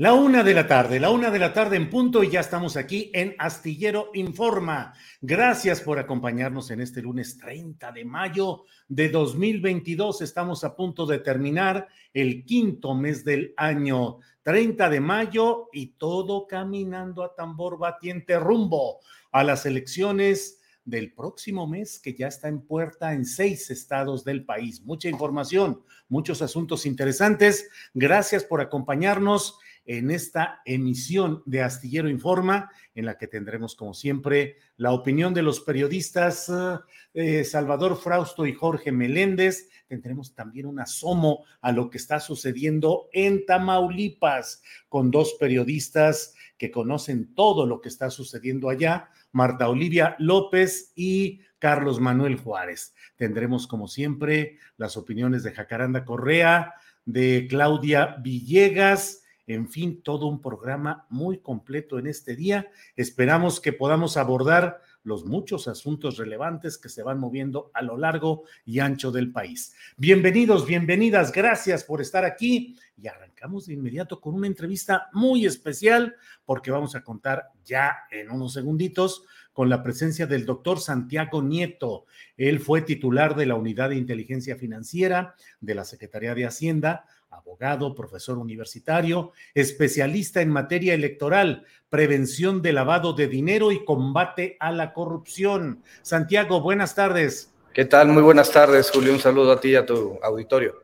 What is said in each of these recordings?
La una de la tarde, la una de la tarde en punto y ya estamos aquí en Astillero Informa. Gracias por acompañarnos en este lunes 30 de mayo de 2022. Estamos a punto de terminar el quinto mes del año. 30 de mayo y todo caminando a tambor batiente rumbo a las elecciones del próximo mes que ya está en puerta en seis estados del país. Mucha información, muchos asuntos interesantes. Gracias por acompañarnos en esta emisión de Astillero Informa, en la que tendremos, como siempre, la opinión de los periodistas eh, Salvador Frausto y Jorge Meléndez. Tendremos también un asomo a lo que está sucediendo en Tamaulipas con dos periodistas que conocen todo lo que está sucediendo allá, Marta Olivia López y Carlos Manuel Juárez. Tendremos, como siempre, las opiniones de Jacaranda Correa, de Claudia Villegas, en fin, todo un programa muy completo en este día. Esperamos que podamos abordar los muchos asuntos relevantes que se van moviendo a lo largo y ancho del país. Bienvenidos, bienvenidas, gracias por estar aquí y arrancamos de inmediato con una entrevista muy especial porque vamos a contar ya en unos segunditos con la presencia del doctor Santiago Nieto. Él fue titular de la Unidad de Inteligencia Financiera de la Secretaría de Hacienda abogado, profesor universitario, especialista en materia electoral, prevención de lavado de dinero y combate a la corrupción. Santiago, buenas tardes. ¿Qué tal? Muy buenas tardes, Julio. Un saludo a ti y a tu auditorio.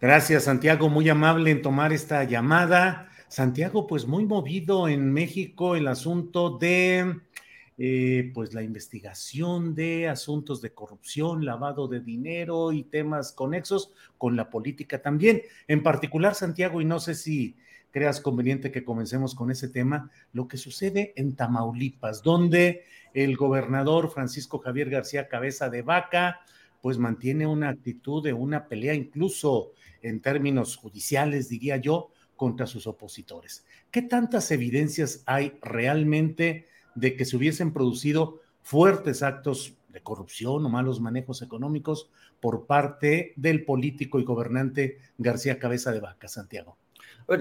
Gracias, Santiago, muy amable en tomar esta llamada. Santiago, pues muy movido en México el asunto de eh, pues la investigación de asuntos de corrupción, lavado de dinero y temas conexos con la política también. En particular, Santiago, y no sé si creas conveniente que comencemos con ese tema, lo que sucede en Tamaulipas, donde el gobernador Francisco Javier García Cabeza de Vaca, pues mantiene una actitud de una pelea incluso en términos judiciales, diría yo, contra sus opositores. ¿Qué tantas evidencias hay realmente de que se hubiesen producido fuertes actos de corrupción o malos manejos económicos por parte del político y gobernante García Cabeza de Vaca, Santiago?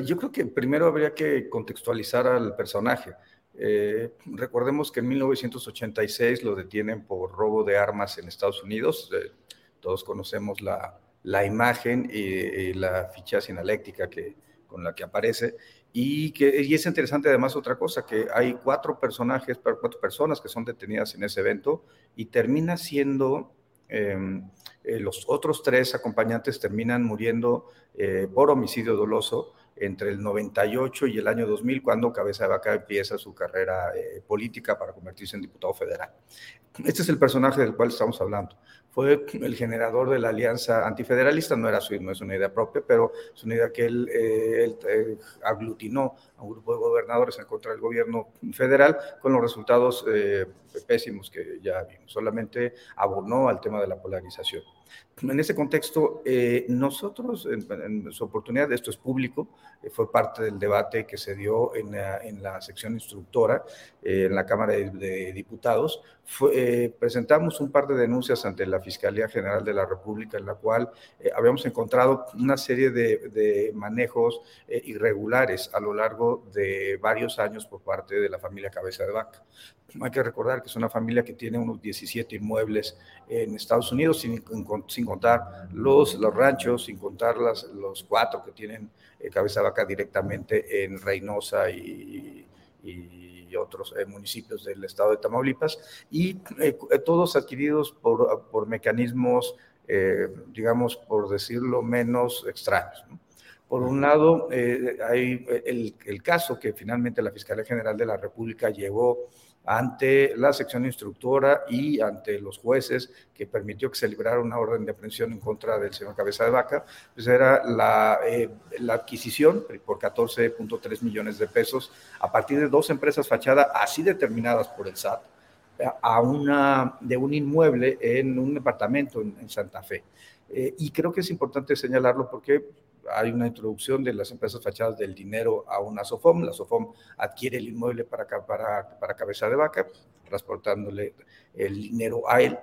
yo creo que primero habría que contextualizar al personaje. Eh, recordemos que en 1986 lo detienen por robo de armas en Estados Unidos. Eh, todos conocemos la, la imagen y, y, la ficha sinaléctica que, con la que aparece. Y, que, y es interesante además otra cosa, que hay cuatro personajes, cuatro personas que son detenidas en ese evento y termina siendo em, los otros tres acompañantes terminan muriendo por homicidio doloso entre el 98 y el año 2000, cuando Cabeza de Vaca empieza su carrera política para convertirse en diputado federal. Este es el personaje del cual estamos hablando fue el generador de la alianza antifederalista, no, era su, no es una idea propia, pero es una idea que él, eh, eh, aglutinó a un grupo de gobernadores en contra del gobierno federal con los resultados eh, pésimos que ya vimos, solamente abonó al tema de la polarización. En ese contexto, eh, nosotros, en, su oportunidad, esto es público, eh, fue parte del debate que se dio en la, sección instructora, eh, en la Cámara de, Diputados, presentamos un par de denuncias ante la Fiscalía General de la República, en la cual habíamos encontrado una serie de, de manejos irregulares a lo largo de varios años por parte de la familia Cabeza de Vaca. Hay que recordar que es una familia que tiene unos 17 inmuebles en Estados Unidos, sin, sin contar los, los ranchos, sin contar las, los cuatro que tienen eh, cabeza vaca directamente en Reynosa y, y otros eh, municipios del estado de Tamaulipas, y eh, todos adquiridos por, por mecanismos, digamos, por decirlo menos extraños. Por un lado, hay el, el, caso que finalmente la Fiscalía General de la República llevó ante la sección instructora y ante los jueces que permitió que se librara una orden de aprehensión en contra del señor Cabeza de Vaca, pues era la, eh, la adquisición por 14.3 millones de pesos a partir de dos empresas fachada así determinadas por el SAT a una, de un inmueble en un departamento en, Santa Fe. Eh, y creo que es importante señalarlo porque hay una introducción de las empresas fachadas del dinero a una SOFOM. La SOFOM adquiere el inmueble para, para, para cabeza de vaca, transportándole el dinero a él.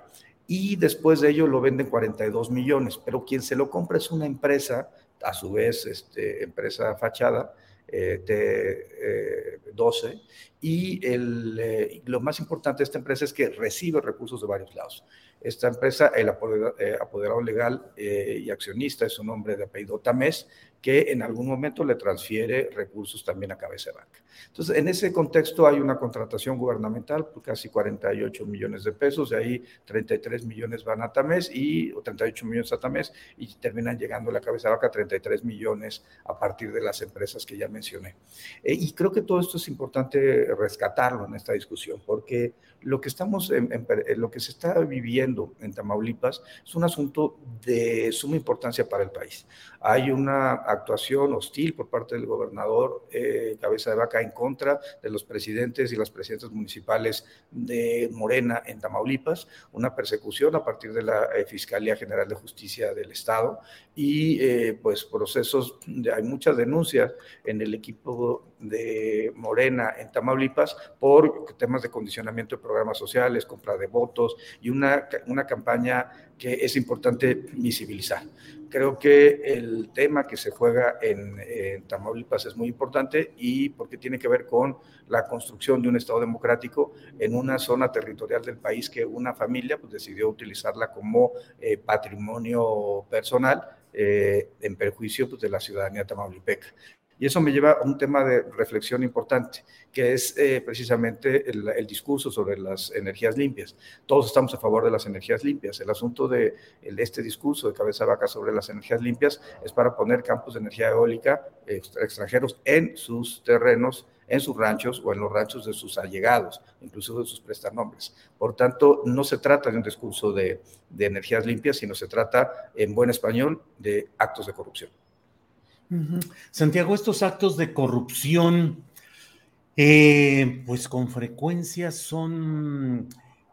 Y después de ello lo venden 42 millones, pero quien se lo compra es una empresa, a su vez, este, empresa fachada, eh, de 12. Eh, y el, eh, lo más importante de esta empresa es que recibe recursos de varios lados. Esta empresa, el eh, apoderado, legal eh, y accionista es un hombre de apellido Tamés, que en algún momento le transfiere recursos también a Cabeza de Vaca. Entonces, en ese contexto hay una contratación gubernamental por casi 48 millones de pesos, de ahí 33 millones van a Tamés y, o 38 millones a Tamés y terminan llegando a la Cabeza de Vaca 33 millones a partir de las empresas que ya mencioné. Eh, y creo que todo esto es importante rescatarlo en esta discusión, porque lo que, estamos lo que se está viviendo en Tamaulipas es un asunto de suma importancia para el país. Hay una actuación hostil por parte del gobernador eh, Cabeza de Vaca en contra de los presidentes y las presidentas municipales de Morena en Tamaulipas, una persecución a partir de la eh, Fiscalía General de Justicia del Estado y eh, pues procesos, hay muchas denuncias en el equipo de Morena en Tamaulipas por temas de condicionamiento de programas sociales, compra de votos y una, una campaña que es importante visibilizar. Creo que el tema que se juega en, Tamaulipas es muy importante y porque tiene que ver con la construcción de un Estado democrático en una zona territorial del país que una familia pues, decidió utilizarla como eh, patrimonio personal eh, en perjuicio pues, de la ciudadanía tamaulipeca. Y eso me lleva a un tema de reflexión importante, que es eh, precisamente el, discurso sobre las energías limpias. Todos estamos a favor de las energías limpias. El asunto de este discurso de cabeza vaca sobre las energías limpias es para poner campos de energía eólica extranjeros en sus terrenos en sus ranchos o en los ranchos de sus allegados, incluso de sus prestanombres. Por tanto, no se trata de un discurso de, de energías limpias, sino se trata, en buen español, de actos de corrupción. Santiago, estos actos de corrupción, eh, pues con frecuencia son,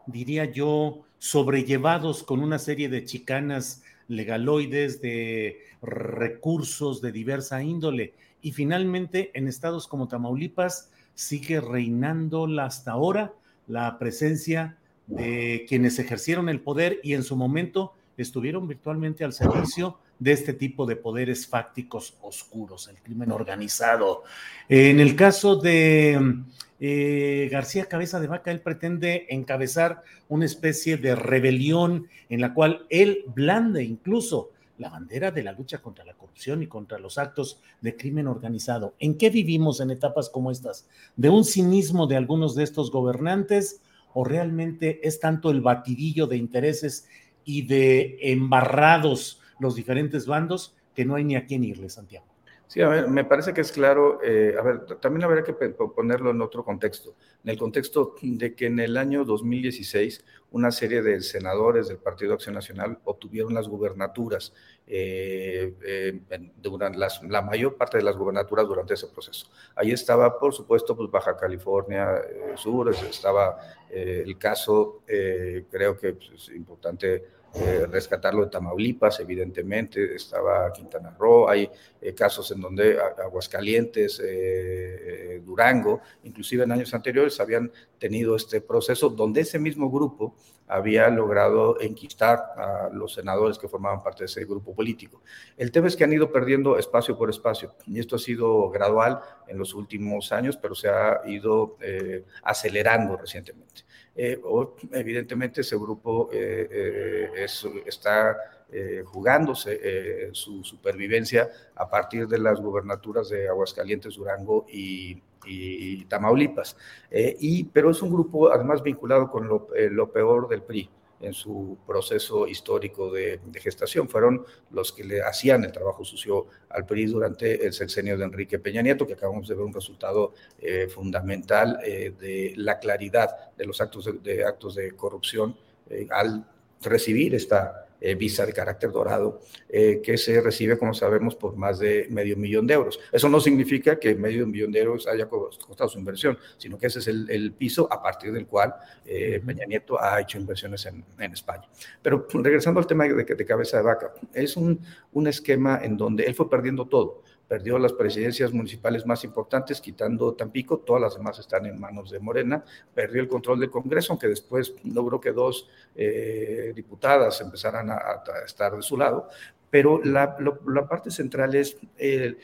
diría yo, sobrellevados con una serie de chicanas legaloides, de recursos de diversa índole. Y finalmente, en estados como Tamaulipas, sigue reinando hasta ahora la presencia de quienes ejercieron el poder y en su momento estuvieron virtualmente al servicio de este tipo de poderes fácticos oscuros, el crimen organizado. En el caso de eh, García Cabeza de Vaca, él pretende encabezar una especie de rebelión en la cual él blande incluso la bandera de la lucha contra la corrupción y contra los actos de crimen organizado. ¿En qué vivimos en etapas como estas? ¿De un cinismo de algunos de estos gobernantes o realmente es tanto el batidillo de intereses y de embarrados los diferentes bandos que no hay ni a quién irle, Santiago. Sí, a ver, me parece que es claro, eh, a ver, también habría que ponerlo en otro contexto, en el contexto de que en el año 2016 una serie de senadores del Partido Acción Nacional obtuvieron las gubernaturas, eh, eh, durante la mayor parte de las gubernaturas durante ese proceso. Ahí estaba, por supuesto, pues Baja California Sur, estaba el caso, creo que pues, es importante eh, rescatarlo de Tamaulipas, evidentemente, estaba Quintana Roo, hay eh, casos en donde Aguascalientes, eh, Durango, inclusive en años anteriores habían tenido este proceso donde ese mismo grupo había logrado enquistar a los senadores que formaban parte de ese grupo político. El tema es que han ido perdiendo espacio por espacio y esto ha sido gradual en los últimos años, pero se ha ido acelerando recientemente. Eh, evidentemente ese grupo eh, eh, está jugándose su supervivencia a partir de las gubernaturas de Aguascalientes, Durango y, Tamaulipas. y, pero es un grupo además vinculado con lo peor del PRI en su proceso histórico de, gestación. Fueron los que le hacían el trabajo sucio al PRI durante el sexenio de Enrique Peña Nieto, que acabamos de ver un resultado eh, fundamental eh, de la claridad de los actos de, actos de corrupción eh, al recibir esta eh, visa de carácter dorado, eh, que se recibe, como sabemos, por más de medio millón de euros. Eso no significa que medio millón de euros haya costado su inversión, sino que ese es el, piso a partir del cual eh, Peña Nieto ha hecho inversiones en, España. Pero regresando al tema de, de, cabeza de vaca, es un, un esquema en donde él fue perdiendo todo perdió las presidencias municipales más importantes, quitando Tampico, todas las demás están en manos de Morena, perdió el control del Congreso, aunque después logró que dos eh, diputadas empezaran a, estar de su lado, pero la, parte central es el,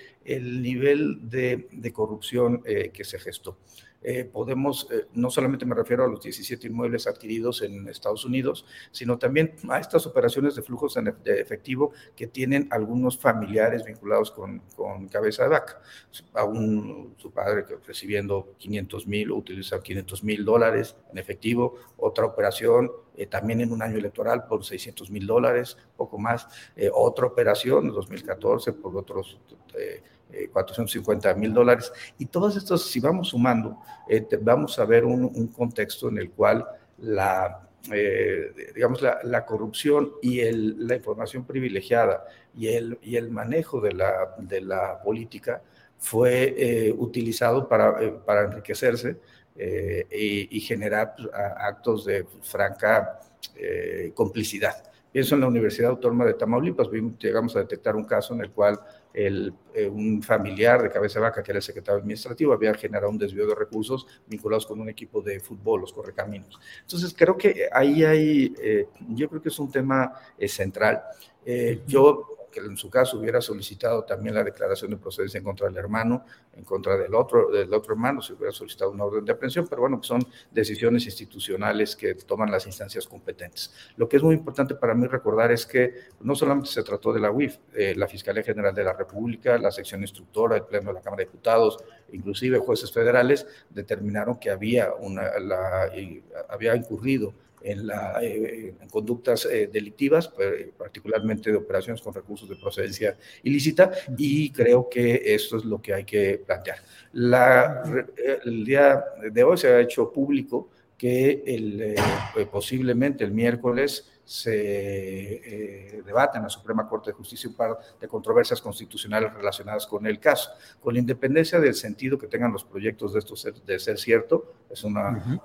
nivel de, corrupción eh, que se gestó. Eh, podemos, eh, no solamente me refiero a los 17 inmuebles adquiridos en Estados Unidos, sino también a estas operaciones de flujos de efectivo que tienen algunos familiares vinculados con, con cabeza de vaca. A un, su padre que recibiendo 500 mil o utilizar 500 mil dólares en efectivo, otra operación eh, también en un año electoral por 600 mil dólares, poco más, otra operación en 2014 por otros 450 eh, mil dólares. Y todos estos, si vamos sumando, eh, vamos a ver un, contexto en el cual la, eh, digamos, la, corrupción y el, la información privilegiada y el, y el manejo de la, de la política fue utilizado para, para enriquecerse y, y, generar pues, actos de franca complicidad. Pienso en la Universidad Autónoma de Tamaulipas, llegamos a detectar un caso en el cual el, eh, un familiar de cabeza vaca, que era el secretario administrativo, había generado un desvío de recursos vinculados con un equipo de fútbol, los Correcaminos. Entonces, creo que ahí hay, eh, yo creo que es un tema eh, central. yo que en su caso hubiera solicitado también la declaración de procedencia en contra del hermano, en contra del otro, del otro hermano, se hubiera solicitado una orden de aprehensión, pero bueno, son decisiones institucionales que toman las instancias competentes. Lo que es muy importante para mí recordar es que no solamente se trató de la UIF, eh, la Fiscalía General de la República, la sección instructora, el Pleno de la Cámara de Diputados, inclusive jueces federales, determinaron que había, una, la, había incurrido en, la, eh, conductas eh, delictivas, particularmente de operaciones con recursos de procedencia ilícita, y creo que esto es lo que hay que plantear. La, el día de hoy se ha hecho público que el, eh, posiblemente el miércoles se debate en la Suprema Corte de Justicia un par de controversias constitucionales relacionadas con el caso. Con la independencia del sentido que tengan los proyectos de esto de ser cierto, es una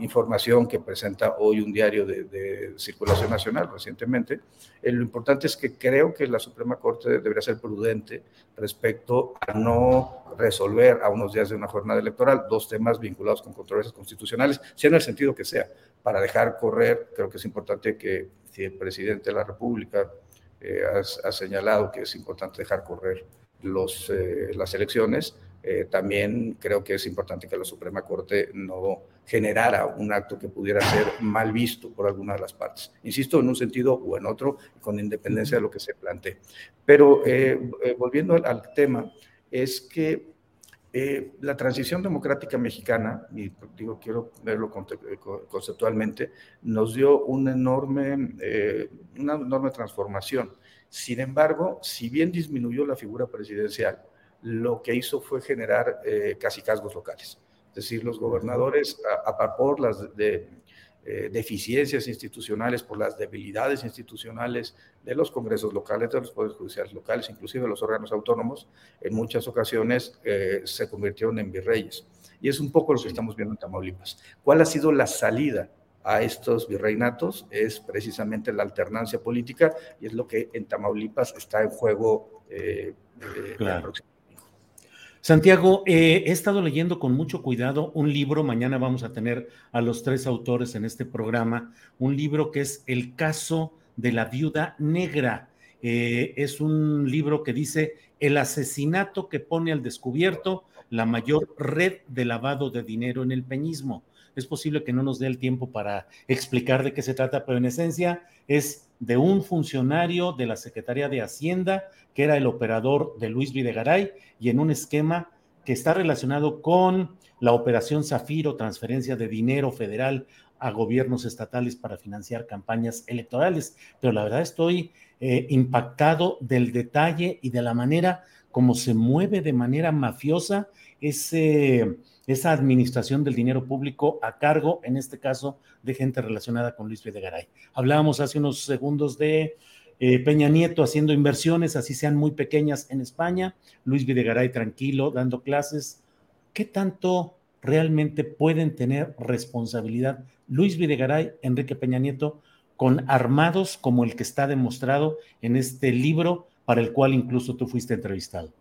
información que presenta hoy un diario de, circulación nacional recientemente. Eh, lo importante es que creo que la Suprema Corte debería ser prudente respecto a no resolver a unos días de una jornada electoral dos temas vinculados con controversias constitucionales, sea en el sentido que sea, para dejar correr, creo que es importante que si el presidente de la República eh, ha, señalado que es importante dejar correr los, eh, las elecciones, eh, también creo que es importante que la Suprema Corte no generara un acto que pudiera ser mal visto por alguna de las partes. Insisto, en un sentido o en otro, con independencia de lo que se plantee. Pero eh, eh, volviendo al, tema, es que Eh, la transición democrática mexicana, y digo, quiero verlo conceptualmente, nos dio una enorme, eh, una enorme transformación. Sin embargo, si bien disminuyó la figura presidencial, lo que hizo fue generar eh, casi casgos locales. Es decir, los gobernadores, a, a por las de, eh, deficiencias institucionales, por las debilidades institucionales de los congresos locales, de los poderes judiciales locales, inclusive de los órganos autónomos, en muchas ocasiones eh, se convirtieron en virreyes. Y es un poco lo que estamos viendo en Tamaulipas. ¿Cuál ha sido la salida a estos virreinatos? Es precisamente la alternancia política y es lo que en Tamaulipas está en juego eh, claro. Santiago, eh, he estado leyendo con mucho cuidado un libro, mañana vamos a tener a los tres autores en este programa, un libro que es El caso de la viuda negra. Eh, es un libro que dice el asesinato que pone al descubierto la mayor red de lavado de dinero en el peñismo. Es posible que no nos dé el tiempo para explicar de qué se trata, pero en esencia es de un funcionario de la Secretaría de Hacienda, que era el operador de Luis Videgaray, y en un esquema que está relacionado con la operación Zafiro, transferencia de dinero federal a gobiernos estatales para financiar campañas electorales. Pero la verdad estoy eh, impactado del detalle y de la manera como se mueve de manera mafiosa ese esa administración del dinero público a cargo, en este caso, de gente relacionada con Luis Videgaray. Hablábamos hace unos segundos de eh, Peña Nieto haciendo inversiones, así sean muy pequeñas en España, Luis Videgaray tranquilo, dando clases. ¿Qué tanto realmente pueden tener responsabilidad Luis Videgaray, Enrique Peña Nieto, con armados como el que está demostrado en este libro para el cual incluso tú fuiste entrevistado?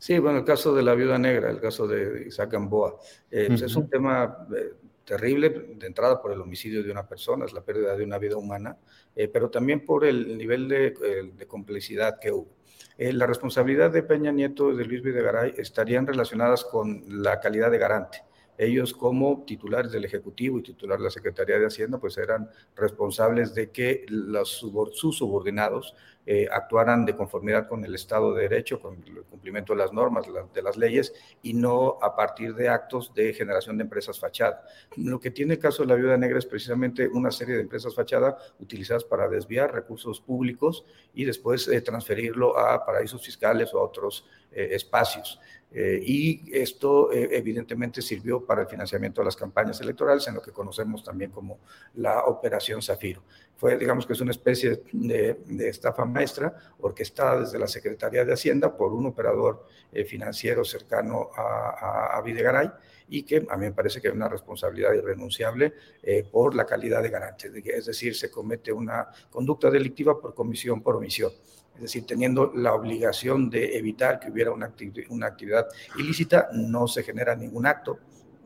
Sí, bueno, el caso de la viuda negra, el caso de Isaac Gamboa, eh, pues es un tema eh, terrible de entrada por el homicidio de una persona, es la pérdida de una vida humana, eh, pero también por el nivel de, de complicidad que hubo. la responsabilidad de Peña Nieto y de Luis Videgaray estarían relacionadas con la calidad de garante ellos como titulares del Ejecutivo y titular de la Secretaría de Hacienda, pues eran responsables de que los, sus subordinados eh, actuaran de conformidad con el Estado de Derecho, con el cumplimiento de las normas, de las leyes, y no a partir de actos de generación de empresas fachada. Lo que tiene el caso de la Viuda Negra es precisamente una serie de empresas fachada utilizadas para desviar recursos públicos y después eh, transferirlo a paraísos fiscales o a otros eh, espacios. Eh, y esto eh, evidentemente sirvió para el financiamiento de las campañas electorales en lo que conocemos también como la Operación Zafiro. Fue, digamos que es una especie de, estafa maestra orquestada desde la Secretaría de Hacienda por un operador eh, financiero cercano a, a, Videgaray y que a mí me parece que es una responsabilidad irrenunciable por la calidad de garante, es decir, se comete una conducta delictiva por comisión, por omisión es decir, teniendo la obligación de evitar que hubiera una, actividad ilícita, no se genera ningún acto,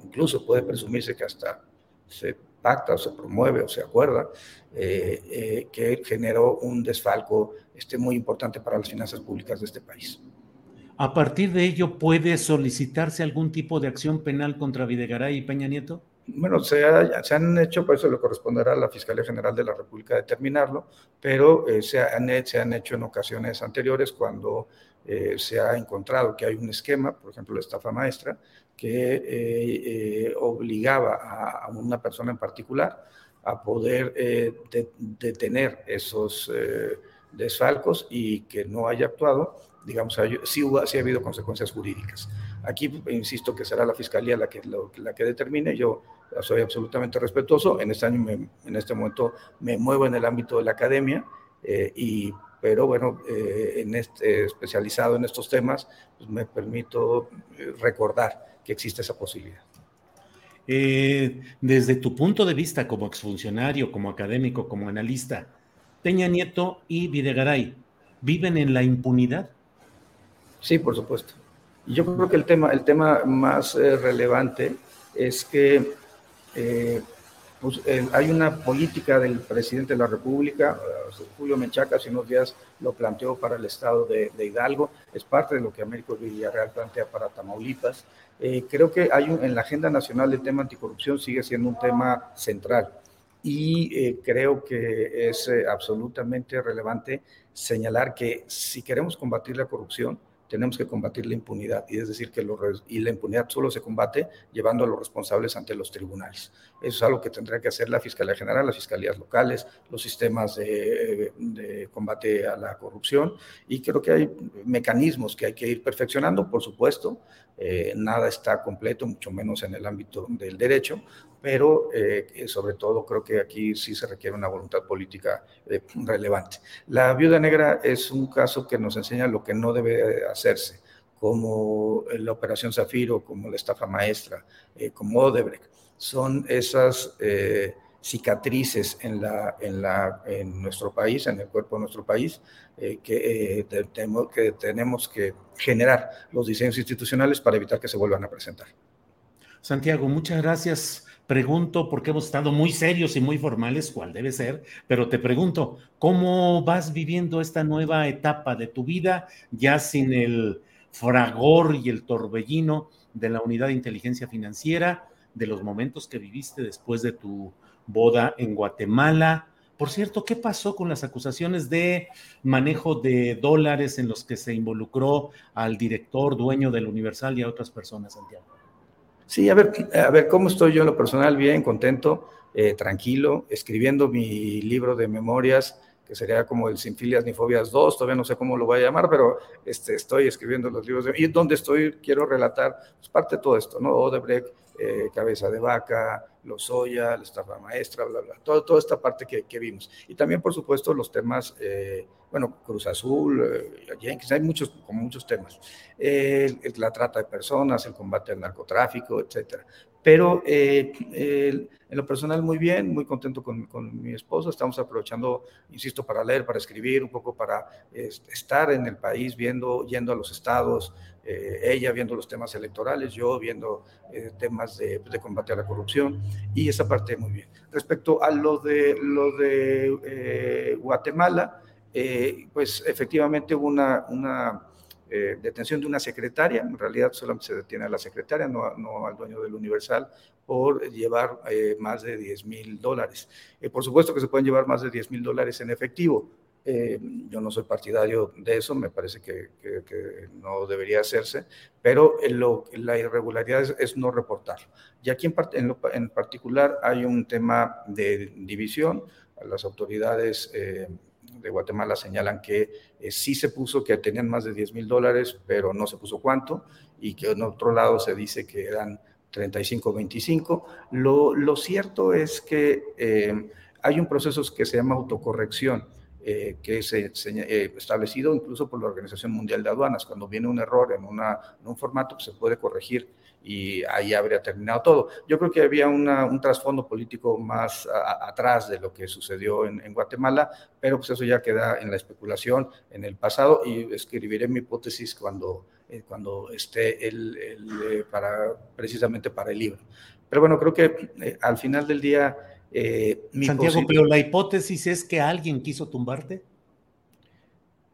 incluso puede presumirse que hasta se pacta o se promueve o se acuerda, eh, eh, que generó un desfalco este, muy importante para las finanzas públicas de este país. ¿A partir de ello puede solicitarse algún tipo de acción penal contra Videgaray y Peña Nieto? Bueno, se, han hecho, por eso le corresponderá a la Fiscalía General de la República determinarlo, pero eh, se, han, se, han, hecho en ocasiones anteriores cuando eh, se ha encontrado que hay un esquema, por ejemplo, la estafa maestra, que eh, obligaba a, una persona en particular a poder detener esos desfalcos y que no haya actuado, digamos, sí, hubo, sí ha habido consecuencias jurídicas. Aquí, insisto, que será la Fiscalía la que, la que determine. Yo soy absolutamente respetuoso. En este año, en este momento, me muevo en el ámbito de la academia, eh, y, pero bueno, eh, en este, especializado en estos temas, pues me permito eh, recordar que existe esa posibilidad. desde tu punto de vista como exfuncionario, como académico, como analista, Peña Nieto y Videgaray, ¿viven en la impunidad? Sí, por supuesto. Yo creo que el tema, el tema más eh, relevante es que eh, pues, hay una política del presidente de la República, eh, Julio Menchaca, hace unos días lo planteó para el estado de, Hidalgo, es parte de lo que Américo Villarreal plantea para Tamaulipas. creo que hay en la agenda nacional el tema anticorrupción sigue siendo un tema central y creo que es absolutamente relevante señalar que si queremos combatir la corrupción, tenemos que combatir la impunidad, y es decir, que y la impunidad solo se combate llevando a los responsables ante los tribunales. Eso es algo que tendrá que hacer la Fiscalía General, las fiscalías locales, los sistemas de, combate a la corrupción, y creo que hay mecanismos que hay que ir perfeccionando, por supuesto, eh, nada está completo, mucho menos en el ámbito del derecho, pero eh, sobre todo creo que aquí sí se requiere una voluntad política eh, relevante. La viuda negra es un caso que nos enseña lo que no debe hacerse, como la operación Zafiro, como la estafa maestra, como Odebrecht. Son esas cicatrices en, la, en, la, en nuestro país, en el cuerpo de nuestro país, eh, que, eh, tenemos, que tenemos que generar los diseños institucionales para evitar que se vuelvan a presentar. Santiago, muchas gracias. Pregunto, porque hemos estado muy serios y muy formales, cuál debe ser, pero te pregunto, ¿cómo vas viviendo esta nueva etapa de tu vida ya sin el fragor y el torbellino de la unidad de inteligencia financiera, de los momentos que viviste después de tu boda en Guatemala. Por cierto, ¿qué pasó con las acusaciones de manejo de dólares en los que se involucró al director, dueño del Universal y a otras personas, Santiago? Sí, a ver, a ver, ¿cómo estoy yo en lo personal? Bien, contento, eh, tranquilo, escribiendo mi libro de memorias, que sería como el Sin Filias ni Fobias 2, todavía no sé cómo lo voy a llamar, pero este, estoy escribiendo los libros y donde estoy quiero relatar pues, parte de todo esto, ¿no? Odebrecht, eh, Cabeza de Vaca, Lozoya, la estafa maestra, bla, bla, toda esta parte que, que, vimos. Y también, por supuesto, los temas, eh, bueno, Cruz Azul, eh, hay muchos, como muchos temas. la trata de personas, el combate al narcotráfico, etcétera. Pero eh, en lo personal muy bien, muy contento con, con, mi esposa. Estamos aprovechando, insisto, para leer, para escribir, un poco para estar en el país, viendo, yendo a los estados, eh, ella viendo los temas electorales, yo viendo eh, temas de, de, combate a la corrupción y esa parte muy bien. Respecto a lo de, lo de Guatemala, pues efectivamente hubo una... una eh, detención de una secretaria, en realidad solamente se detiene a la secretaria, no, no al dueño del Universal, por llevar eh, más de 10 mil dólares. Eh, por supuesto que se pueden llevar más de 10 mil dólares en efectivo. yo no soy partidario de eso, me parece que, que, no debería hacerse, pero lo, la irregularidad es, no reportarlo. Y aquí en, en, en, particular hay un tema de división, las autoridades de Guatemala señalan que eh, sí se puso que tenían más de 10 mil dólares, pero no se puso cuánto, y que en otro lado se dice que eran 35, 25. Lo, lo cierto es que eh, hay un proceso que se llama autocorrección. Eh, que es establecido incluso por la Organización Mundial de Aduanas. Cuando viene un error en, una, en un formato, pues se puede corregir y ahí habría terminado todo. Yo creo que había un trasfondo político más atrás de lo que sucedió en, Guatemala, pero pues eso ya queda en la especulación, en el pasado, y escribiré mi hipótesis cuando, eh, cuando esté el, eh, para, precisamente para el libro. Pero bueno, creo que eh, al final del día... Santiago, pero la hipótesis es que alguien quiso tumbarte.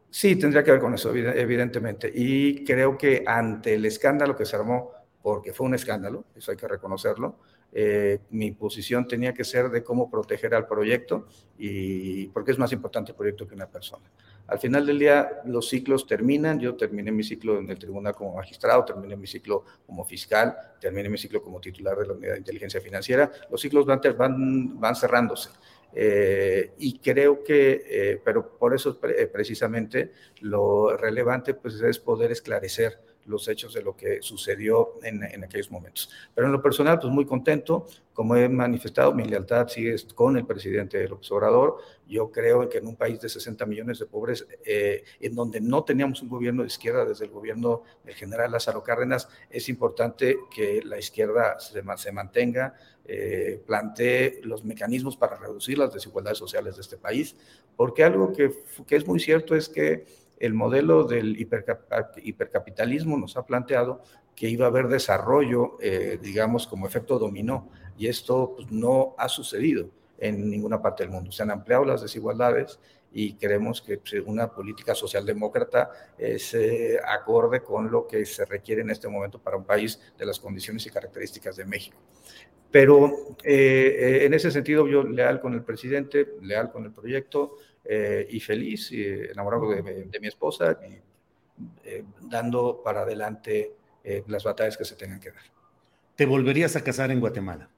Sí, tendría que ver con eso, evidentemente. Y creo que ante el escándalo que se armó porque fue un escándalo, eso hay que reconocerlo. Eh, mi posición tenía que ser de cómo proteger al proyecto y porque es más importante el proyecto que una persona. Al final del día, los ciclos terminan. Yo terminé mi ciclo en el tribunal como magistrado, terminé mi ciclo como fiscal, terminé mi ciclo como titular de la unidad de inteligencia financiera. Los ciclos van, van, van cerrándose. Eh, y creo que, eh, pero por eso precisamente lo relevante pues, es poder esclarecer los hechos de lo que sucedió en, en, aquellos momentos. Pero en lo personal, pues muy contento, como he manifestado, mi lealtad sigue con el presidente López Obrador. Yo creo que en un país de 60 millones de pobres, eh, en donde no teníamos un gobierno de izquierda desde el gobierno del general Lázaro Cárdenas, es importante que la izquierda se, se mantenga, eh, plantee los mecanismos para reducir las desigualdades sociales de este país, porque algo que, que es muy cierto es que el modelo del hipercapitalismo nos ha planteado que iba a haber desarrollo, eh, digamos, como efecto dominó, y esto pues, no ha sucedido en ninguna parte del mundo. Se han ampliado las desigualdades y creemos que pues, una política socialdemócrata eh, acorde con lo que se requiere en este momento para un país de las condiciones y características de México. Pero eh, en ese sentido yo leal con el presidente, leal con el proyecto, eh, y feliz, y enamorado de, mi esposa. dando para adelante las batallas que se tengan que dar. ¿Te volverías a casar en Guatemala?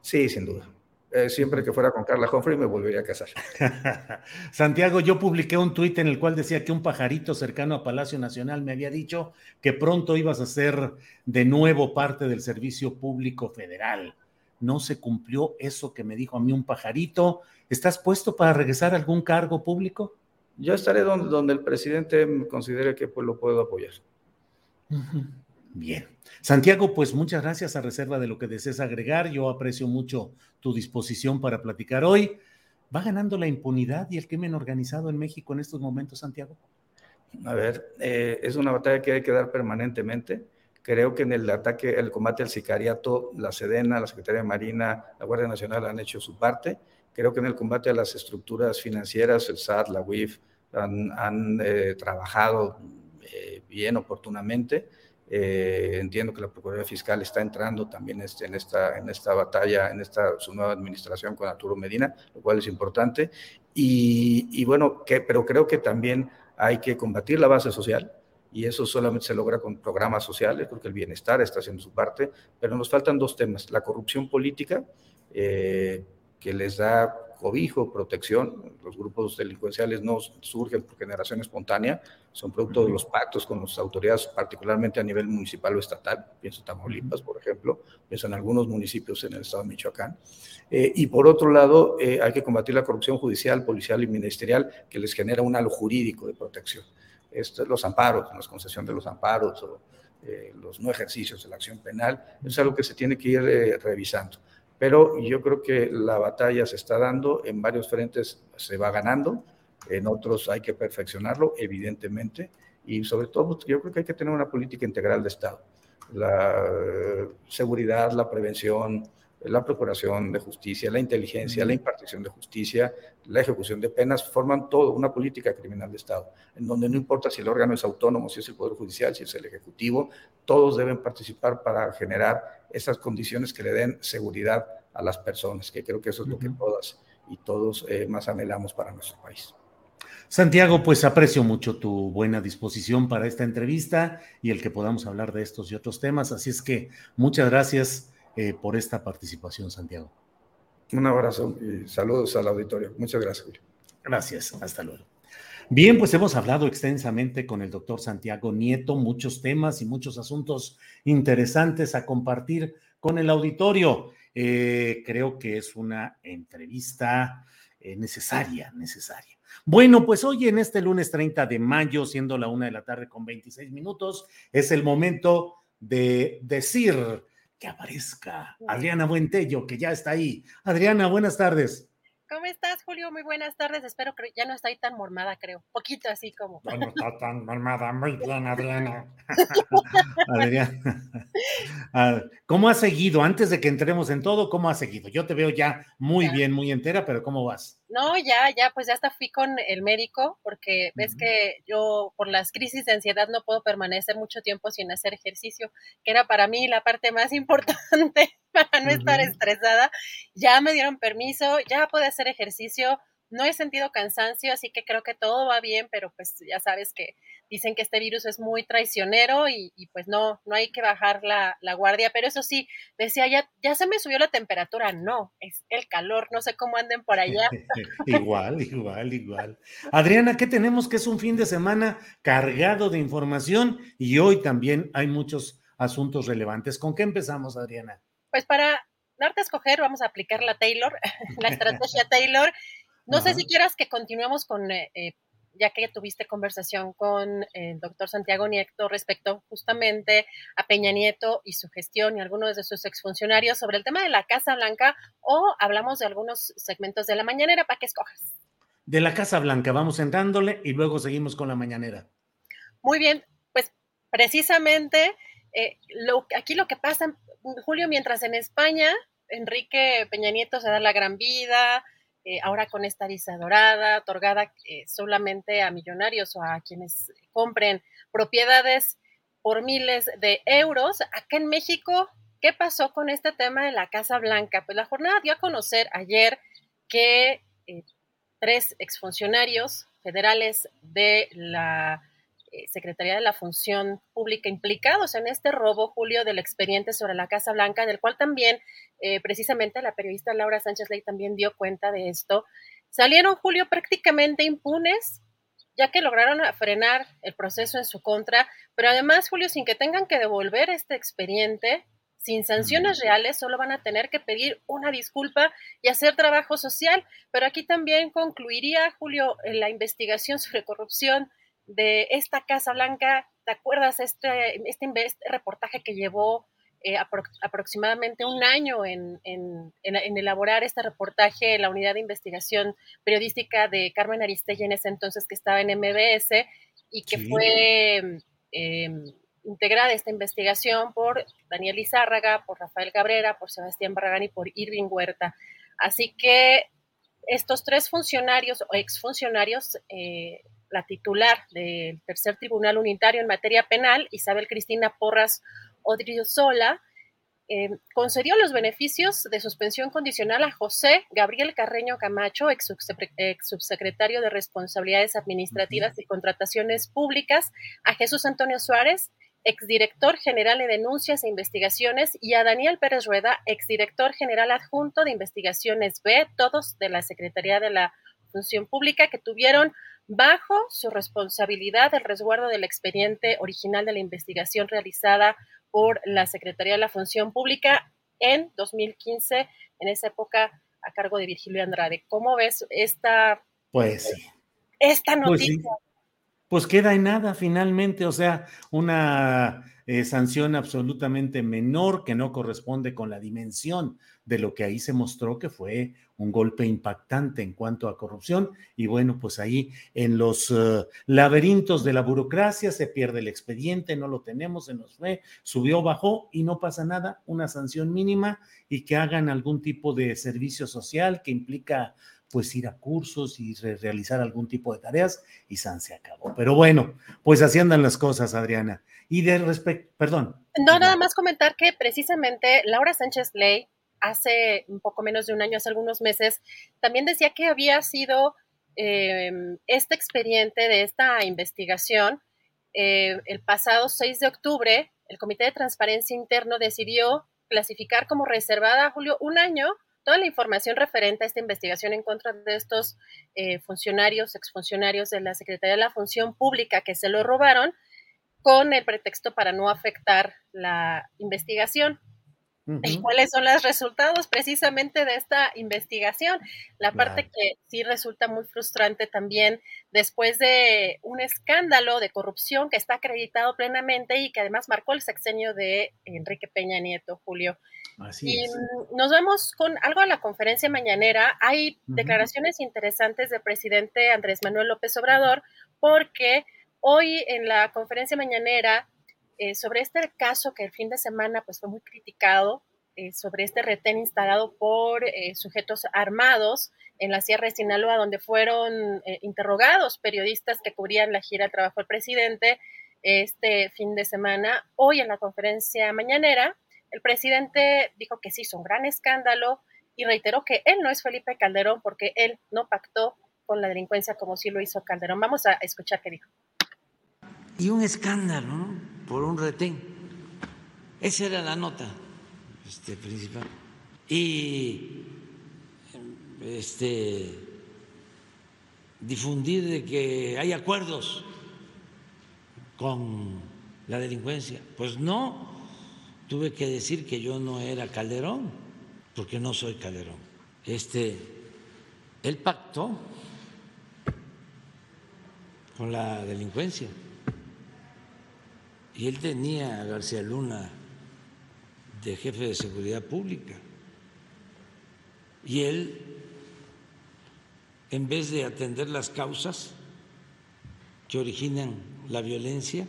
Sí, sin duda. Eh, siempre que fuera con Carla Humphrey me volvería a casar. Santiago, yo publiqué un tuit en el cual decía que un pajarito cercano a Palacio Nacional me había dicho que pronto ibas a ser de nuevo parte del servicio público federal. No se cumplió eso que me dijo a mí un pajarito. ¿Estás puesto para regresar a algún cargo público? Yo estaré donde, donde el presidente considere que pues, lo puedo apoyar. Bien. Santiago, pues muchas gracias a reserva de lo que desees agregar. Yo aprecio mucho tu disposición para platicar hoy. ¿Va ganando la impunidad y el crimen organizado en México en estos momentos, Santiago? A ver, eh, es una batalla que hay que dar permanentemente. Creo que en el ataque, el combate al sicariato, la Sedena, la Secretaría de Marina, la Guardia Nacional han hecho su parte. Creo que en el combate a las estructuras financieras, el SAT, la UIF, han, eh, trabajado eh, bien oportunamente eh, entiendo que la Procuraduría Fiscal está entrando también este, en, esta, en esta batalla, en esta su nueva administración con Arturo Medina, lo cual es importante. Y, bueno, que, pero creo que también hay que combatir la base social, y eso solamente se logra con programas sociales, porque el bienestar está haciendo su parte, pero nos faltan dos temas, la corrupción política, eh, que les da cobijo, protección. Los grupos delincuenciales no surgen por generación espontánea, son producto de los pactos con las autoridades, particularmente a nivel municipal o estatal. Pienso en Tamaulipas, por ejemplo, pienso en algunos municipios en el estado de Michoacán. Eh, y por otro lado, eh, hay que combatir la corrupción judicial, policial y ministerial que les genera un halo jurídico de protección. Esto, los amparos, la concesión de los amparos o eh, los no ejercicios de la acción penal, es algo que se tiene que ir revisando pero yo creo que la batalla se está dando, en varios frentes se va ganando, en otros hay que perfeccionarlo, evidentemente, y sobre todo yo creo que hay que tener una política integral de Estado. La eh, seguridad, la prevención, la procuración de justicia, la inteligencia, la impartición de justicia, la ejecución de penas, forman todo una política criminal de Estado, en donde no importa si el órgano es autónomo, si es el Poder Judicial, si es el Ejecutivo, todos deben participar para generar esas condiciones que le den seguridad a las personas, que creo que eso es lo que todas y todos eh, más anhelamos para nuestro país. Santiago, pues aprecio mucho tu buena disposición para esta entrevista y el que podamos hablar de estos y otros temas. Así es que muchas gracias eh, por esta participación, Santiago. Un abrazo y saludos al auditorio. Muchas gracias, Julio. Gracias, hasta luego. Bien, pues hemos hablado extensamente con el doctor Santiago Nieto, muchos temas y muchos asuntos interesantes a compartir con el auditorio. Eh, creo que es una entrevista eh, necesaria, necesaria. Bueno, pues hoy en este lunes 30 de mayo, siendo la una de la tarde con 26 minutos, es el momento de decir que aparezca Adriana Buentello, que ya está ahí. Adriana, buenas tardes. ¿Cómo estás, Julio? Muy buenas tardes. Espero que ya no estoy tan mormada, creo. Poquito así como. Ya no está tan mormada. Muy bien, Adriana. Adriana. Ah, ¿Cómo has seguido? Antes de que entremos en todo, ¿cómo has seguido? Yo te veo ya muy bien, muy entera, pero ¿cómo vas? No, ya, ya, pues ya hasta fui con el médico porque ves que yo por las crisis de ansiedad no puedo permanecer mucho tiempo sin hacer ejercicio, que era para mí la parte más importante para no estar estresada. Ya me dieron permiso, ya puedo hacer ejercicio no he sentido cansancio, así que creo que todo va bien, pero pues ya sabes que dicen que este virus es muy traicionero y, pues no, no hay que bajar la, guardia, pero eso sí, decía, ya, ya se me subió la temperatura, no, es el calor, no sé cómo anden por allá. igual, igual, igual. Adriana, ¿qué tenemos? Que es un fin de semana cargado de información y hoy también hay muchos asuntos relevantes. ¿Con qué empezamos, Adriana? Pues para darte a escoger, vamos a aplicar la Taylor, la estrategia Taylor. No sé si quieras que continuemos con, eh, eh, ya que tuviste conversación con el doctor Santiago Nieto respecto justamente a Peña Nieto y su gestión y algunos de sus exfuncionarios sobre el tema de la Casa Blanca, o hablamos de algunos segmentos de la mañanera para que escojas. De la Casa Blanca, vamos entrándole y luego seguimos con la mañanera. Muy bien, pues precisamente eh, lo, aquí lo que pasa, Julio, mientras en España Enrique Peña Nieto se da la gran vida, eh, ahora con esta visa dorada, otorgada eh, solamente a millonarios o a quienes compren propiedades por miles de euros. Acá en México, ¿qué pasó con este tema de la Casa Blanca? Pues la jornada dio a conocer ayer que eh, tres exfuncionarios federales de la Secretaría de la Función Pública implicados en este robo, Julio, del expediente sobre la Casa Blanca, del cual también eh, precisamente la periodista Laura Sánchez Ley también dio cuenta de esto. Salieron, Julio, prácticamente impunes, ya que lograron frenar el proceso en su contra, pero además, Julio, sin que tengan que devolver este expediente, sin sanciones reales, solo van a tener que pedir una disculpa y hacer trabajo social. Pero aquí también concluiría, Julio, la investigación sobre corrupción de esta Casa Blanca. ¿Te acuerdas este, este, este reportaje que llevó eh, aproximadamente un año en, elaborar este reportaje en la unidad de investigación periodística de Carmen Aristegui en ese entonces que estaba en MBS y que fue em, integrada esta investigación por Daniel Izárraga, por Rafael Cabrera, por Sebastián Barragán y por Irving Huerta. Así que estos tres funcionarios o exfuncionarios, eh, la titular del tercer tribunal unitario en materia penal, Isabel Cristina Porras Odriozola, eh, concedió los beneficios de suspensión condicional a José Gabriel Carreño Camacho, ex, subsecretario de Responsabilidades Administrativas y Contrataciones Públicas, a Jesús Antonio Suárez, exdirector general de Denuncias e Investigaciones, y a Daniel Pérez Rueda, exdirector general adjunto de Investigaciones B, todos de la Secretaría de la Función Pública, que tuvieron bajo su responsabilidad el resguardo del expediente original de la investigación realizada por la Secretaría de la Función Pública en 2015, en esa época a cargo de Virgilio Andrade. ¿Cómo ves esta, pues, esta pues noticia? pues queda en nada finalmente, o sea, una eh, sanción absolutamente menor que no corresponde con la dimensión de lo que ahí se mostró que fue un golpe impactante en cuanto a corrupción. Y bueno, pues ahí en los eh, laberintos de la burocracia se pierde el expediente, no lo tenemos, se nos fue, subió, bajó y no pasa nada, una sanción mínima y que hagan algún tipo de servicio social que implica pues ir a cursos y realizar algún tipo de tareas y San se acabó. Pero bueno, pues así andan las cosas, Adriana. Y de respecto, perdón. No, nada más comentar que precisamente Laura Sánchez Ley hace un poco menos de un año, hace algunos meses, también decía que había sido em, este expediente de esta investigación. Eh, el pasado 6 de octubre, el Comité de Transparencia Interno decidió clasificar como reservada, Julio, un año toda la información referente a esta investigación en contra de estos eh, funcionarios, exfuncionarios de la Secretaría de la Función Pública que se lo robaron con el pretexto para no afectar la investigación. ¿Y cuáles son los resultados precisamente de esta investigación? La parte que sí resulta muy frustrante también después de un escándalo de corrupción que está acreditado plenamente y que además marcó el sexenio de Enrique Peña Nieto, Julio. Así y nos vemos con algo a la conferencia mañanera. Hay declaraciones interesantes del presidente Andrés Manuel López Obrador porque hoy en la conferencia mañanera eh, sobre este caso que el fin de semana pues, fue muy criticado, eh, sobre este retén instalado por eh, sujetos armados en la Sierra de Sinaloa, donde fueron interrogados periodistas que cubrían la gira al trabajo del presidente este fin de semana. Hoy en la conferencia mañanera, el presidente dijo que sí, hizo un gran escándalo y reiteró que él no es Felipe Calderón porque él no pactó con la delincuencia como sí lo hizo Calderón. Vamos a escuchar qué dijo y un escándalo por un retén. Esa era la nota este, principal. Y este, difundir de que hay acuerdos con la delincuencia. Pues no, tuve que decir que yo no era Calderón, porque no soy Calderón. Este, él pactó con la delincuencia. Y él tenía a García Luna de jefe de seguridad pública. Y él, en vez de atender las causas que originan la violencia,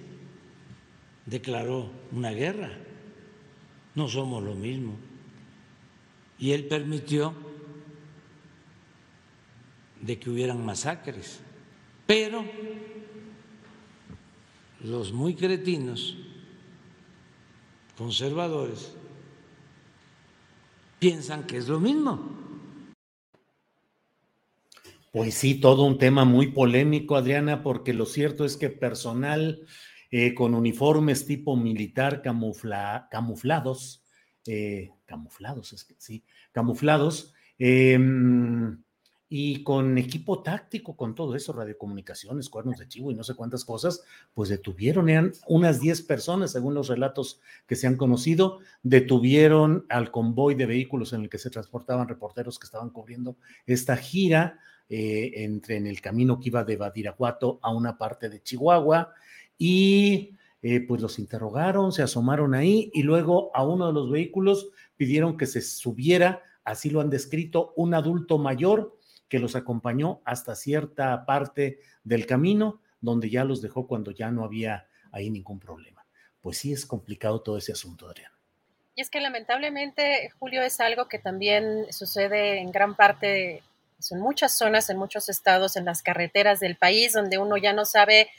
declaró una guerra. No somos lo mismo. Y él permitió de que hubieran masacres. Pero los muy cretinos, conservadores, piensan que es lo mismo. Pues sí, todo un tema muy polémico, Adriana, porque lo cierto es que personal eh, con uniformes tipo militar camuflados, eh, camuflados, es que sí, camuflados, em, y con equipo táctico, con todo eso, radiocomunicaciones, cuernos de chivo y no sé cuántas cosas, pues detuvieron, eran unas 10 personas, según los relatos que se han conocido, detuvieron al convoy de vehículos en el que se transportaban reporteros que estaban cubriendo esta gira eh, entre en el camino que iba de Badiraguato a una parte de Chihuahua y eh, pues los interrogaron, se asomaron ahí y luego a uno de los vehículos pidieron que se subiera, así lo han descrito, un adulto mayor que los acompañó hasta cierta parte del camino donde ya los dejó cuando ya no había ahí ningún problema. Pues sí es complicado todo ese asunto, Adrián. Y es que lamentablemente, Julio, es algo que también sucede en gran parte en muchas zonas, en muchos estados, en las carreteras del país, donde uno ya no sabe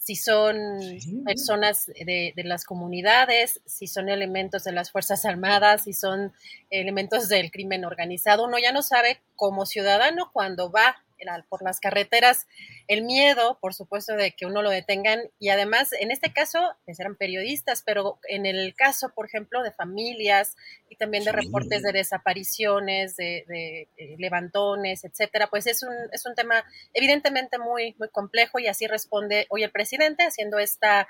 si son personas de, de, las comunidades, si son elementos de las Fuerzas Armadas, si son elementos del crimen organizado. Uno ya no sabe como ciudadano cuando va por las carreteras, el miedo, por supuesto, de que uno lo detengan y además, en este caso, pues eran periodistas, pero en el caso, por ejemplo, de familias y también de reportes de desapariciones, de, levantones, etcétera, pues es un, es un tema evidentemente muy, muy complejo y así responde hoy el presidente haciendo esta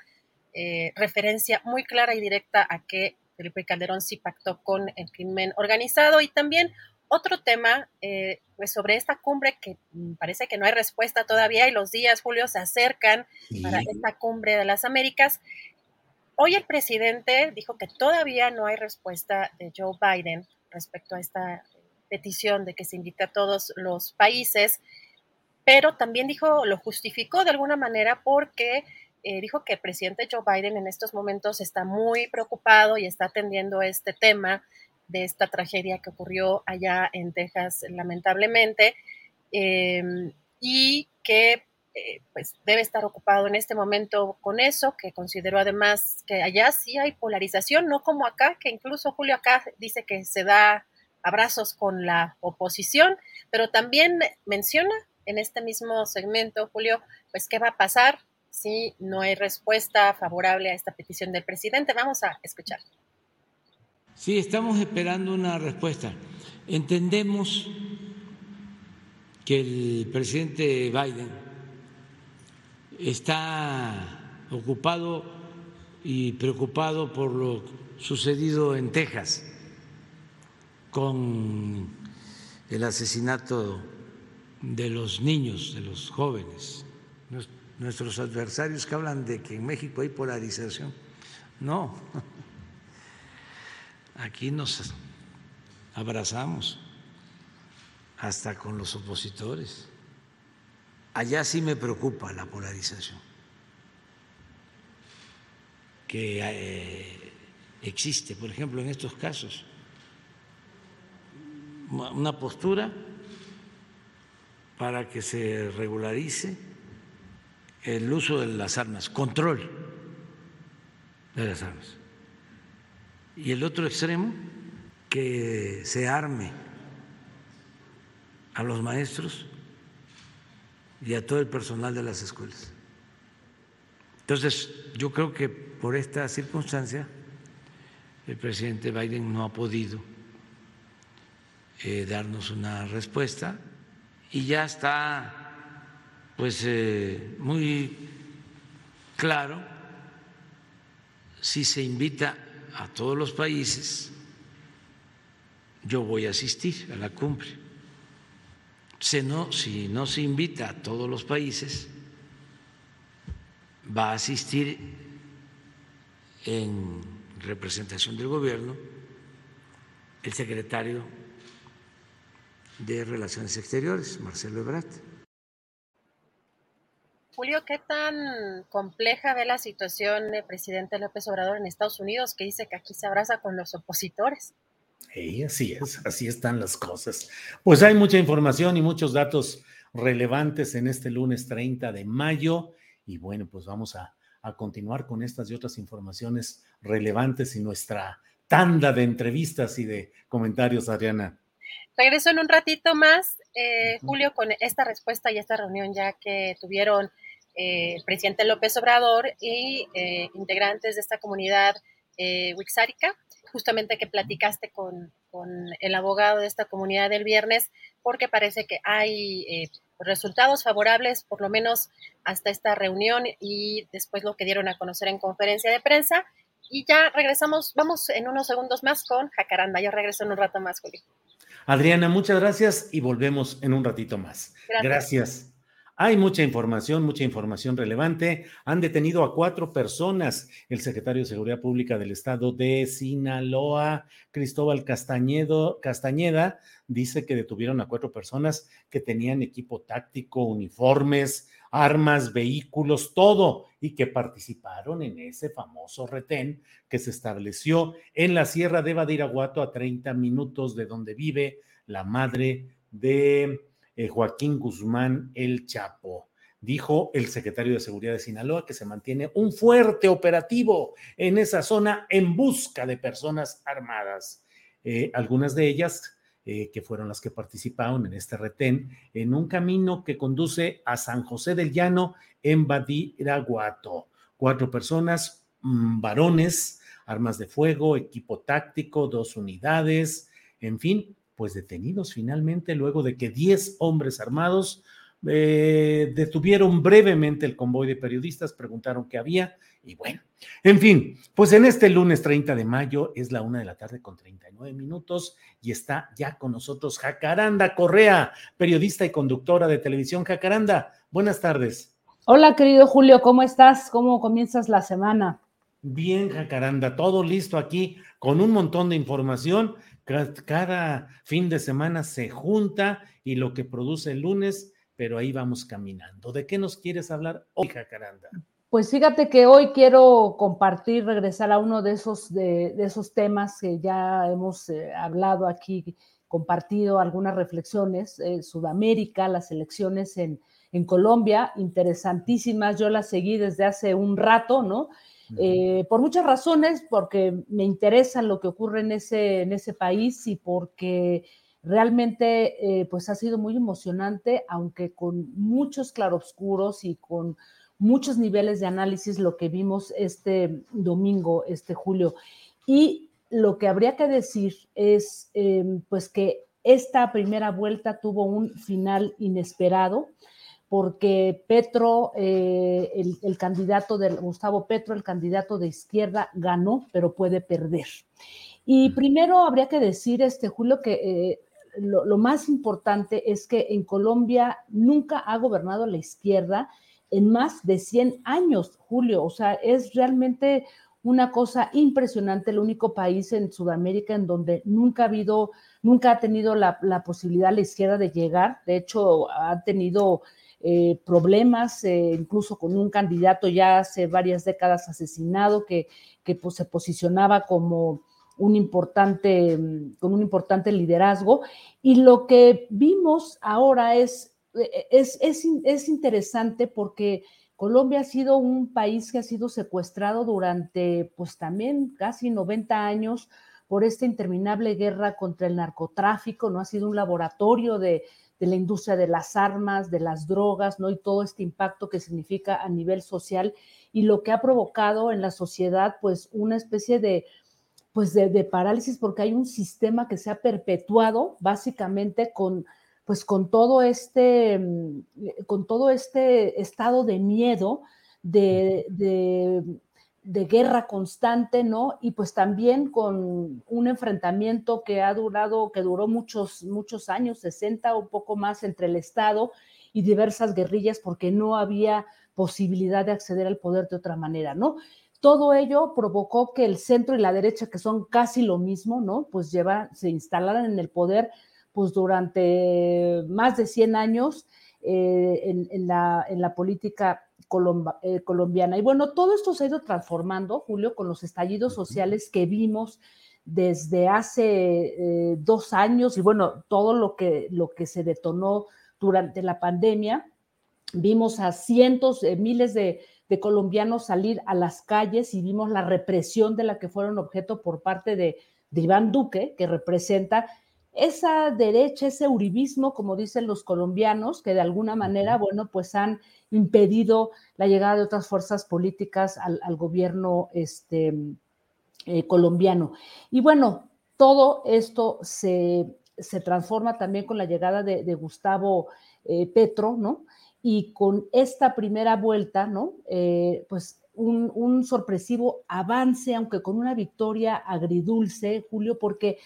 eh, referencia muy clara y directa a que Felipe Calderón sí pactó con el crimen organizado y también otro tema, eh, pues sobre esta cumbre que mm, parece que no hay respuesta todavía y los días, Julio, se acercan para esta cumbre de las Américas. Hoy el presidente dijo que todavía no hay respuesta de Joe Biden respecto a esta petición de que se invite a todos los países, pero también dijo, lo justificó de alguna manera porque eh, dijo que el presidente Joe Biden en estos momentos está muy preocupado y está atendiendo este tema de esta tragedia que ocurrió allá en Texas, lamentablemente, em, y que eh, pues debe estar ocupado en este momento con eso, que consideró además que allá sí hay polarización, no como acá, que incluso Julio acá dice que se da abrazos con la oposición, pero también menciona en este mismo segmento, Julio, pues qué va a pasar si no hay respuesta favorable a esta petición del presidente. Vamos a escuchar. Sí, estamos esperando una respuesta. Entendemos que el presidente Biden está ocupado y preocupado por lo sucedido en Texas con el asesinato de los niños, de los jóvenes. Nuestros adversarios que hablan de que en México hay polarización. No, Aquí nos abrazamos hasta con los opositores. Allá sí me preocupa la polarización que eh, existe, por ejemplo, en estos casos. Una postura para que se regularice el uso de las armas, control de las armas y el otro extremo, que se arme a los maestros y a todo el personal de las escuelas. Entonces, yo creo que por esta circunstancia el presidente Biden no ha podido eh, darnos una respuesta y ya está pues eh, muy claro si se invita a todos los países, yo voy a asistir a la cumbre. Si no, se invita a todos los países, va a asistir en representación del gobierno el secretario de Relaciones Exteriores, Marcelo Ebrard. Julio, ¿qué tan compleja ve la situación el presidente López Obrador en Estados Unidos, que dice que aquí se abraza con los opositores? Sí, así es, así están las cosas. Pues hay mucha información y muchos datos relevantes en este lunes 30 de mayo y bueno, pues vamos a, a continuar con estas y otras informaciones relevantes y nuestra tanda de entrevistas y de comentarios, Adriana. Regreso en un ratito más, eh, Julio, con esta respuesta y esta reunión ya que tuvieron eh, el presidente López Obrador y eh, integrantes de esta comunidad eh, wixárika, justamente que platicaste con, con, el abogado de esta comunidad el viernes, porque parece que hay resultados favorables, por lo menos hasta esta reunión y después lo que dieron a conocer en conferencia de prensa. Y ya regresamos, vamos en unos segundos más con Jacaranda. Yo regreso en un rato más, Julio. Adriana, muchas gracias y volvemos en un ratito más. Gracias. gracias. Hay mucha información, mucha información relevante. Han detenido a cuatro personas. El secretario de Seguridad Pública del Estado de Sinaloa, Cristóbal Castañedo, Castañeda, dice que detuvieron a cuatro personas que tenían equipo táctico, uniformes, armas, vehículos, todo, y que participaron en ese famoso retén que se estableció en la Sierra de Badiraguato a 30 minutos de donde vive la madre de eh, Joaquín Guzmán El Chapo. Dijo el secretario de Seguridad de Sinaloa que se mantiene un fuerte operativo en esa zona en busca de personas armadas. Eh, algunas de ellas eh, que fueron las que participaron en este retén, en un camino que conduce a San José del Llano en Badiraguato. Cuatro personas, mmm, varones, armas de fuego, equipo táctico, dos unidades, en fin, pues detenidos finalmente luego de que 10 hombres armados eh, detuvieron brevemente el convoy de periodistas, preguntaron qué había y bueno, en fin, pues en este lunes 30 de mayo es la una de la tarde con 39 minutos y está ya con nosotros Jacaranda Correa, periodista y conductora de televisión. Jacaranda, buenas tardes. Hola querido Julio, ¿cómo estás? ¿Cómo comienzas la semana? Bien, Jacaranda, todo listo aquí con un montón de información cada fin de semana se junta y lo que produce el lunes, pero ahí vamos caminando. ¿De qué nos quieres hablar hoy, Jacaranda? Pues fíjate que hoy quiero compartir, regresar a uno de esos, de, de esos temas que ya hemos eh, hablado aquí, compartido algunas reflexiones. Eh, Sudamérica, las elecciones en, en Colombia, interesantísimas. Yo las seguí desde hace un rato, ¿no? Eh, por muchas razones, porque me interesa lo que ocurre en ese, en ese país y porque realmente eh, pues ha sido muy emocionante, aunque con muchos claroscuros y con muchos niveles de análisis lo que vimos este domingo, este julio. Y lo que habría que decir es eh, pues que esta primera vuelta tuvo un final inesperado porque Petro, eh, el, el, candidato de Gustavo Petro, el candidato de izquierda, ganó, pero puede perder. Y primero habría que decir, este Julio, que eh, lo, más importante es que en Colombia nunca ha gobernado la izquierda en más de 100 años, Julio. O sea, es realmente una cosa impresionante, el único país en Sudamérica en donde nunca ha habido, nunca ha tenido la, la posibilidad la izquierda de llegar. De hecho, ha tenido eh, problemas, eh, incluso con un candidato ya hace varias décadas asesinado que, que pues, se posicionaba como un importante, con un importante liderazgo. Y lo que vimos ahora es, es, es, es interesante porque Colombia ha sido un país que ha sido secuestrado durante, pues también casi 90 años por esta interminable guerra contra el narcotráfico, ¿no? Ha sido un laboratorio de, de la industria de las armas, de las drogas, ¿no? Y todo este impacto que significa a nivel social y lo que ha provocado en la sociedad, pues, una especie de, pues, de, de parálisis porque hay un sistema que se ha perpetuado básicamente con, pues, con todo este, con todo este estado de miedo, de, de de guerra constante, ¿no? Y pues también con un enfrentamiento que ha durado, que duró muchos, muchos años, 60 o poco más entre el Estado y diversas guerrillas porque no había posibilidad de acceder al poder de otra manera, ¿no? Todo ello provocó que el centro y la derecha, que son casi lo mismo, ¿no? Pues lleva, se instalaran en el poder pues durante más de 100 años eh, en, en, la, en la política colomba, eh, colombiana. Y bueno, todo esto se ha ido transformando, Julio, con los estallidos sociales que vimos desde hace eh, dos años y bueno, todo lo que, lo que se detonó durante la pandemia. Vimos a cientos, miles de, de, colombianos salir a las calles y vimos la represión de la que fueron objeto por parte de, de Iván Duque, que representa esa derecha, ese uribismo, como dicen los colombianos, que de alguna manera, bueno, pues han impedido la llegada de otras fuerzas políticas al, gobierno este, eh, colombiano. Y bueno, todo esto se, transforma también con la llegada de, Gustavo eh, Petro, ¿no? Y con esta primera vuelta, ¿no? Eh, pues un, un, sorpresivo avance, aunque con una victoria agridulce, Julio, porque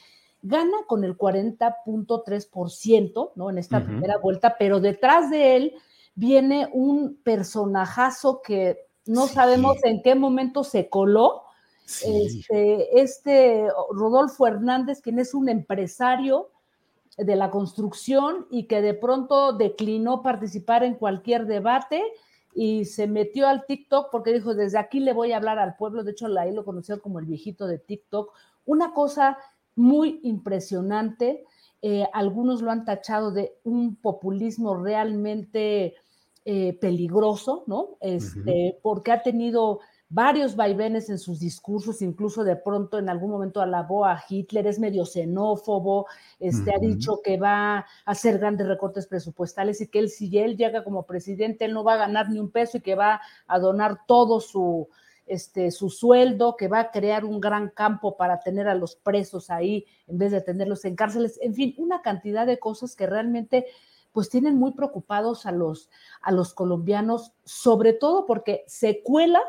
gana con el 40.3%, ¿no? En esta primera vuelta, pero detrás de él viene un personajazo que no sabemos en qué momento se coló. Este, este Rodolfo Hernández, quien es un empresario de la construcción y que de pronto declinó participar en cualquier debate y se metió al TikTok porque dijo, desde aquí le voy a hablar al pueblo, de hecho ahí lo conoció como el viejito de TikTok, una cosa muy impresionante. Eh, algunos lo han tachado de un populismo realmente eh, peligroso, ¿no? Este, Porque ha tenido varios vaivenes en sus discursos, incluso de pronto en algún momento alabó a Hitler, es medio xenófobo, este, ha dicho que va a hacer grandes recortes presupuestales y que él, si él llega como presidente, él no va a ganar ni un peso y que va a donar todo su, este, su sueldo, que va a crear un gran campo para tener a los presos ahí en vez de tenerlos en cárceles, en fin, una cantidad de cosas que realmente pues tienen muy preocupados a los, a los colombianos, sobre todo porque se cuela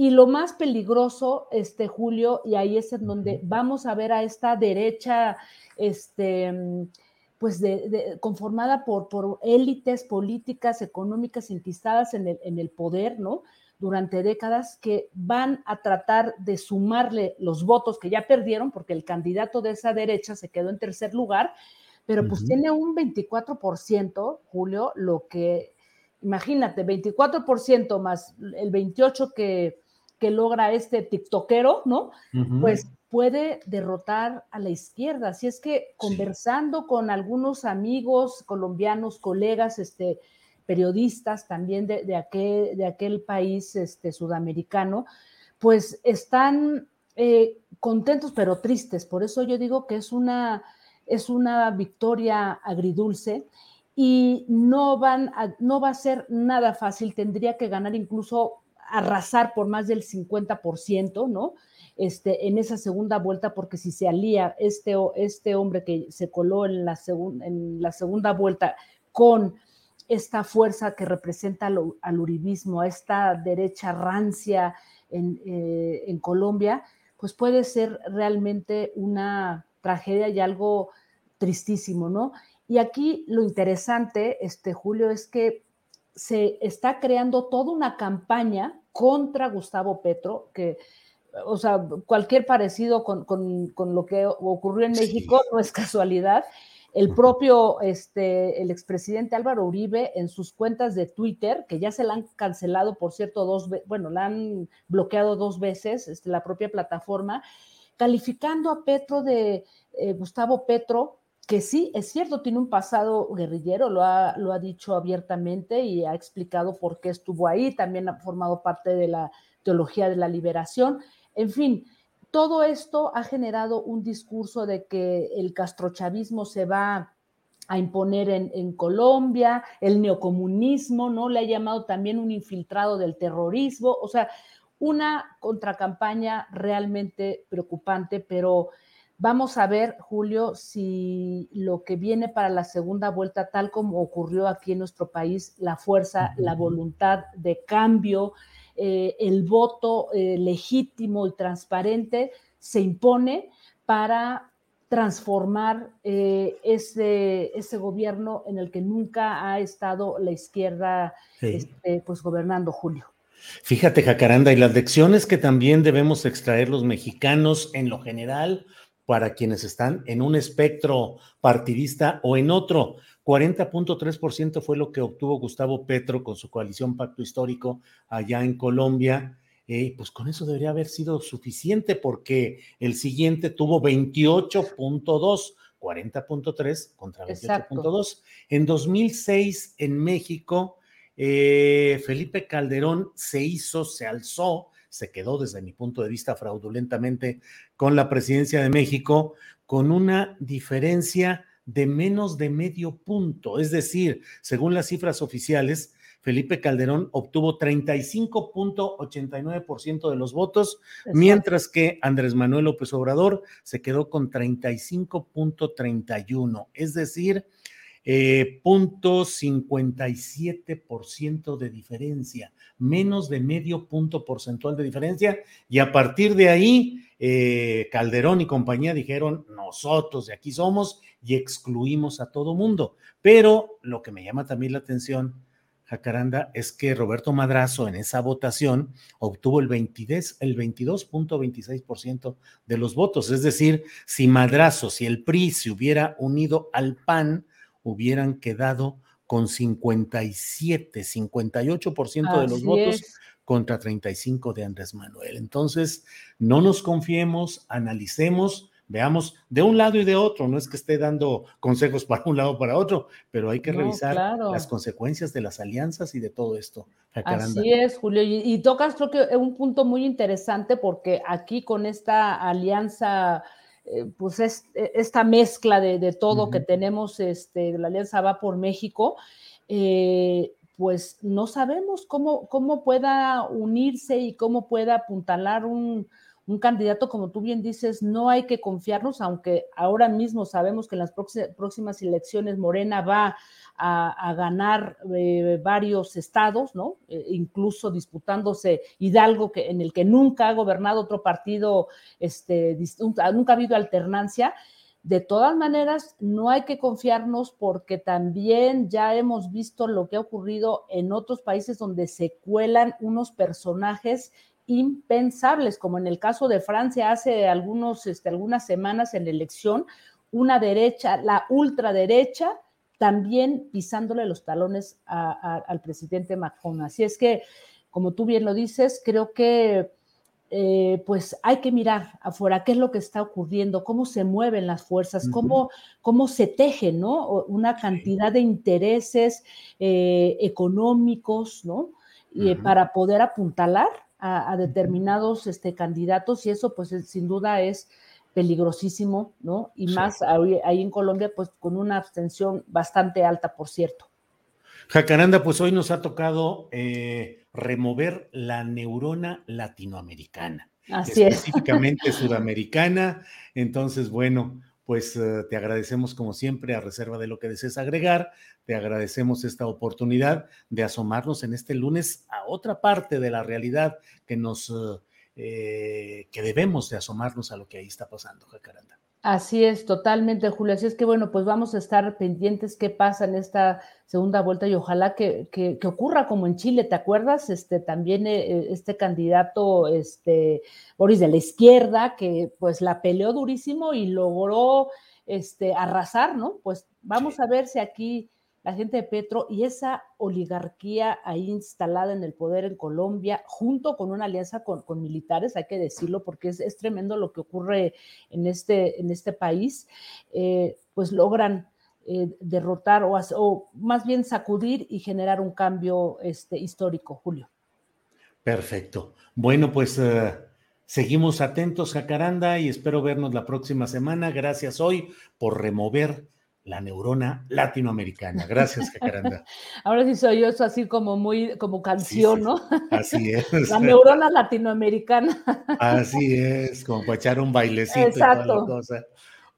y lo más peligroso, este Julio, y ahí es en donde vamos a ver a esta derecha, este, pues de, conformada por, por élites políticas, económicas inquistadas en el, en el poder, ¿no? durante décadas que van a tratar de sumarle los votos que ya perdieron, porque el candidato de esa derecha se quedó en tercer lugar, pero pues tiene un 24%, Julio, lo que, imagínate, 24% más el 28% que, que logra este tiktokero, ¿no? Pues puede derrotar a la izquierda. Así es que conversando con algunos amigos colombianos, colegas, este, periodistas también de, aquel, de aquel país este, sudamericano, pues están eh, contentos pero tristes. Por eso yo digo que es una, es una victoria agridulce y no, van no va a ser nada fácil. Tendría que ganar incluso arrasar por más del 50%, ¿no? Este, en esa segunda vuelta, porque si se alía este, este hombre que se coló en la, en la segunda vuelta con esta fuerza que representa al, uribismo, a esta derecha rancia eh, en, Colombia, pues puede ser realmente una tragedia y algo tristísimo, ¿no? Y aquí lo interesante, este Julio, es que se está creando toda una campaña contra Gustavo Petro, que, o sea, cualquier parecido con, lo que ocurrió en México no es casualidad, el propio, este, el expresidente Álvaro Uribe en sus cuentas de Twitter, que ya se la han cancelado, por cierto, dos, bueno, la han bloqueado dos veces, este, la propia plataforma, calificando a Petro de eh, Gustavo Petro, que sí, es cierto, tiene un pasado guerrillero, lo ha, lo ha dicho abiertamente y ha explicado por qué estuvo ahí, también ha formado parte de la teología de la liberación, en fin, todo esto ha generado un discurso de que el castrochavismo se va a imponer en, Colombia, el neocomunismo, ¿no? Le ha llamado también un infiltrado del terrorismo, o sea, una contracampaña realmente preocupante, pero vamos a ver, Julio, si lo que viene para la segunda vuelta, tal como ocurrió aquí en nuestro país, la fuerza, la voluntad de cambio, eh, el voto eh, legítimo y transparente se impone para transformar eh, ese, ese, gobierno en el que nunca ha estado la izquierda este, pues gobernando, Julio. Fíjate, Jacaranda, y las lecciones que también debemos extraer los mexicanos en lo general para quienes están en un espectro partidista o en otro. 40.3% fue lo que obtuvo Gustavo Petro con su coalición Pacto Histórico allá en Colombia. Eh, pues con eso debería haber sido suficiente porque el siguiente tuvo 28.2, 40.3 contra 28.2. En 2006 en México, eh, Felipe Calderón se hizo, se alzó, se quedó desde mi punto de vista fraudulentamente con la presidencia de México con una diferencia de menos de medio punto. Es decir, según las cifras oficiales, Felipe Calderón obtuvo 35.89% de los votos, mientras que Andrés Manuel López Obrador se quedó con 35.31, es decir, eh, punto 57% de diferencia, menos de medio punto porcentual de diferencia, y a partir de ahí, eh, Calderón y compañía dijeron, nosotros de aquí somos y excluimos a todo mundo. Pero lo que me llama también la atención Jacaranda, es que Roberto Madrazo en esa votación obtuvo el, 22.26% de los votos. Es decir, si Madrazo, si el PRI se hubiera unido al PAN, hubieran quedado con 57, 58% de los votos contra 35 de Andrés Manuel. Entonces, no nos confiemos, analicemos veamos de un lado y de otro, no es que esté dando consejos para un lado o para otro, pero hay que revisar las consecuencias de las alianzas y de todo esto. Así es, Julio, y, tocas creo que un punto muy interesante porque aquí con esta alianza eh, pues es, e, esta mezcla de, todo que tenemos, este, la Alianza Va por México, eh, pues no sabemos cómo, cómo pueda unirse y cómo pueda apuntalar un, un candidato, como tú bien dices, no hay que confiarnos, aunque ahora mismo sabemos que en las próximas elecciones Morena va a, ganar eh, varios estados, ¿no? Eh, incluso disputándose Hidalgo, que, en el que nunca ha gobernado otro partido, este, nunca ha habido alternancia. De todas maneras, no hay que confiarnos porque también ya hemos visto lo que ha ocurrido en otros países donde se cuelan unos personajes impensables, como en el caso de Francia hace algunos, este, algunas semanas en la elección, una derecha, la ultraderecha, también pisándole los talones al presidente Macron. Así es que, como tú bien lo dices, creo que eh, pues hay que mirar afuera qué es lo que está ocurriendo, cómo se mueven las fuerzas, cómo, cómo se tejen, ¿no? Una cantidad de intereses eh, económicos, ¿no? Y, para poder apuntalar a, determinados este, candidatos y eso pues sin duda es peligrosísimo, ¿no? Y más ahí, en Colombia pues con una abstención bastante alta, por cierto. Jacaranda, pues hoy nos ha tocado eh, remover la neurona latinoamericana. Así específicamente sudamericana. Entonces, bueno, pues eh, te agradecemos como siempre a reserva de lo que desees agregar, te agradecemos esta oportunidad de asomarnos en este lunes a otra parte de la realidad que nos, eh, que debemos de asomarnos a lo que ahí está pasando, Jacaranda. Así es, totalmente, Julio. Así es que bueno, pues vamos a estar pendientes qué pasa en esta segunda vuelta y ojalá que, que, ocurra como en Chile, ¿te acuerdas? Este también eh, este candidato, este Boris de la izquierda, que pues la peleó durísimo y logró este arrasar, ¿no? Pues vamos a ver si aquí la gente de Petro y esa oligarquía ahí instalada en el poder en Colombia, junto con una alianza con, militares, hay que decirlo, porque es, tremendo lo que ocurre en este, en este país, eh, pues logran eh, derrotar o, más bien sacudir y generar un cambio este, histórico, Julio. Perfecto. Bueno, pues eh, seguimos atentos, Jacaranda, y espero vernos la próxima semana. Gracias hoy por remover la neurona latinoamericana. Gracias, Jacaranda. Ahora sí soy yo, eso así como muy, como canción, ¿no? Así es. la neurona latinoamericana. Así es, como para echar un bailecito Exacto. y toda la cosa.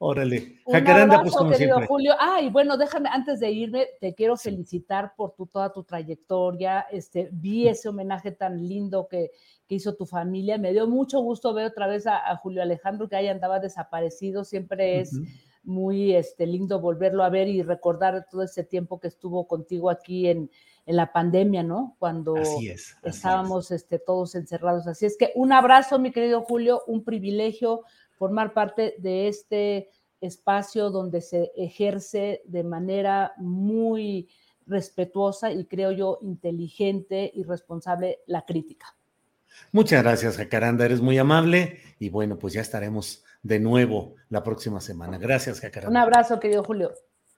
Órale. Jacaranda, pues como siempre. Julio. Ah, y bueno, déjame, antes de irme, te quiero felicitar por tu, toda tu trayectoria. Este, vi ese homenaje tan lindo que, que hizo tu familia. Me dio mucho gusto ver otra vez a, Julio Alejandro, que ahí andaba desaparecido. Siempre es muy este, lindo volverlo a ver y recordar todo ese tiempo que estuvo contigo aquí en, la pandemia, ¿no? Cuando estábamos Este, todos encerrados. Así es que un abrazo, mi querido Julio, un privilegio formar parte de este espacio donde se ejerce de manera muy respetuosa y creo yo inteligente y responsable la crítica. Muchas gracias, Jacaranda, eres muy amable y bueno, pues ya estaremos de nuevo la próxima semana. Gracias, Jacaranda. Un abrazo, querido Julio.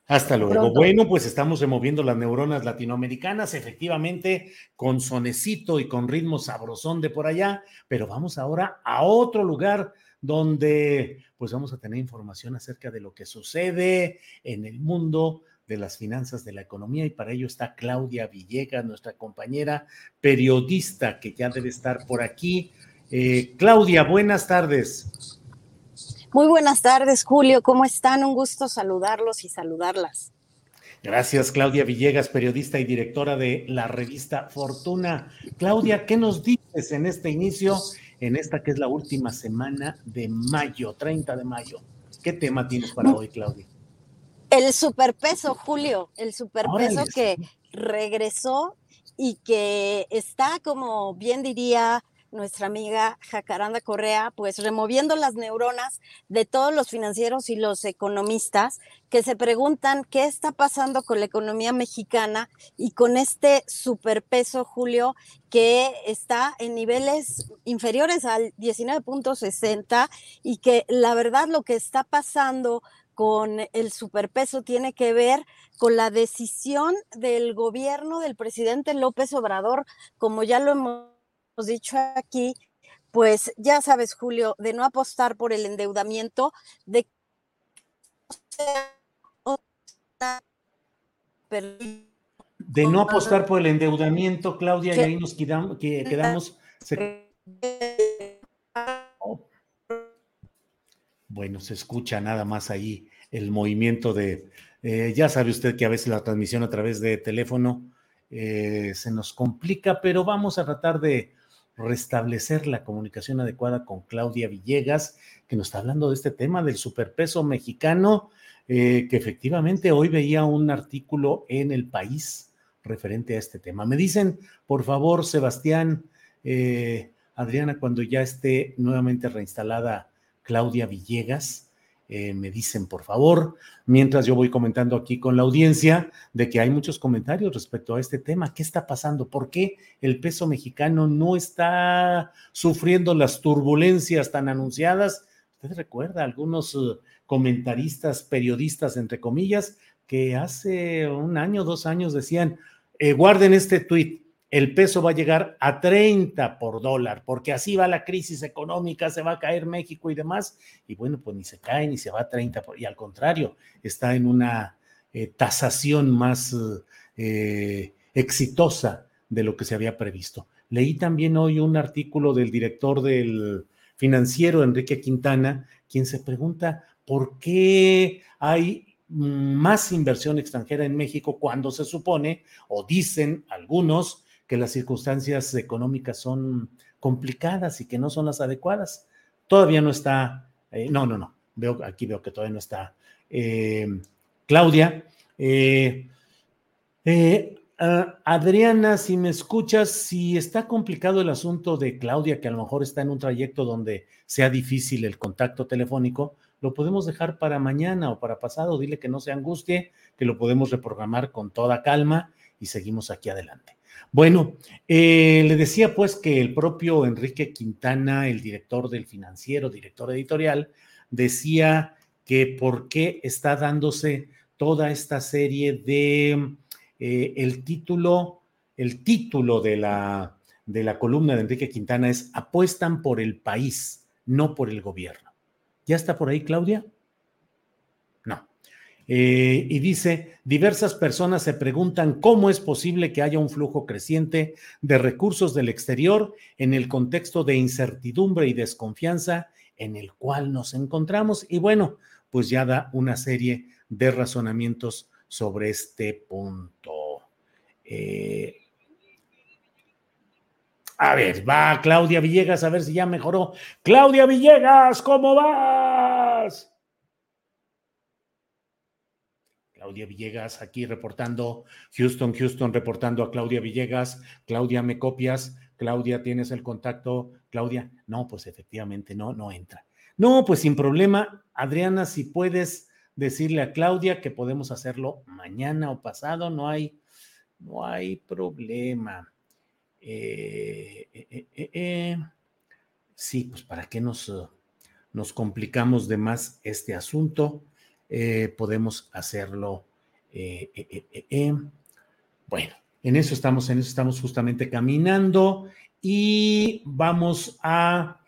Hasta luego. Bueno, pues estamos removiendo las neuronas latinoamericanas, efectivamente, con sonecito y con ritmo sabrosón de por allá, pero vamos ahora a otro lugar donde pues vamos a tener información acerca de lo que sucede en el mundo de las finanzas de la economía y para ello está Claudia Villegas, nuestra compañera periodista que ya debe estar por aquí. Eh, Claudia, buenas tardes. Muy buenas tardes, Julio. ¿Cómo están? Un gusto saludarlos y saludarlas. Gracias, Claudia Villegas, periodista y directora de la revista Fortuna. Claudia, ¿qué nos dices en este inicio, en esta que es la última semana de mayo, 30 de mayo? ¿Qué tema tienes para hoy, Claudia? El superpeso, Julio, el superpeso que regresó y que está, como bien diría nuestra amiga Jacaranda Correa, pues removiendo las neuronas de todos los financieros y los economistas que se preguntan qué está pasando con la economía mexicana y con este superpeso, Julio, que está en niveles inferiores al 19.60 y que la verdad lo que está pasando con el superpeso tiene que ver con la decisión del gobierno del presidente López Obrador, como ya lo hemos dicho aquí, pues ya sabes, Julio, de no apostar por el endeudamiento, de de no apostar por el endeudamiento, Claudia, y ahí nos quedamos, que quedamos Bueno, se escucha nada más ahí el movimiento de, eh, ya sabe usted que a veces la transmisión a través de teléfono eh, se nos complica, pero vamos a tratar de restablecer la comunicación adecuada con Claudia Villegas, que nos está hablando de este tema del superpeso mexicano, eh, que efectivamente hoy veía un artículo en el país referente a este tema. Me dicen, por favor, Sebastián, eh, Adriana, cuando ya esté nuevamente reinstalada Claudia Villegas, eh, me dicen, por favor, mientras yo voy comentando aquí con la audiencia de que hay muchos comentarios respecto a este tema. ¿Qué está pasando? ¿Por qué el peso mexicano no está sufriendo las turbulencias tan anunciadas? Usted recuerda algunos eh, comentaristas, periodistas, entre comillas, que hace un año, dos años decían, eh, guarden este tuit, el peso va a llegar a 30 por dólar, porque así va la crisis económica, se va a caer México y demás. Y bueno, pues ni se cae ni se va a 30, y al contrario, está en una eh, tasación más eh, exitosa de lo que se había previsto. Leí también hoy un artículo del director del financiero, Enrique Quintana, quien se pregunta por qué hay más inversión extranjera en México cuando se supone, o dicen algunos, que las circunstancias económicas son complicadas y que no son las adecuadas. Todavía no está, eh, no, no, no, veo, aquí veo que todavía no está eh, Claudia. Eh, ah, Adriana, si me escuchas, si está complicado el asunto de Claudia, que a lo mejor está en un trayecto donde sea difícil el contacto telefónico, lo podemos dejar para mañana o para pasado. Dile que no se angustie, que lo podemos reprogramar con toda calma y seguimos aquí adelante. Bueno, eh, le decía pues que el propio Enrique Quintana, el director del financiero, director editorial, decía que por qué está dándose toda esta serie de eh, el título, el título de la, de la columna de Enrique Quintana es apuestan por el país, no por el gobierno. ¿Ya está por ahí, Claudia? Eh, y dice, diversas personas se preguntan cómo es posible que haya un flujo creciente de recursos del exterior en el contexto de incertidumbre y desconfianza en el cual nos encontramos. Y bueno, pues ya da una serie de razonamientos sobre este punto. Eh, a ver, va Claudia Villegas, a ver si ya mejoró. Claudia Villegas, ¿cómo vas? Claudia Villegas aquí reportando, Houston, Houston reportando a Claudia Villegas. Claudia, ¿me copias? Claudia, ¿tienes el contacto? Claudia, no, pues efectivamente no, no entra. No, pues sin problema. Adriana, si puedes decirle a Claudia que podemos hacerlo mañana o pasado, no hay, no hay problema. Eh, eh, eh, sí, pues para qué nos, nos complicamos de más este asunto. Eh, podemos hacerlo. Eh, eh, bueno, en eso estamos, en eso estamos justamente caminando y vamos a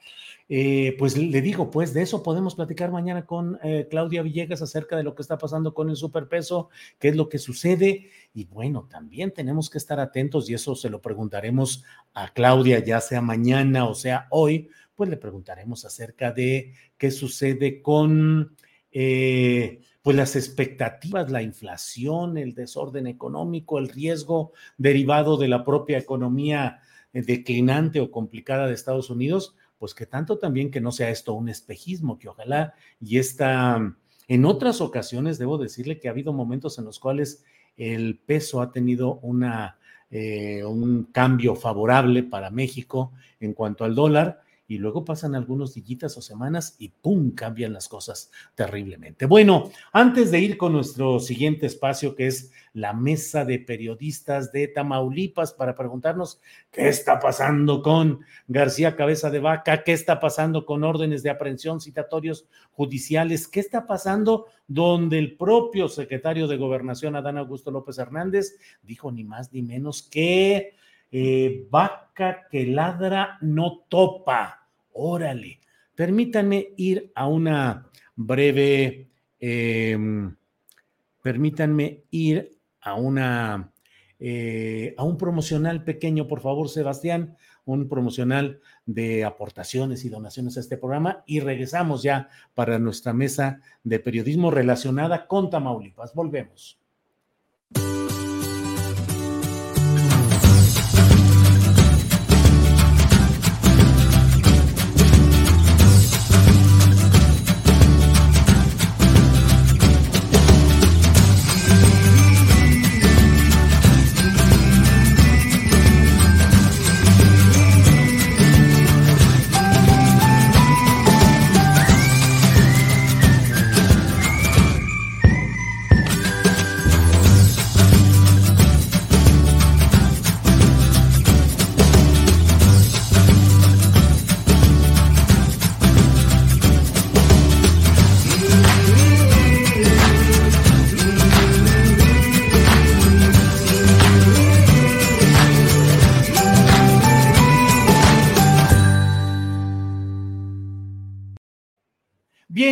eh, pues le digo, pues de eso podemos platicar mañana con eh, Claudia Villegas acerca de lo que está pasando con el superpeso, qué es lo que sucede. Y bueno, también tenemos que estar atentos y eso se lo preguntaremos a Claudia, ya sea mañana o sea hoy, pues le preguntaremos acerca de qué sucede con eh, pues las expectativas, la inflación, el desorden económico, el riesgo derivado de la propia economía declinante o complicada de Estados Unidos pues que tanto también que no sea esto un espejismo, que ojalá y esta, en otras ocasiones debo decirle que ha habido momentos en los cuales el peso ha tenido una, eh, un cambio favorable para México en cuanto al dólar y luego pasan algunos días o semanas y ¡pum! cambian las cosas terriblemente. Bueno, antes de ir con nuestro siguiente espacio, que es la mesa de periodistas de Tamaulipas, para preguntarnos qué está pasando con García Cabeza de Vaca, qué está pasando con órdenes de aprehensión, citatorios judiciales, qué está pasando donde el propio secretario de Gobernación, Adán Augusto López Hernández, dijo ni más ni menos que eh, vaca que ladra no topa. Órale. Permítanme ir a una breve, em, permítanme ir a una, eh, a un promocional pequeño, por favor, Sebastián, un promocional de aportaciones y donaciones a este programa y regresamos ya para nuestra mesa de periodismo relacionada con Tamaulipas. Volvemos.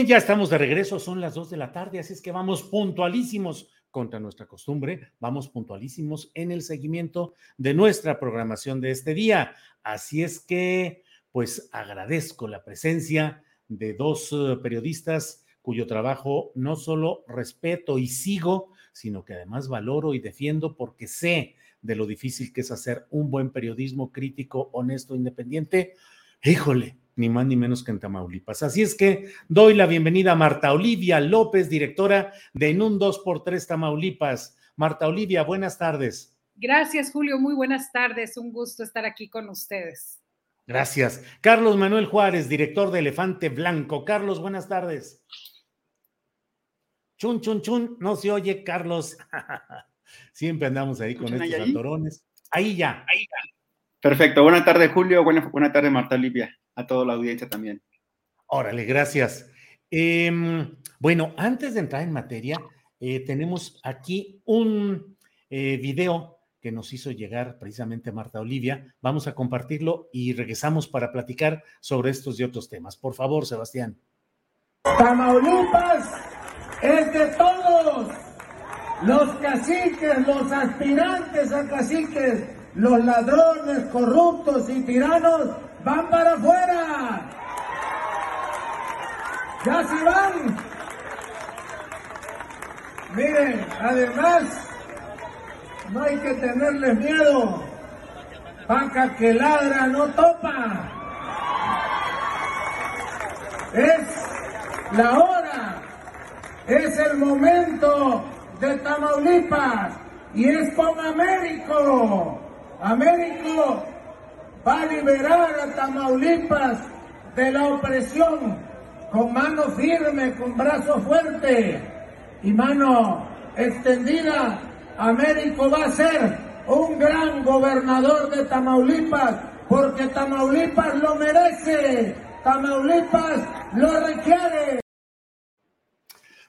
Ya estamos de regreso, son las dos de la tarde, así es que vamos puntualísimos contra nuestra costumbre, vamos puntualísimos en el seguimiento de nuestra programación de este día. Así es que, pues agradezco la presencia de dos eh, periodistas cuyo trabajo no solo respeto y sigo, sino que además valoro y defiendo porque sé de lo difícil que es hacer un buen periodismo crítico, honesto, independiente. Híjole, ni más ni menos que en Tamaulipas. Así es que doy la bienvenida a Marta Olivia López, directora de En un 2x3 Tamaulipas. Marta Olivia, buenas tardes. Gracias, Julio. Muy buenas tardes. Un gusto estar aquí con ustedes. Gracias. Carlos Manuel Juárez, director de Elefante Blanco. Carlos, buenas tardes. Chun, chun, chun. No se oye, Carlos. Siempre andamos ahí con estos atorones. Ahí ya, ahí ya. Perfecto. Buenas tardes, Julio. Buenas buena tardes, Marta Olivia a toda la audiencia también. Órale, gracias. Em, bueno, antes de entrar en materia, eh, tenemos aquí un eh, video que nos hizo llegar precisamente Marta Olivia. Vamos a compartirlo y regresamos para platicar sobre estos y otros temas. Por favor, Sebastián. Tamaulipas es de todos. Los caciques, los aspirantes a caciques, los ladrones, corruptos y tiranos van para afuera. Ya se van. Miren, además, no hay que tenerles miedo. Vaca que ladra no topa. Es la hora, es el momento de Tamaulipas y es con Américo. Américo va a liberar a Tamaulipas de la opresión con mano firme, con brazo fuerte y mano extendida. Américo va a ser un gran gobernador de Tamaulipas porque Tamaulipas lo merece, Tamaulipas lo requiere.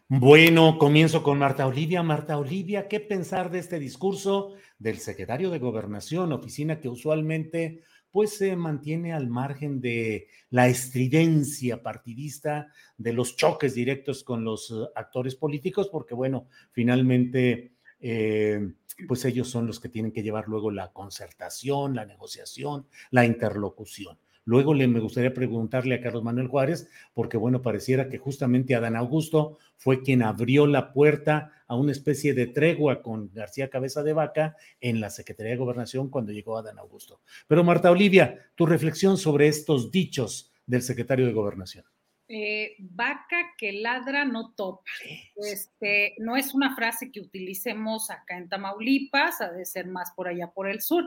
Bueno, comienzo con Marta Olivia. Marta Olivia, ¿qué pensar de este discurso del secretario de Gobernación, oficina que usualmente pues se mantiene al margen de la estridencia partidista, de los choques directos con los eh, actores políticos, porque bueno, finalmente, eh, pues ellos son los que tienen que llevar luego la concertación, la negociación, la interlocución. Luego le, me gustaría preguntarle a Carlos Manuel Juárez, porque bueno, pareciera que justamente Adán Augusto fue quien abrió la puerta a una especie de tregua con García Cabeza de Vaca en la Secretaría de Gobernación cuando llegó Adán Augusto. Pero Marta Olivia, tu reflexión sobre estos dichos del secretario de Gobernación. Eh, vaca que ladra no topa. Este, no es una frase que utilicemos acá en Tamaulipas, ha de ser más por allá por el sur,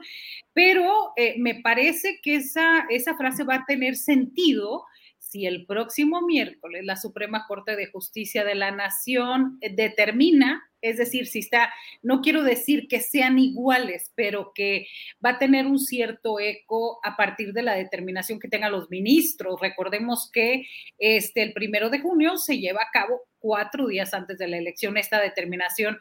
pero eh, me parece que esa, esa frase va a tener sentido si el próximo miércoles la Suprema Corte de Justicia de la Nación eh, determina es decir, si está, no quiero decir que sean iguales, pero que va a tener un cierto eco a partir de la determinación que tengan los ministros. Recordemos que este, el primero de junio se lleva a cabo cuatro días antes de la elección esta determinación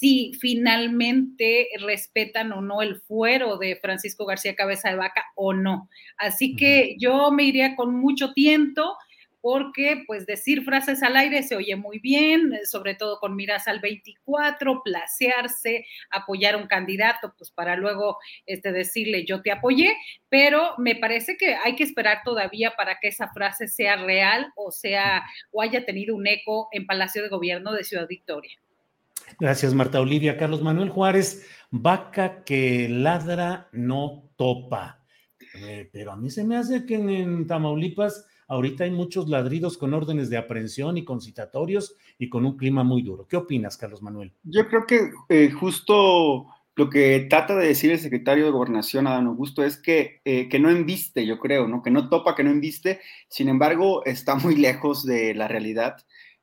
si finalmente respetan o no el fuero de Francisco García Cabeza de Vaca o no. Así que yo me iría con mucho tiento porque pues decir frases al aire se oye muy bien, sobre todo con miras al 24, placearse, apoyar a un candidato, pues para luego este, decirle yo te apoyé, pero me parece que hay que esperar todavía para que esa frase sea real o sea o haya tenido un eco en Palacio de Gobierno de Ciudad Victoria. Gracias, Marta Olivia. Carlos Manuel Juárez, vaca que ladra no topa. Eh, pero a mí se me hace que en Tamaulipas Ahorita hay muchos ladridos con órdenes de aprehensión y concitatorios y con un clima muy duro. ¿Qué opinas, Carlos Manuel? Yo creo que eh, justo lo que trata de decir el secretario de Gobernación, Adán Augusto, es que, eh, que no enviste, yo creo, ¿no? Que no topa, que no enviste. Sin embargo, está muy lejos de la realidad.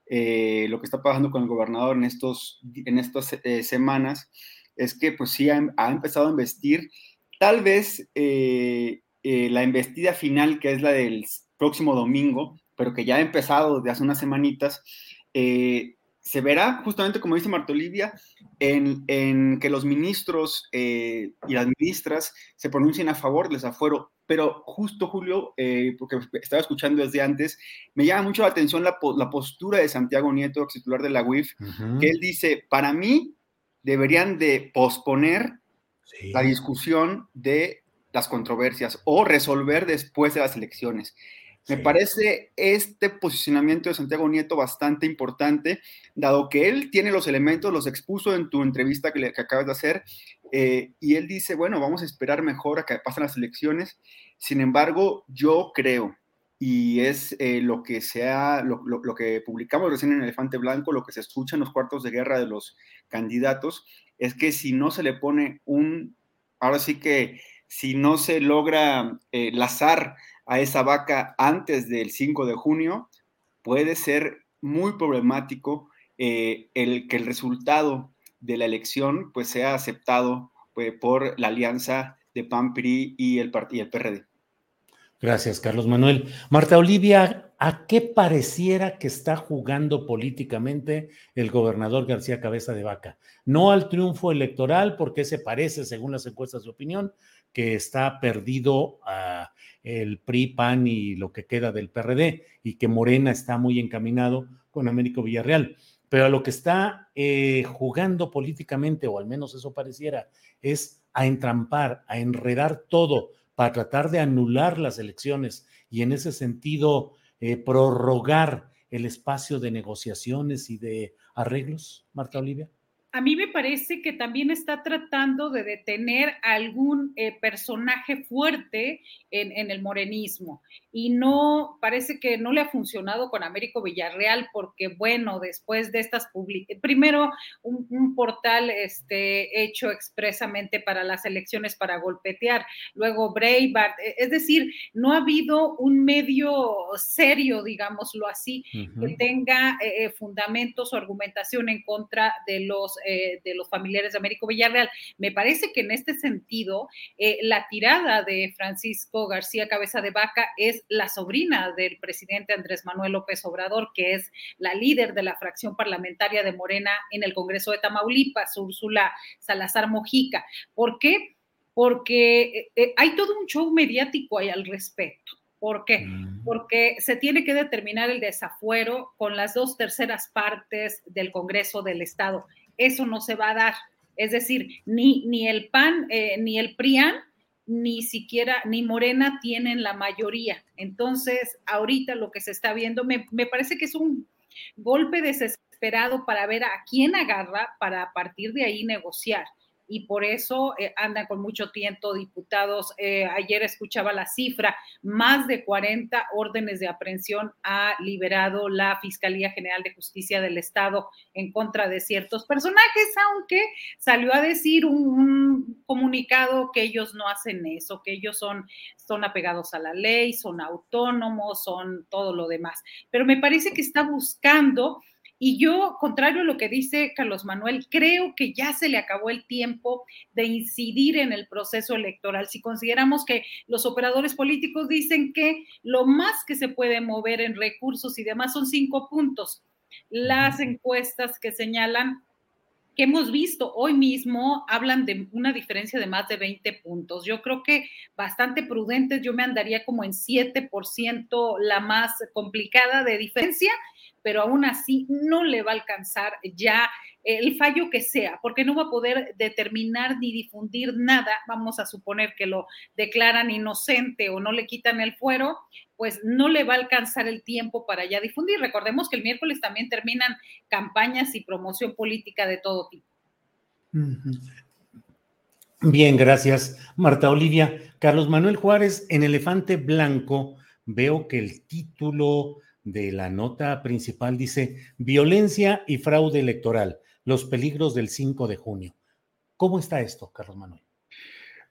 Eh, lo que está pasando con el gobernador en, estos, en estas semanas es que, pues sí, ha, empezado a investir. Tal vez la investida final, que es la del próximo domingo, pero que ya ha empezado de hace unas semanitas, eh, se verá justamente, como dice Marta Olivia, en, que los ministros eh, y las ministras se pronuncien a favor del desafuero. Pero justo, Julio, eh, porque estaba escuchando desde antes, me llama mucho la atención la, postura de Santiago Nieto, ex titular de la UIF, que él dice, para mí deberían de posponer la discusión de las controversias o resolver después de las elecciones. Me parece este posicionamiento de Santiago Nieto bastante importante, dado que él tiene los elementos, los expuso en tu entrevista que, le, acabas de hacer, eh, y él dice, bueno, vamos a esperar mejor a que pasen las elecciones. Sin embargo, yo creo, y es eh, lo que sea, lo, lo, que publicamos recién en Elefante Blanco, lo que se escucha en los cuartos de guerra de los candidatos, es que si no se le pone un, ahora sí que si no se logra eh, lazar a esa vaca antes del 5 de junio, puede ser muy problemático eh, el que el resultado de la elección pues, sea aceptado pues, por la alianza de PAN-PRI y el, y el PRD. Gracias, Carlos Manuel. Marta Olivia, ¿a qué pareciera que está jugando políticamente el gobernador García Cabeza de Vaca? No al triunfo electoral, porque se parece, según las encuestas de opinión, que está perdido a el PRI, PAN y lo que queda del PRD, y que Morena está muy encaminado con Américo Villarreal. Pero a lo que está eh, jugando políticamente, o al menos eso pareciera, es a entrampar, a enredar todo para tratar de anular las elecciones y en ese sentido eh, prorrogar el espacio de negociaciones y de arreglos, Marta Olivia? A mí me parece que también está tratando de detener algún eh, personaje fuerte en, el morenismo y no parece que no le ha funcionado con Américo Villarreal porque bueno después de estas publicaciones primero un, portal este hecho expresamente para las elecciones para golpetear luego Breitbart e, es decir no ha habido un medio serio digámoslo así que tenga eh, eh, fundamentos o argumentación en contra de los eh, de los familiares de Américo Villarreal. Me parece que en este sentido, eh, la tirada de Francisco García Cabeza de Vaca es la sobrina del presidente Andrés Manuel López Obrador, que es la líder de la fracción parlamentaria de Morena en el Congreso de Tamaulipas, Úrsula Salazar Mojica. ¿Por qué? porque eh, hay todo un show mediático ahí al respecto. ¿Por qué? Mm. Porque se tiene que determinar el desafuero con las dos terceras partes del Congreso del Estado. Eso no se va a dar. Es decir, ni, ni el PAN eh, ni el PRIAN ni siquiera, ni Morena tienen la mayoría. Entonces, ahorita lo que se está viendo, me, me parece que es un golpe desesperado para ver a quién agarra para a partir de ahí negociar y por eso eh, andan con mucho tiento diputados. Eh, ayer escuchaba la cifra, más de 40 órdenes de aprehensión ha liberado la Fiscalía General de Justicia del Estado en contra de ciertos personajes, aunque salió a decir un, comunicado que ellos no hacen eso, que ellos son, son apegados a la ley, son autónomos, son todo lo demás. Pero me parece que está buscando y yo, contrario a lo que dice Carlos Manuel, creo que ya se le acabó el tiempo de incidir en el proceso electoral. Si consideramos que los operadores políticos dicen que lo más que se puede mover en recursos y demás son cinco puntos. Las encuestas que señalan que hemos visto hoy mismo hablan de una diferencia de más de 20 puntos. Yo creo que bastante prudentes, yo me andaría como en 7% la más complicada de diferencia pero aún así no le va a alcanzar ya el fallo que sea, porque no va a poder determinar ni difundir nada, vamos a suponer que lo declaran inocente o no le quitan el fuero, pues no le va a alcanzar el tiempo para ya difundir. Recordemos que el miércoles también terminan campañas y promoción política de todo tipo. Bien, gracias, Marta Olivia. Carlos Manuel Juárez, en Elefante Blanco, veo que el título de la nota principal dice violencia y fraude electoral, los peligros del 5 de junio. ¿Cómo está esto, Carlos Manuel?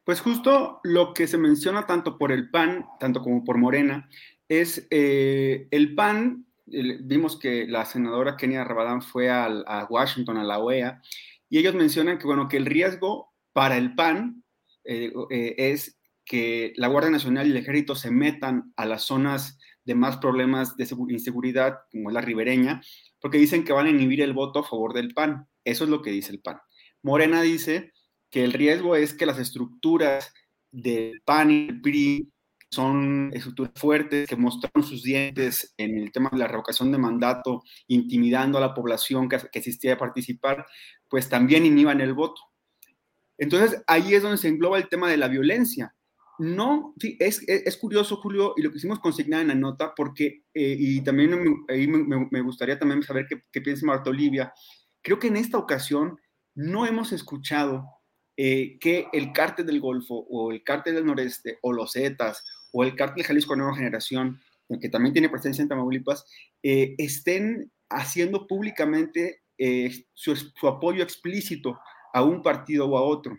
Pues justo lo que se menciona tanto por el PAN, tanto como por Morena, es eh, el PAN, vimos que la senadora Kenia Rabadán fue a Washington, a la OEA, y ellos mencionan que, bueno, que el riesgo para el PAN eh, eh, es que la Guardia Nacional y el Ejército se metan a las zonas de más problemas de inseguridad, como la ribereña, porque dicen que van a inhibir el voto a favor del PAN. Eso es lo que dice el PAN. Morena dice que el riesgo es que las estructuras del PAN y el PRI son estructuras fuertes que mostraron sus dientes en el tema de la revocación de mandato, intimidando a la población que, que asistía a participar, pues también inhiban el voto. Entonces ahí es donde se engloba el tema de la violencia. No, sí, es, es, curioso, Julio, y lo que hicimos consignar en la nota, porque, eh, y también me, me, gustaría también saber qué, piensa Marta Olivia, creo que en esta ocasión no hemos escuchado eh, que el cártel del Golfo, o el cártel del Noreste, o los Zetas, o el cártel Jalisco Nueva Generación, que también tiene presencia en Tamaulipas, eh, estén haciendo públicamente su, su apoyo explícito a un partido o a otro.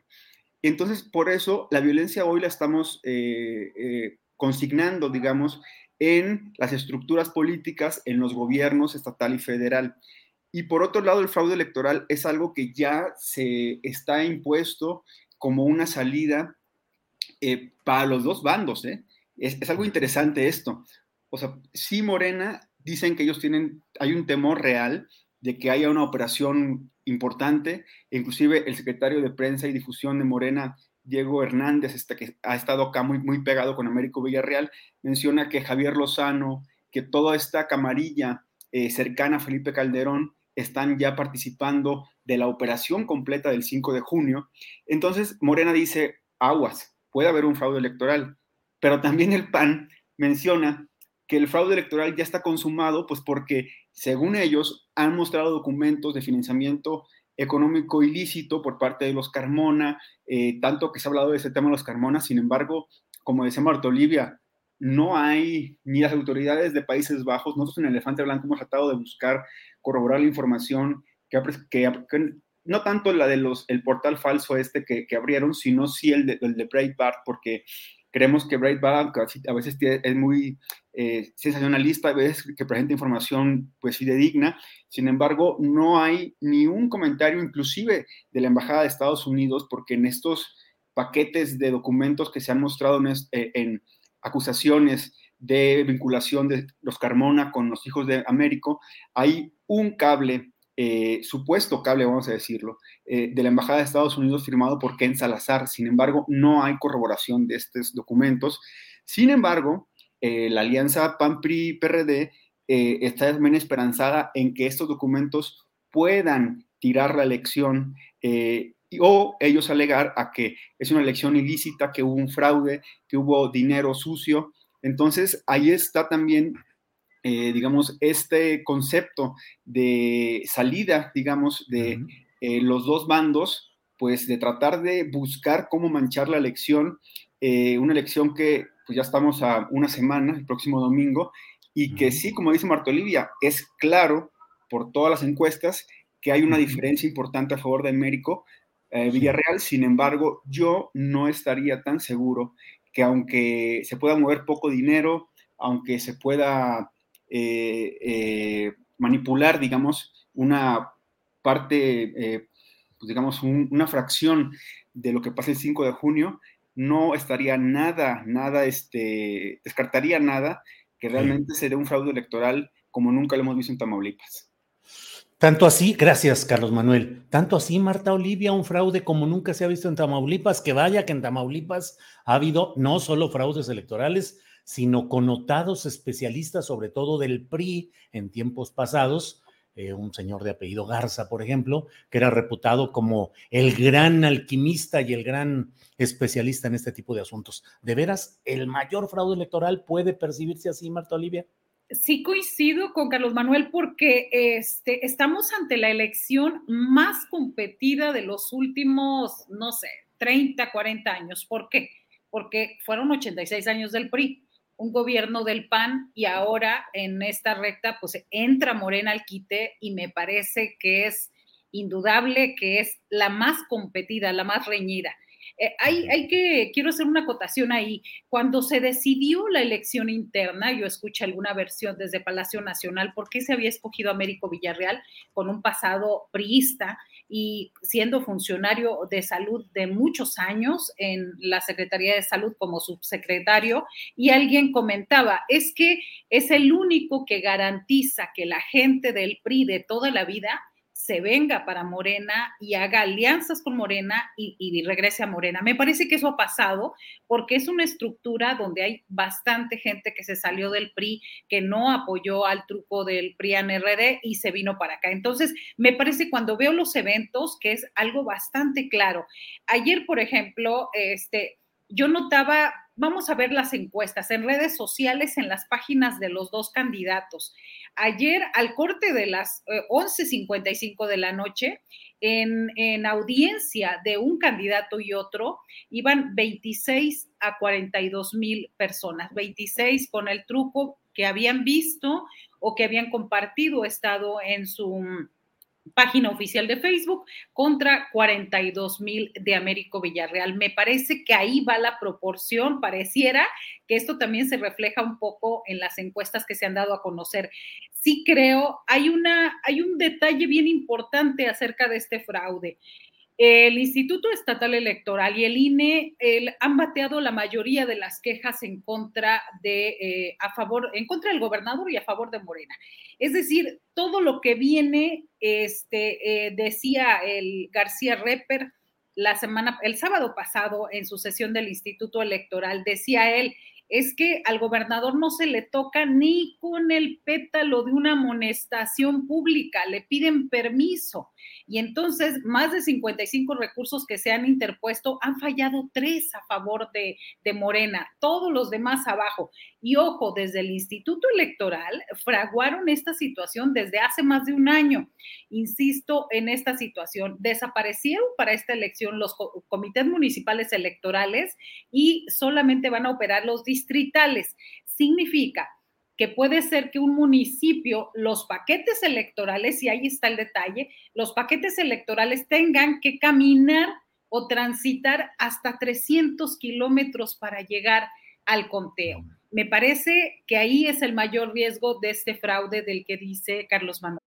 Entonces, por eso la violencia hoy la estamos eh, eh, consignando, digamos, en las estructuras políticas, en los gobiernos estatal y federal. Y por otro lado, el fraude electoral es algo que ya se está impuesto como una salida eh, para los dos bandos. Es, es, algo interesante esto. O sea, sí, Morena dicen que ellos tienen, hay un temor real de que haya una operación importante. Inclusive el secretario de Prensa y Difusión de Morena, Diego Hernández, este, que ha estado acá muy, muy pegado con Américo Villarreal, menciona que Javier Lozano, que toda esta camarilla eh, cercana a Felipe Calderón están ya participando de la operación completa del 5 de junio. Entonces, Morena dice, aguas, puede haber un fraude electoral, pero también el PAN menciona que el fraude electoral ya está consumado, pues porque, según ellos, han mostrado documentos de financiamiento económico ilícito por parte de los Carmona, eh, tanto que se ha hablado de ese tema de los Carmona, sin embargo, como decía Marta Olivia, no hay ni las autoridades de Países Bajos, nosotros en Elefante Blanco hemos tratado de buscar, corroborar la información que, no tanto la de los, el portal falso este que, que abrieron, sino sí el de, el de Breitbart, porque creemos que Breitbart a veces es muy eh, sensacionalista, a veces que presenta información pues fidedigna, sin embargo no hay ni un comentario inclusive de la Embajada de Estados Unidos porque en estos paquetes de documentos que se han mostrado en, eh, en acusaciones de vinculación de los Carmona con los hijos de Américo, hay un cable eh, supuesto cable, vamos a decirlo, eh, de la Embajada de Estados Unidos firmado por Ken Salazar. Sin embargo, no hay corroboración de estos documentos. Sin embargo, eh, la alianza PAN-PRI-PRD está también esperanzada en que estos documentos puedan tirar la elección o ellos alegar a que es una elección ilícita, que hubo un fraude, que hubo dinero sucio. Entonces, ahí está también eh, digamos, este concepto de salida, digamos, de eh, los dos bandos, pues de tratar de buscar cómo manchar la elección, eh, una elección que pues ya estamos a una semana, el próximo domingo, y que sí, como dice Marta Olivia, es claro por todas las encuestas que hay una diferencia importante a favor de Américo Villarreal, sin embargo, yo no estaría tan seguro que aunque se pueda mover poco dinero, aunque se pueda eh, eh, manipular, digamos, una parte, eh, pues, digamos, una fracción de lo que pasa el 5 de junio, no estaría nada, nada, este, descartaría nada que realmente sería un fraude electoral como nunca lo hemos visto en Tamaulipas. Tanto así, gracias Carlos Manuel, tanto así Marta Olivia, un fraude como nunca se ha visto en Tamaulipas, que vaya que en Tamaulipas ha habido no solo fraudes electorales, sino connotados especialistas, sobre todo del PRI en tiempos pasados, eh, un señor de apellido Garza, por ejemplo, que era reputado como el gran alquimista y el gran especialista en este tipo de asuntos. ¿De veras el mayor fraude electoral puede percibirse así, Marta Olivia? Sí coincido con Carlos Manuel porque este, estamos ante la elección más competida de los últimos, no sé, 30, 40 años. ¿Por qué? Porque fueron 86 años del PRI un gobierno del PAN y ahora en esta recta pues entra Morena al quite y me parece que es indudable que es la más competida, la más reñida. Eh, hay, hay, que, quiero hacer una acotación ahí. Cuando se decidió la elección interna, yo escuché alguna versión desde Palacio Nacional, ¿por qué se había escogido a Américo Villarreal con un pasado priista y siendo funcionario de salud de muchos años en la Secretaría de Salud como subsecretario? Y alguien comentaba, es que es el único que garantiza que la gente del PRI de toda la vida se venga para Morena y haga alianzas con Morena y, regrese a Morena. Me parece que eso ha pasado porque es una estructura donde hay bastante gente que se salió del PRI, que no apoyó al truco del PRI RD y se vino para acá. Entonces, me parece cuando veo los eventos que es algo bastante claro. Ayer, por ejemplo, este, yo notaba vamos a ver las encuestas en redes sociales, en las páginas de los dos candidatos. Ayer, al corte de las 11.55 eh, de la noche, en, en, audiencia de un candidato y otro, iban 26 a 42 mil personas, 26 con el truco que habían visto o que habían compartido estado en su página oficial de Facebook contra 42 mil de Américo Villarreal. Me parece que ahí va la proporción, pareciera que esto también se refleja un poco en las encuestas que se han dado a conocer. Sí creo, hay, una, hay un detalle bien importante acerca de este fraude. El Instituto Estatal Electoral y el INE han bateado la mayoría de las quejas en contra de, eh, a favor, en contra del gobernador y a favor de Morena. Es decir, todo lo que viene, este, eh, decía el García Reper la semana, el sábado pasado en su sesión del Instituto Electoral, decía él, es que al gobernador no se le toca ni con el pétalo de una amonestación pública, le piden permiso. Y entonces, más de 55 recursos que se han interpuesto, han fallado tres a favor de, de Morena, todos los demás abajo. Y ojo, desde el Instituto Electoral fraguaron esta situación desde hace más de un año. Insisto en esta situación. Desaparecieron para esta elección los comités municipales electorales y solamente van a operar los distritales. Significa que puede ser que un municipio, los paquetes electorales, y ahí está el detalle, los paquetes electorales tengan que caminar o transitar hasta 300 kilómetros para llegar al conteo me parece que ahí es el mayor riesgo de este fraude del que dice Carlos Manuel.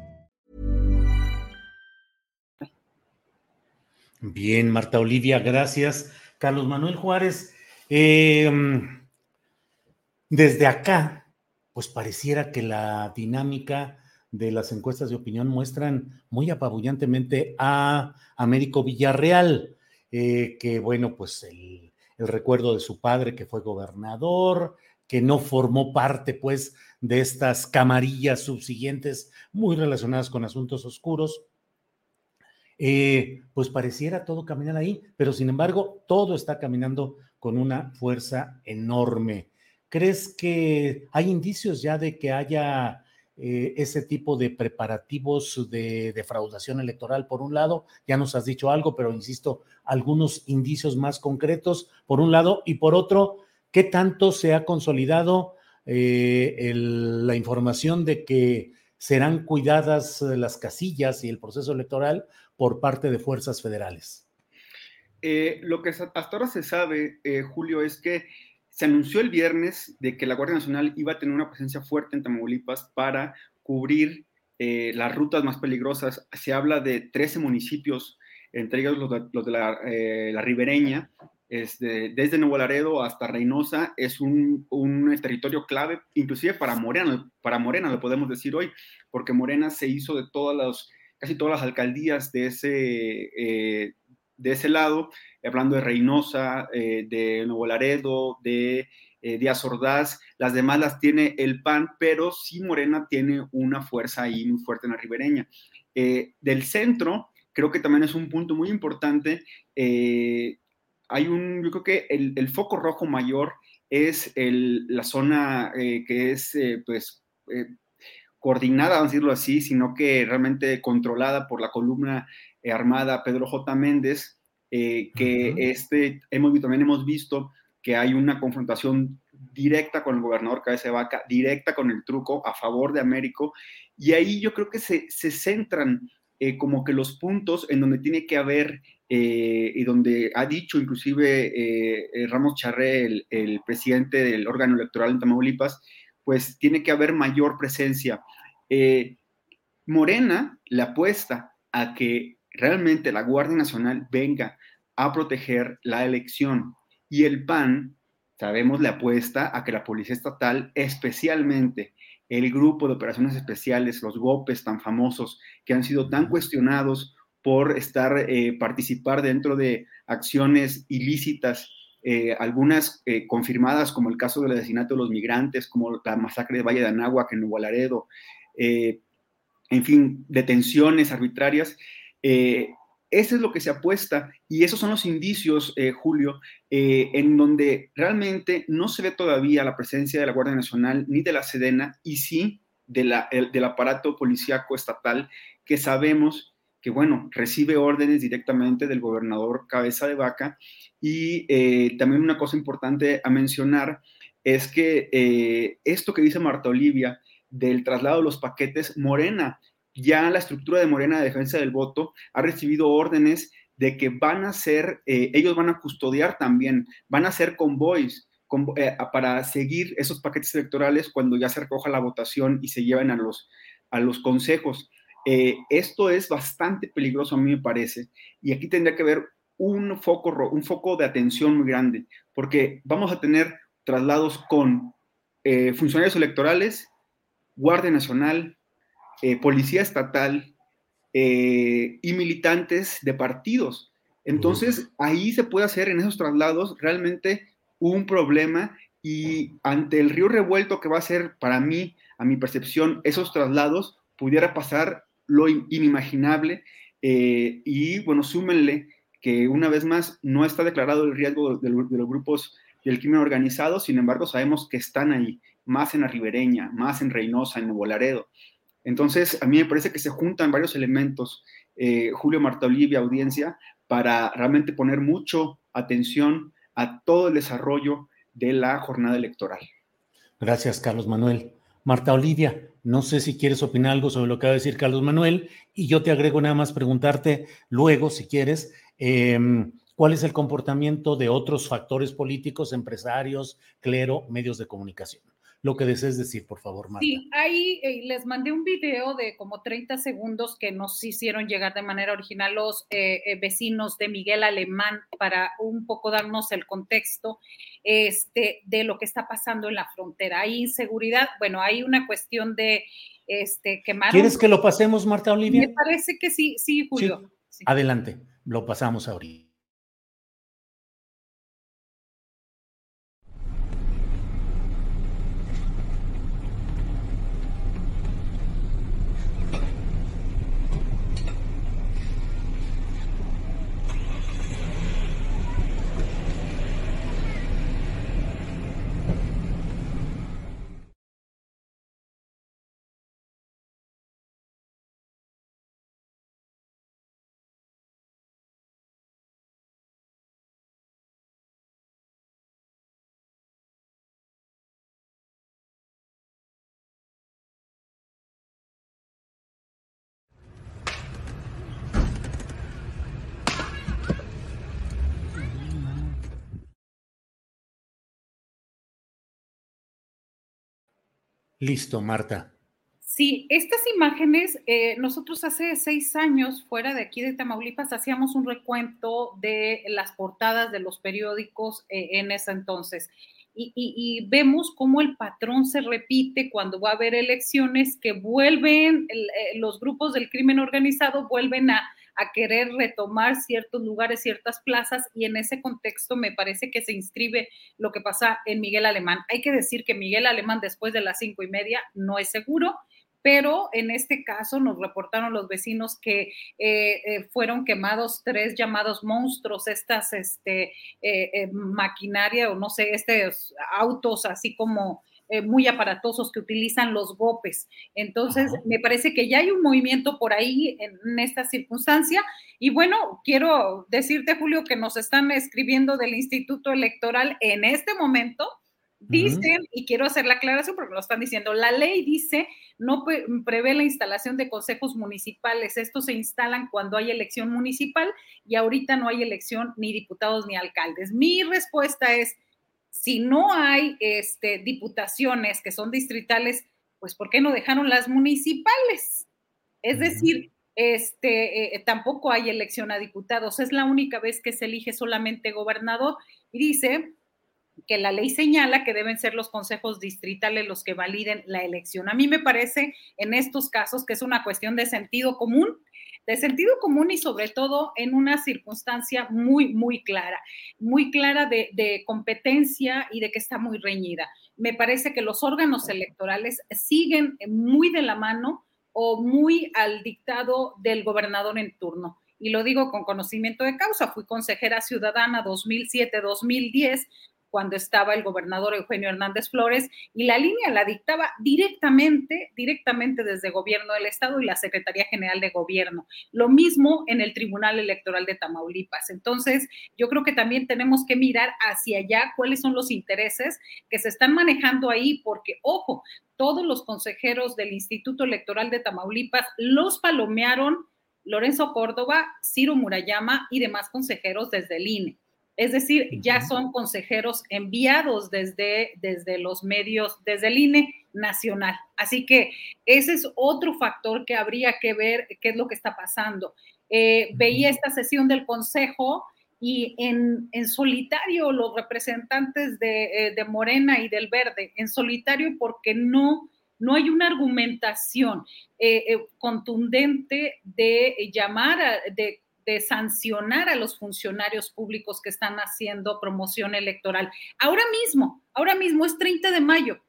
Bien, Marta Olivia, gracias. Carlos Manuel Juárez, eh, desde acá, pues pareciera que la dinámica de las encuestas de opinión muestran muy apabullantemente a Américo Villarreal, eh, que bueno, pues el, el recuerdo de su padre que fue gobernador, que no formó parte pues de estas camarillas subsiguientes muy relacionadas con asuntos oscuros, eh, pues pareciera todo caminar ahí, pero sin embargo todo está caminando con una fuerza enorme. ¿Crees que hay indicios ya de que haya eh, ese tipo de preparativos de defraudación electoral por un lado? Ya nos has dicho algo, pero insisto, algunos indicios más concretos por un lado y por otro, ¿qué tanto se ha consolidado eh, la información de que serán cuidadas las casillas y el proceso electoral por parte de fuerzas federales? Eh, lo que hasta ahora se sabe, eh, Julio, es que se anunció el viernes de que la Guardia Nacional iba a tener una presencia fuerte en Tamaulipas para cubrir eh, las rutas más peligrosas. Se habla de 13 municipios, entre ellos los de, la, ribereña, desde Nuevo Laredo hasta Reynosa, es un, un, territorio clave, inclusive para Morena, para Morena lo podemos decir hoy, porque Morena se hizo de todas las casi todas las alcaldías de ese, eh, de ese lado, hablando de Reynosa, eh, de Nuevo Laredo, de eh, Díaz Ordaz, las demás las tiene el PAN, pero sí Morena tiene una fuerza ahí muy fuerte en la ribereña. Eh, del centro, creo que también es un punto muy importante. hay un, yo creo que el, el foco rojo mayor es el, la zona que es, pues, coordinada, vamos a decirlo así, sino que realmente controlada por la columna eh, armada Pedro J. Méndez, eh, que uh -huh. este, hemos, también hemos visto que hay una confrontación directa con el gobernador Cabeza de Vaca, directa con el truco a favor de Américo, y ahí yo creo que se, se centran eh, como que los puntos en donde tiene que haber, eh, y donde ha dicho inclusive Ramos Charré, el, el presidente del órgano electoral en Tamaulipas, pues tiene que haber mayor presencia. Eh, Morena le apuesta a que realmente la Guardia Nacional venga a proteger la elección y el PAN, sabemos, le apuesta a que la Policía Estatal, especialmente el grupo de operaciones especiales, los GOPES tan famosos que han sido tan cuestionados por estar, eh, participar dentro de acciones ilícitas eh, algunas eh, confirmadas, como el caso del asesinato de los migrantes, como la masacre de Valle de Anáhuac en Nuevo Laredo, eh, en fin, detenciones arbitrarias. eso es lo que se apuesta y esos son los indicios, Julio, en donde realmente no se ve todavía la presencia de la Guardia Nacional ni de la Sedena y sí de la, el, del aparato policíaco estatal que sabemos que, bueno, recibe órdenes directamente del gobernador Cabeza de Vaca. Y eh, también una cosa importante a mencionar es que eh, esto que dice Marta Olivia del traslado de los paquetes, Morena, ya la estructura de Morena de Defensa del Voto ha recibido órdenes de que van a ser, eh, ellos van a custodiar también, van a ser convoys con, para seguir esos paquetes electorales cuando ya se recoja la votación y se lleven a los, a los consejos. Eh, esto es bastante peligroso a mí me parece y aquí tendría que haber un foco, un foco de atención muy grande porque vamos a tener traslados con eh, funcionarios electorales, Guardia Nacional, eh, policía estatal y militantes de partidos. Entonces, ahí se puede hacer en esos traslados realmente un problema y ante el río revuelto que va a ser para mí, a mi percepción, esos traslados, pudiera pasar lo inimaginable eh, y bueno, súmenle que una vez más no está declarado el riesgo de, los grupos del crimen organizado, sin embargo sabemos que están ahí, más en la ribereña, más en Reynosa, en Nuevo Laredo. Entonces, a mí me parece que se juntan varios elementos, eh, Julio Marta Olivia, audiencia, para realmente poner mucho atención a todo el desarrollo de la jornada electoral. Gracias, Carlos Manuel. Marta Olivia, no sé si quieres opinar algo sobre lo que va a decir Carlos Manuel y yo te agrego nada más preguntarte luego, si quieres, eh, cuál es el comportamiento de otros factores políticos, empresarios, clero, medios de comunicación lo que desees decir, por favor, Marta. Sí, ahí eh, les mandé un video de como 30 segundos que nos hicieron llegar de manera original los eh, eh, vecinos de Miguel Alemán para un poco darnos el contexto este, de lo que está pasando en la frontera. Hay inseguridad, bueno, hay una cuestión de este, quemar. ¿Quieres que lo pasemos, Marta Olivia? Me parece que sí, sí, Julio. Sí. Adelante, lo pasamos ahorita. Listo, Marta. Sí, estas imágenes, eh, nosotros hace seis años, fuera de aquí de Tamaulipas, hacíamos un recuento de las portadas de los periódicos eh, en ese entonces. Y, vemos cómo el patrón se repite cuando va a haber elecciones, que vuelven, el, eh, los grupos del crimen organizado vuelven a, a querer retomar ciertos lugares, ciertas plazas, y en ese contexto me parece que se inscribe lo que pasa en Miguel Alemán. Hay que decir que Miguel Alemán después de las cinco y media no es seguro, pero en este caso nos reportaron los vecinos que eh, eh, fueron quemados tres llamados monstruos, estas este, eh, maquinaria o no sé, estos autos así como eh, muy aparatosos que utilizan los gopes. Entonces, Ajá. me parece que ya hay un movimiento por ahí en, en, esta circunstancia. Y bueno, quiero decirte, Julio, que nos están escribiendo del Instituto Electoral en este momento Dicen, uh -huh. y quiero hacer la aclaración porque lo están diciendo, la ley dice, no prevé la instalación de consejos municipales. Estos se instalan cuando hay elección municipal y ahorita no hay elección ni diputados ni alcaldes. Mi respuesta es, si no hay este, diputaciones que son distritales, pues ¿por qué no dejaron las municipales? Es decir, este, eh, tampoco hay elección a diputados, es la única vez que se elige solamente gobernador y dice que la ley señala que deben ser los consejos distritales los que validen la elección. A mí me parece en estos casos que es una cuestión de sentido común, de sentido común y sobre todo en una circunstancia muy, muy clara, muy clara de, competencia y de que está muy reñida. Me parece que los órganos electorales siguen muy de la mano o muy al dictado del gobernador en turno. Y lo digo con conocimiento de causa, fui consejera ciudadana 2007-2010 cuando estaba el gobernador Eugenio Hernández Flores y la línea la dictaba directamente, directamente desde gobierno del estado y la Secretaría General de Gobierno. Lo mismo en el Tribunal Electoral de Tamaulipas. Entonces, yo creo que también tenemos que mirar hacia allá cuáles son los intereses que se están manejando ahí, porque, ojo, todos los consejeros del Instituto Electoral de Tamaulipas los palomearon Lorenzo Córdoba, Ciro Murayama y demás consejeros desde el INE. Es decir, ya son consejeros enviados desde, desde los medios, desde el INE nacional. Así que ese es otro factor que habría que ver qué es lo que está pasando. Eh, veía esta sesión del Consejo y en, en solitario los representantes de, eh, de, Morena y del Verde, en solitario porque no, no hay una argumentación eh, contundente de llamar, de, sancionar a los funcionarios públicos que están haciendo promoción electoral. Ahora mismo, ahora mismo es 30 de mayo.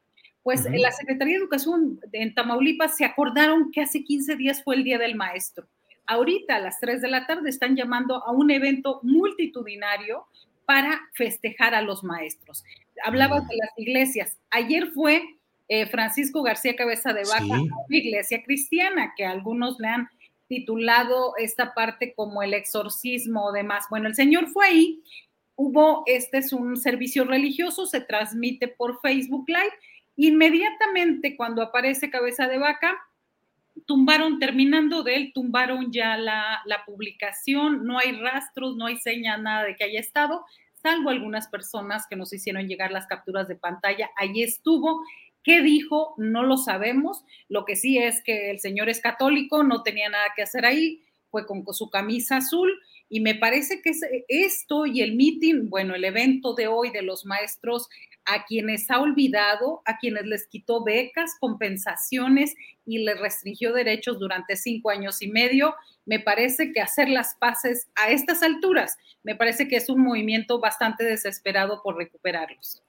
Pues la Secretaría de Educación en Tamaulipas se acordaron que hace 15 días fue el Día del Maestro. Ahorita a las 3 de la tarde están llamando a un evento multitudinario para festejar a los maestros. Hablabas de las iglesias. Ayer fue eh, Francisco García Cabeza de Vaca, una iglesia cristiana, que algunos le han titulado esta parte como el exorcismo o demás. Bueno, el Señor fue ahí, hubo, este es un servicio religioso, se transmite por Facebook Live. Inmediatamente cuando aparece Cabeza de Vaca, tumbaron, terminando de él, tumbaron ya la, la, publicación, no hay rastros, no hay señas, nada de que haya estado, salvo algunas personas que nos hicieron llegar las capturas de pantalla, allí estuvo ¿Qué dijo? No lo sabemos. Lo que sí es que el señor es católico, no tenía nada que hacer ahí, fue con su camisa azul y me parece que esto y el meeting, bueno, el evento de hoy de los maestros, a quienes ha olvidado, a quienes les quitó becas, compensaciones y les restringió derechos durante cinco años y medio, me parece que hacer las paces a estas alturas, me parece que es un movimiento bastante desesperado por recuperarlos.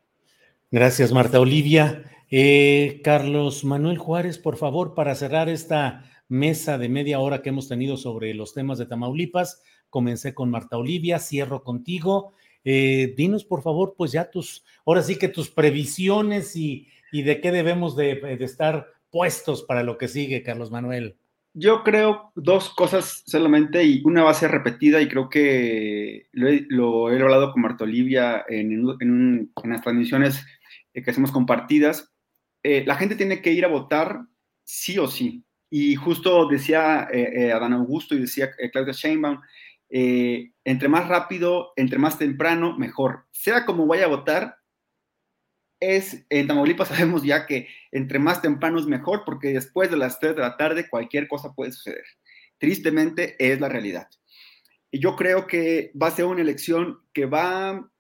Gracias, Marta Olivia. Eh, Carlos Manuel Juárez, por favor, para cerrar esta mesa de media hora que hemos tenido sobre los temas de Tamaulipas, comencé con Marta Olivia, cierro contigo. Eh, dinos, por favor, pues ya tus, ahora sí que tus previsiones y, de qué debemos de, estar puestos para lo que sigue, Carlos Manuel. Yo creo dos cosas solamente y una va a ser repetida y creo que lo he, hablado con Marta Olivia en, en las transmisiones que hacemos compartidas. Eh, la gente tiene que ir a votar sí o sí. Y justo decía eh, eh, Adán Augusto y decía Claudia Sheinbaum, entre más rápido, entre más temprano, mejor. Sea como vaya a votar, es, en Tamaulipas sabemos ya que entre más temprano es mejor, porque después de las 3 de la tarde cualquier cosa puede suceder. Tristemente es la realidad. Y yo creo que va a ser una elección que va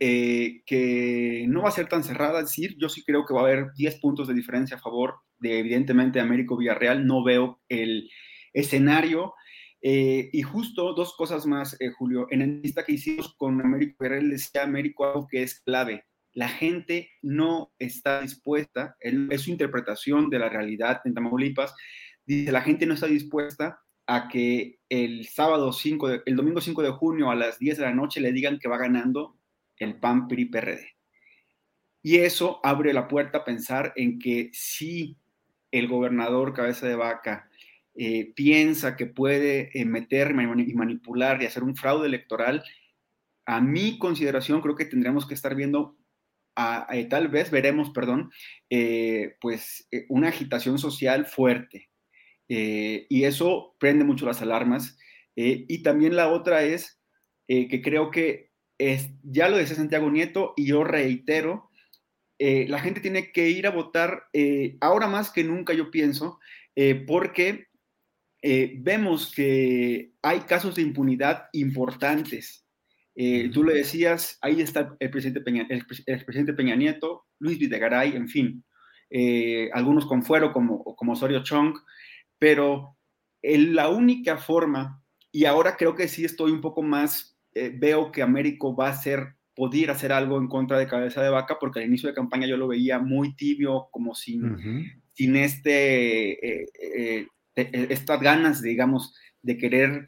eh, que no va a ser tan cerrada, es decir, yo sí creo que va a haber 10 puntos de diferencia a favor de, evidentemente, Américo Villarreal, no veo el escenario. Eh, y justo dos cosas más, eh, Julio, en el lista que hicimos con Américo Villarreal, decía Américo algo que es clave. La gente no está dispuesta, es su interpretación de la realidad en Tamaulipas, dice, la gente no está dispuesta a que el sábado 5, el domingo 5 de junio a las 10 de la noche le digan que va ganando el PAN PRI PRD. Y eso abre la puerta a pensar en que si el gobernador cabeza de vaca eh, piensa que puede eh, meterme y manipular y hacer un fraude electoral, a mi consideración creo que tendremos que estar viendo, tal vez veremos, perdón, eh, pues una agitación social fuerte. y eso prende mucho las alarmas. y también la otra es que creo que ya lo decía Santiago Nieto y yo reitero, eh, la gente tiene que ir a votar eh, ahora más que nunca, yo pienso, eh, porque vemos que hay casos de impunidad importantes. tú le decías, ahí está el presidente Peña, el, presidente Peña Nieto, Luis Videgaray, en fin, algunos con fuero como, como Osorio Chong, pero la única forma, y ahora creo que sí estoy un poco más eh, veo que Américo va a ser, poder hacer algo en contra de Cabeza de Vaca, porque al inicio de campaña yo lo veía muy tibio, como sin, sin este, eh, eh, estas ganas, digamos, de querer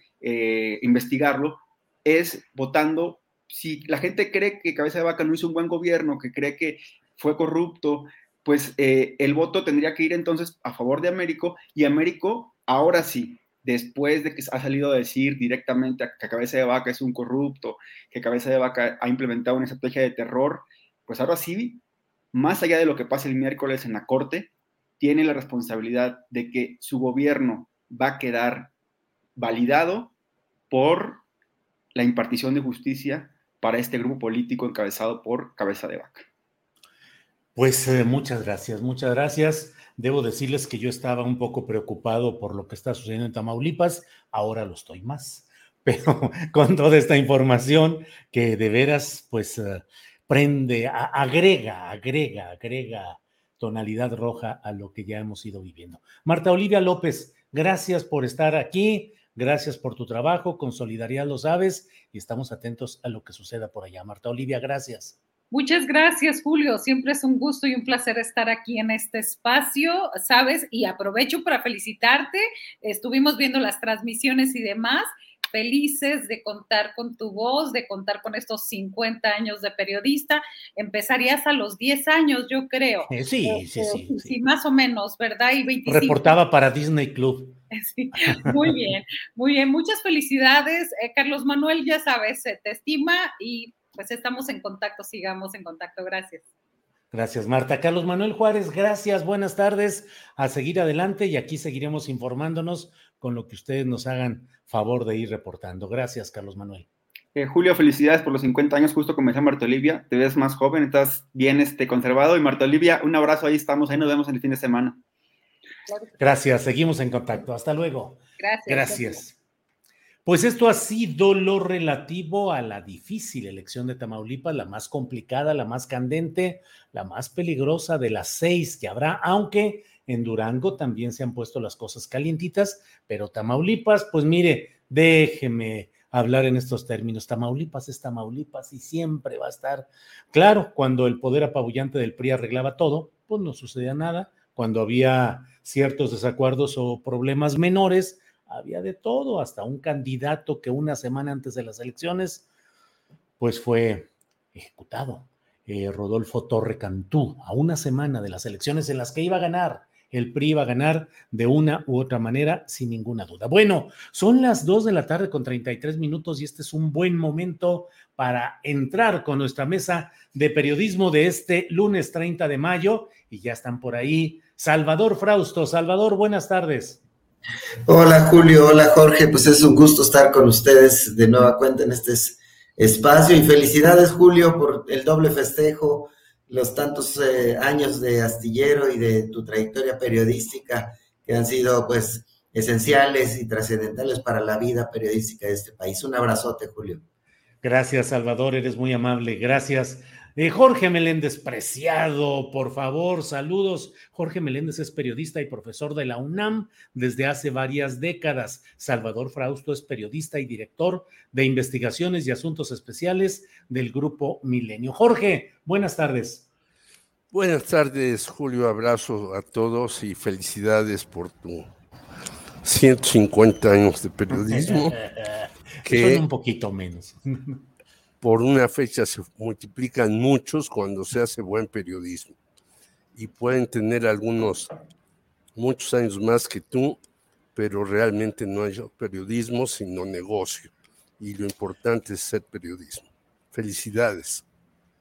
investigarlo, es votando. Si la gente cree que Cabeza de Vaca no hizo un buen gobierno, que cree que fue corrupto, pues el voto tendría que ir entonces a favor de Américo y Américo ahora sí después de que ha salido a decir directamente que Cabeza de Vaca es un corrupto, que Cabeza de Vaca ha implementado una estrategia de terror, pues ahora sí, más allá de lo que pase el miércoles en la Corte, tiene la responsabilidad de que su gobierno va a quedar validado por la impartición de justicia para este grupo político encabezado por Cabeza de Vaca. Pues eh, muchas gracias, muchas gracias. Debo decirles que yo estaba un poco preocupado por lo que está sucediendo en Tamaulipas, ahora lo estoy más, pero con toda esta información que de veras, pues, eh, prende, agrega, agrega, agrega tonalidad roja a lo que ya hemos ido viviendo. Marta Olivia López, gracias por estar aquí, gracias por tu trabajo, con solidaridad lo sabes y estamos atentos a lo que suceda por allá. Marta Olivia, gracias. Muchas gracias, Julio. Siempre es un gusto y un placer estar aquí en este espacio, ¿sabes? Y aprovecho para felicitarte. Estuvimos viendo las transmisiones y demás. Felices de contar con tu voz, de contar con estos 50 años de periodista. Empezarías a los 10 años, yo creo. Eh, sí, sí, sí, sí, más o menos, ¿verdad? Y 25. Reportaba para Disney Club. Sí, muy bien, muy bien. Muchas felicidades. Eh, Carlos Manuel, ya sabes, te estima y pues estamos en contacto, sigamos en contacto. Gracias. Gracias, Marta. Carlos Manuel Juárez, gracias, buenas tardes. A seguir adelante y aquí seguiremos informándonos con lo que ustedes nos hagan favor de ir reportando. Gracias, Carlos Manuel. Eh, Julio, felicidades por los 50 años, justo como decía Marta Olivia. Te ves más joven, estás bien este, conservado. Y Marta Olivia, un abrazo, ahí estamos, ahí nos vemos en el fin de semana. Gracias, seguimos en contacto. Hasta luego. Gracias. Gracias. Pues esto ha sido lo relativo a la difícil elección de Tamaulipas, la más complicada, la más candente, la más peligrosa de las seis que habrá, aunque en Durango también se han puesto las cosas calientitas, pero Tamaulipas, pues mire, déjeme hablar en estos términos. Tamaulipas es Tamaulipas y siempre va a estar. Claro, cuando el poder apabullante del PRI arreglaba todo, pues no sucedía nada. Cuando había ciertos desacuerdos o problemas menores, había de todo, hasta un candidato que una semana antes de las elecciones, pues fue ejecutado. Eh, Rodolfo Torre Cantú, a una semana de las elecciones en las que iba a ganar. El PRI iba a ganar de una u otra manera, sin ninguna duda. Bueno, son las 2 de la tarde con 33 minutos y este es un buen momento para entrar con nuestra mesa de periodismo de este lunes 30 de mayo. Y ya están por ahí Salvador Frausto. Salvador, buenas tardes. Hola Julio, hola Jorge, pues es un gusto estar con ustedes de nueva cuenta en este espacio y felicidades Julio por el doble festejo, los tantos eh, años de astillero y de tu trayectoria periodística que han sido pues esenciales y trascendentales para la vida periodística de este país. Un abrazote Julio. Gracias Salvador, eres muy amable, gracias. Eh, Jorge Meléndez, preciado, por favor, saludos. Jorge Meléndez es periodista y profesor de la UNAM desde hace varias décadas. Salvador Frausto es periodista y director de investigaciones y asuntos especiales del Grupo Milenio. Jorge, buenas tardes. Buenas tardes, Julio. Abrazo a todos y felicidades por tu 150 años de periodismo. que Son un poquito menos por una fecha se multiplican muchos cuando se hace buen periodismo. Y pueden tener algunos muchos años más que tú, pero realmente no hay periodismo sino negocio. Y lo importante es ser periodismo. Felicidades.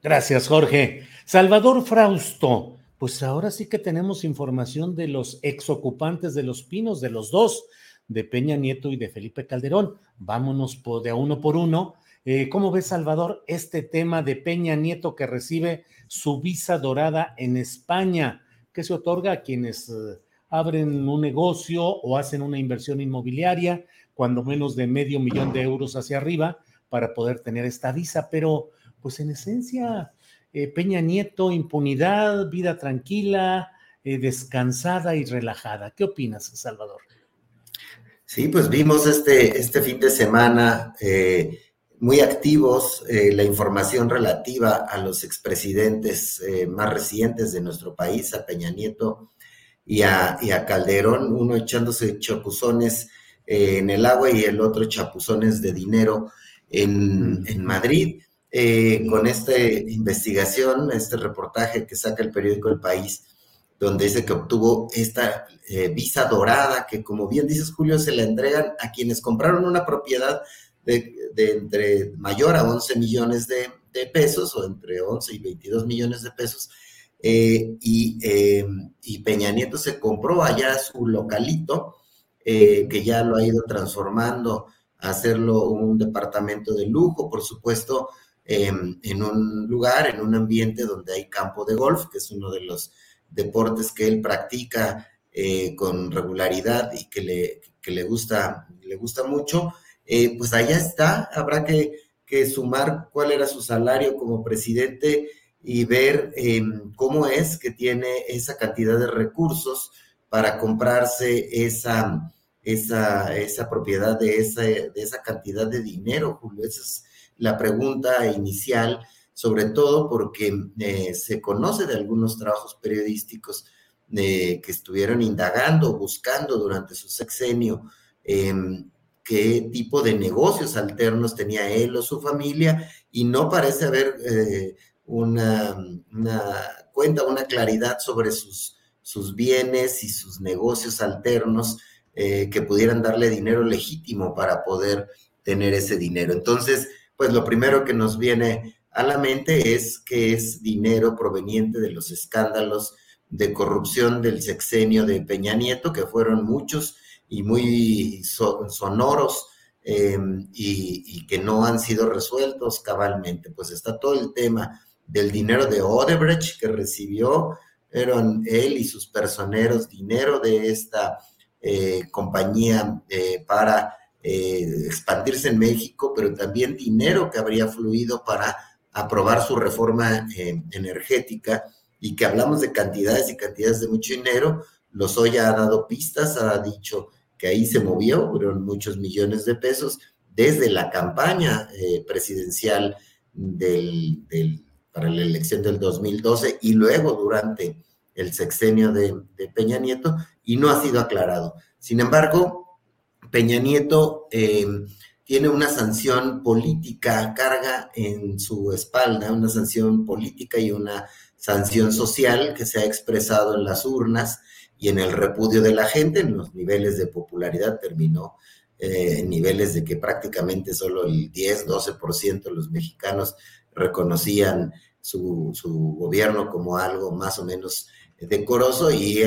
Gracias, Jorge. Salvador Frausto, pues ahora sí que tenemos información de los exocupantes de los pinos, de los dos, de Peña Nieto y de Felipe Calderón. Vámonos de uno por uno eh, ¿Cómo ves, Salvador, este tema de Peña Nieto que recibe su visa dorada en España, que se otorga a quienes eh, abren un negocio o hacen una inversión inmobiliaria, cuando menos de medio millón de euros hacia arriba, para poder tener esta visa? Pero, pues en esencia, eh, Peña Nieto, impunidad, vida tranquila, descansada y relajada. ¿Qué opinas, Salvador? Sí, pues vimos este, este fin de semana muy activos eh, la información relativa a los expresidentes eh, más recientes de nuestro país, a Peña Nieto y a, Calderón, uno echándose chapuzones eh, en el agua y el otro chapuzones de dinero en, en Madrid. con esta investigación, este reportaje que saca el periódico El País, donde dice que obtuvo esta visa dorada, que como bien dices Julio, se la entregan a quienes compraron una propiedad de, entre mayor a 11 millones de, pesos o entre 11 y 22 millones de pesos. Eh, eh, y, Peña Nieto se compró allá su localito, eh, que ya lo ha ido transformando a hacerlo un departamento de lujo, por supuesto, en un lugar, en un ambiente donde hay campo de golf, que es uno de los deportes que él practica con regularidad y que le, que le, gusta, le gusta mucho. Eh, pues allá está, habrá que, sumar cuál era su salario como presidente y ver em, cómo es que tiene esa cantidad de recursos para comprarse esa, esa, esa propiedad de esa, de esa cantidad de dinero, Julio. Esa es la pregunta inicial, sobre todo porque eh, se conoce de algunos trabajos periodísticos eh, que estuvieron indagando, buscando durante su sexenio em, qué tipo de negocios alternos tenía él o su familia y no parece haber eh, una, cuenta, una claridad sobre sus, sus bienes y sus negocios alternos eh, que pudieran darle dinero legítimo para poder tener ese dinero. Entonces, pues lo primero que nos viene a la mente es que es dinero proveniente de los escándalos de corrupción del sexenio de Peña Nieto, que fueron muchos y muy sonoros em, y, que no han sido resueltos cabalmente. Pues está todo el tema del dinero de Odebrecht que recibió, eran él y sus personeros dinero de esta eh, compañía eh, para eh, expandirse en México, pero también dinero que habría fluido para aprobar su reforma energética y que hablamos de cantidades y cantidades de mucho dinero, Lozoya ha dado pistas, ha dicho que ahí se movió, fueron muchos millones de pesos desde la campaña eh, presidencial para la elección del 2012 y luego durante el sexenio de, Peña Nieto y no ha sido aclarado. Sin embargo, Peña Nieto em, tiene una sanción política, carga en su espalda, una sanción política y una sanción social que se ha expresado en las urnas y en el repudio de la gente, en los niveles de popularidad terminó eh, en niveles de que prácticamente solo el 10, 12% de los mexicanos reconocían su, gobierno como algo más o menos decoroso y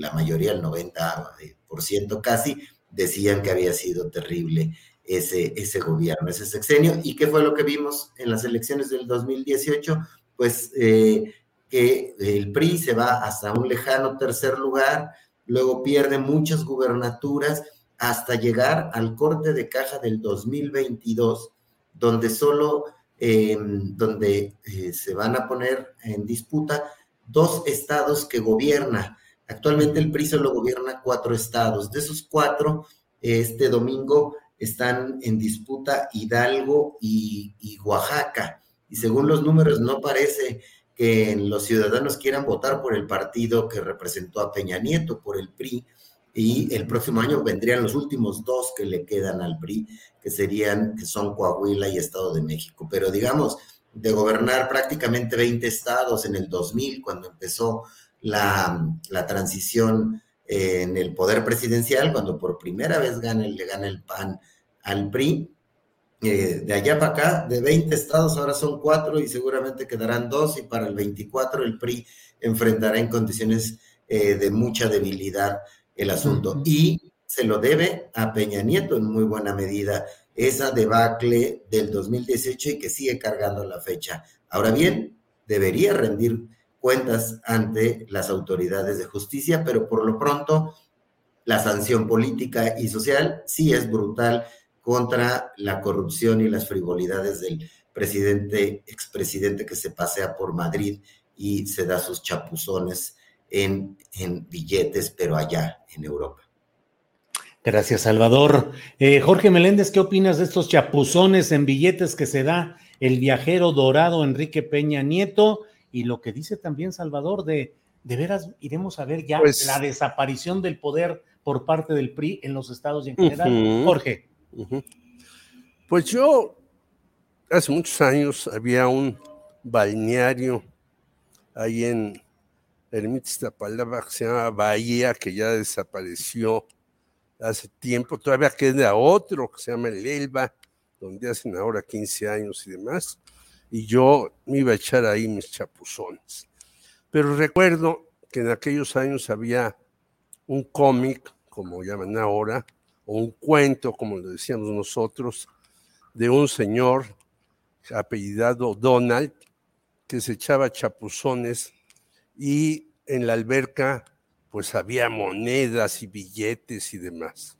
la mayoría, el 90% casi, decían que había sido terrible ese, ese gobierno, ese sexenio. ¿Y qué fue lo que vimos en las elecciones del 2018? Pues eh, que el PRI se va hasta un lejano tercer lugar, luego pierde muchas gubernaturas hasta llegar al corte de caja del 2022, donde solo, em, donde eh, se van a poner en disputa dos estados que gobierna. Actualmente el PRI solo gobierna cuatro estados. De esos cuatro, este domingo están en disputa Hidalgo y, y Oaxaca. Y según los números, no parece que los ciudadanos quieran votar por el partido que representó a Peña Nieto, por el PRI, y el próximo año vendrían los últimos dos que le quedan al PRI, que serían, que son Coahuila y Estado de México. Pero digamos, de gobernar prácticamente 20 estados en el 2000, cuando empezó la, la transición en el poder presidencial, cuando por primera vez gana, le gana el PAN al PRI, eh, de allá para acá, de 20 estados, ahora son cuatro y seguramente quedarán dos y para el 24 el PRI enfrentará en condiciones eh, de mucha debilidad el asunto. Y se lo debe a Peña Nieto en muy buena medida esa debacle del 2018 y que sigue cargando la fecha. Ahora bien, debería rendir cuentas ante las autoridades de justicia, pero por lo pronto la sanción política y social sí es brutal contra la corrupción y las frivolidades del presidente, expresidente que se pasea por Madrid y se da sus chapuzones en, en billetes, pero allá en Europa. Gracias, Salvador. Eh, Jorge Meléndez, ¿qué opinas de estos chapuzones en billetes que se da el viajero dorado Enrique Peña Nieto? Y lo que dice también Salvador de, de veras, iremos a ver ya pues la desaparición del poder por parte del PRI en los estados y en general. Jorge. Pues yo, hace muchos años había un balneario ahí en esta palabra que se llama Bahía, que ya desapareció hace tiempo. Todavía queda otro que se llama El Elba, donde hacen ahora 15 años y demás. Y yo me iba a echar ahí mis chapuzones. Pero recuerdo que en aquellos años había un cómic, como llaman ahora, un cuento, como lo decíamos nosotros, de un señor apellidado Donald que se echaba chapuzones y en la alberca pues había monedas y billetes y demás.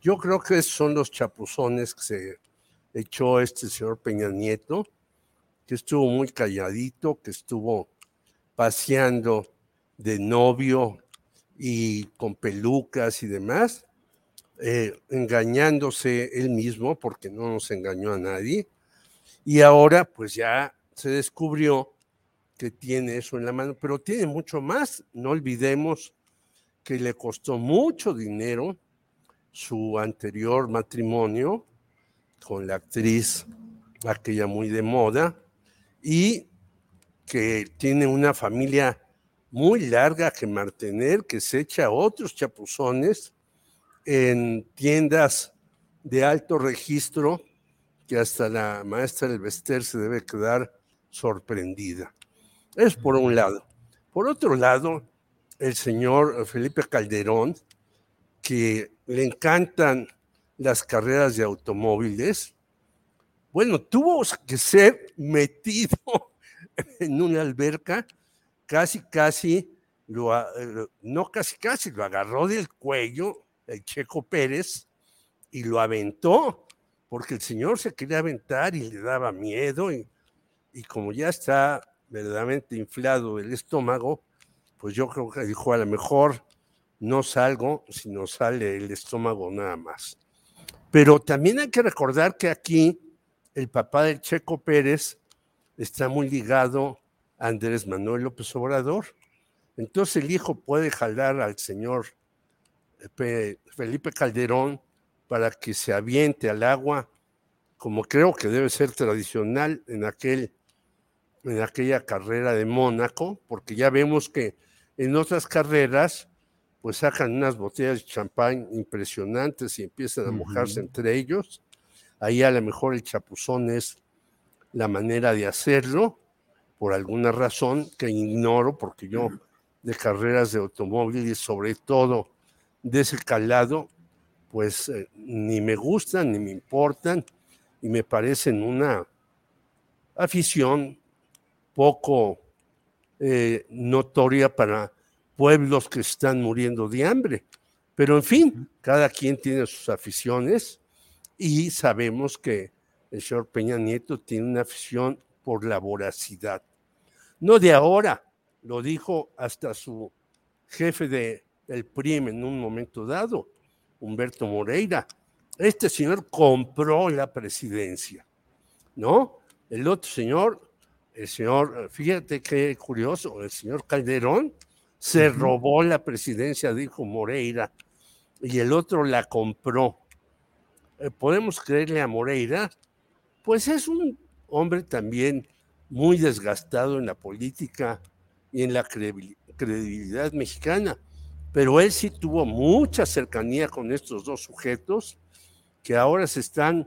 Yo creo que esos son los chapuzones que se echó este señor Peña Nieto que estuvo muy calladito, que estuvo paseando de novio y con pelucas y demás, eh, engañándose él mismo, porque no nos engañó a nadie, y ahora pues ya se descubrió que tiene eso en la mano, pero tiene mucho más. No olvidemos que le costó mucho dinero su anterior matrimonio con la actriz, aquella muy de moda, y que tiene una familia muy larga que mantener, que se echa otros chapuzones en tiendas de alto registro, que hasta la maestra del Vester se debe quedar sorprendida. Es por un lado. Por otro lado, el señor Felipe Calderón, que le encantan las carreras de automóviles, bueno, tuvo que ser metido en una alberca, casi, casi, lo, no casi, casi, lo agarró del cuello el Checo Pérez y lo aventó, porque el señor se quería aventar y le daba miedo y, y como ya está verdaderamente inflado el estómago, pues yo creo que dijo, a lo mejor no salgo, sino sale el estómago nada más. Pero también hay que recordar que aquí el papá del Checo Pérez está muy ligado a Andrés Manuel López Obrador. Entonces el hijo puede jalar al señor Felipe Calderón para que se aviente al agua, como creo que debe ser tradicional en aquel en aquella carrera de Mónaco, porque ya vemos que en otras carreras, pues sacan unas botellas de champán impresionantes y empiezan a mojarse entre ellos. Ahí a lo mejor el chapuzón es la manera de hacerlo, por alguna razón que ignoro, porque yo de carreras de automóviles, sobre todo de ese calado, pues eh, ni me gustan ni me importan y me parecen una afición poco eh, notoria para pueblos que están muriendo de hambre. Pero en fin, cada quien tiene sus aficiones y sabemos que el señor Peña Nieto tiene una afición por la voracidad. No de ahora, lo dijo hasta su jefe de, del PRIM en un momento dado, Humberto Moreira. Este señor compró la presidencia, ¿no? El otro señor el señor, fíjate qué curioso, el señor Calderón se robó la presidencia, dijo Moreira, y el otro la compró. Eh, ¿Podemos creerle a Moreira? Pues es un hombre también muy desgastado en la política y en la credibilidad mexicana, pero él sí tuvo mucha cercanía con estos dos sujetos que ahora se están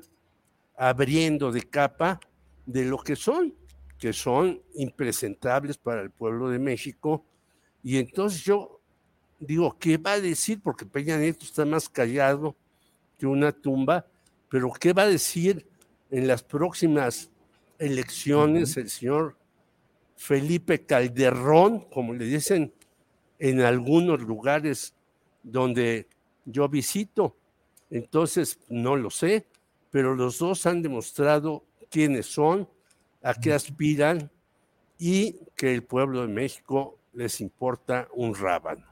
abriendo de capa de lo que son que son impresentables para el pueblo de México. Y entonces yo digo, ¿qué va a decir? Porque Peña Nieto está más callado que una tumba, pero ¿qué va a decir en las próximas elecciones el señor Felipe Calderón, como le dicen en algunos lugares donde yo visito? Entonces, no lo sé, pero los dos han demostrado quiénes son, a qué aspiran y que el pueblo de México les importa un rábano.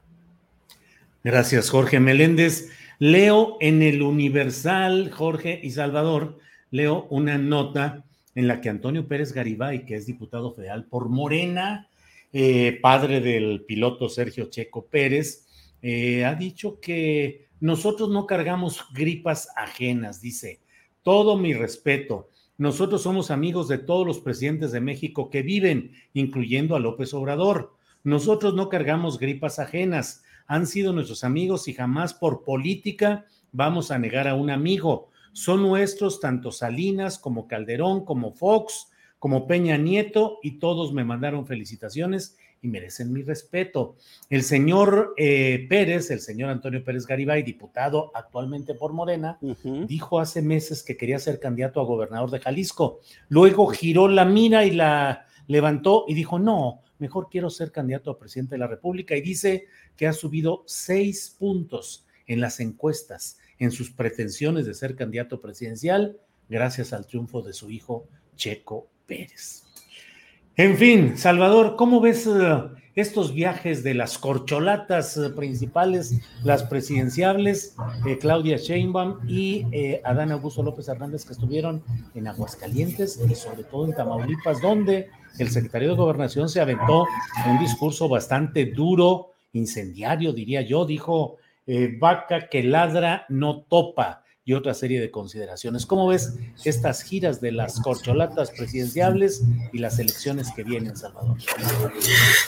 Gracias, Jorge Meléndez. Leo en el Universal, Jorge y Salvador, leo una nota en la que Antonio Pérez Garibay, que es diputado federal por Morena, eh, padre del piloto Sergio Checo Pérez, eh, ha dicho que nosotros no cargamos gripas ajenas, dice. Todo mi respeto. Nosotros somos amigos de todos los presidentes de México que viven, incluyendo a López Obrador. Nosotros no cargamos gripas ajenas. Han sido nuestros amigos y jamás por política vamos a negar a un amigo. Son nuestros tanto Salinas como Calderón, como Fox, como Peña Nieto y todos me mandaron felicitaciones y merecen mi respeto. El señor eh, Pérez, el señor Antonio Pérez Garibay, diputado actualmente por Morena, dijo hace meses que quería ser candidato a gobernador de Jalisco. Luego giró la mira y la levantó y dijo, no, mejor quiero ser candidato a presidente de la República y dice que ha subido seis puntos en las encuestas, en sus pretensiones de ser candidato presidencial, gracias al triunfo de su hijo Checo Pérez. En fin, Salvador, ¿cómo ves eh, estos viajes de las corcholatas eh, principales, las presidenciables, eh, Claudia Sheinbaum y Adán Augusto López Hernández, que estuvieron en Aguascalientes y sobre todo en Tamaulipas, donde el secretario de Gobernación se aventó un discurso bastante duro, incendiario, diría yo, dijo, vaca que ladra no topa y otra serie de consideraciones. ¿Cómo ves estas giras de las corcholatas presidenciables y las elecciones que vienen, Salvador?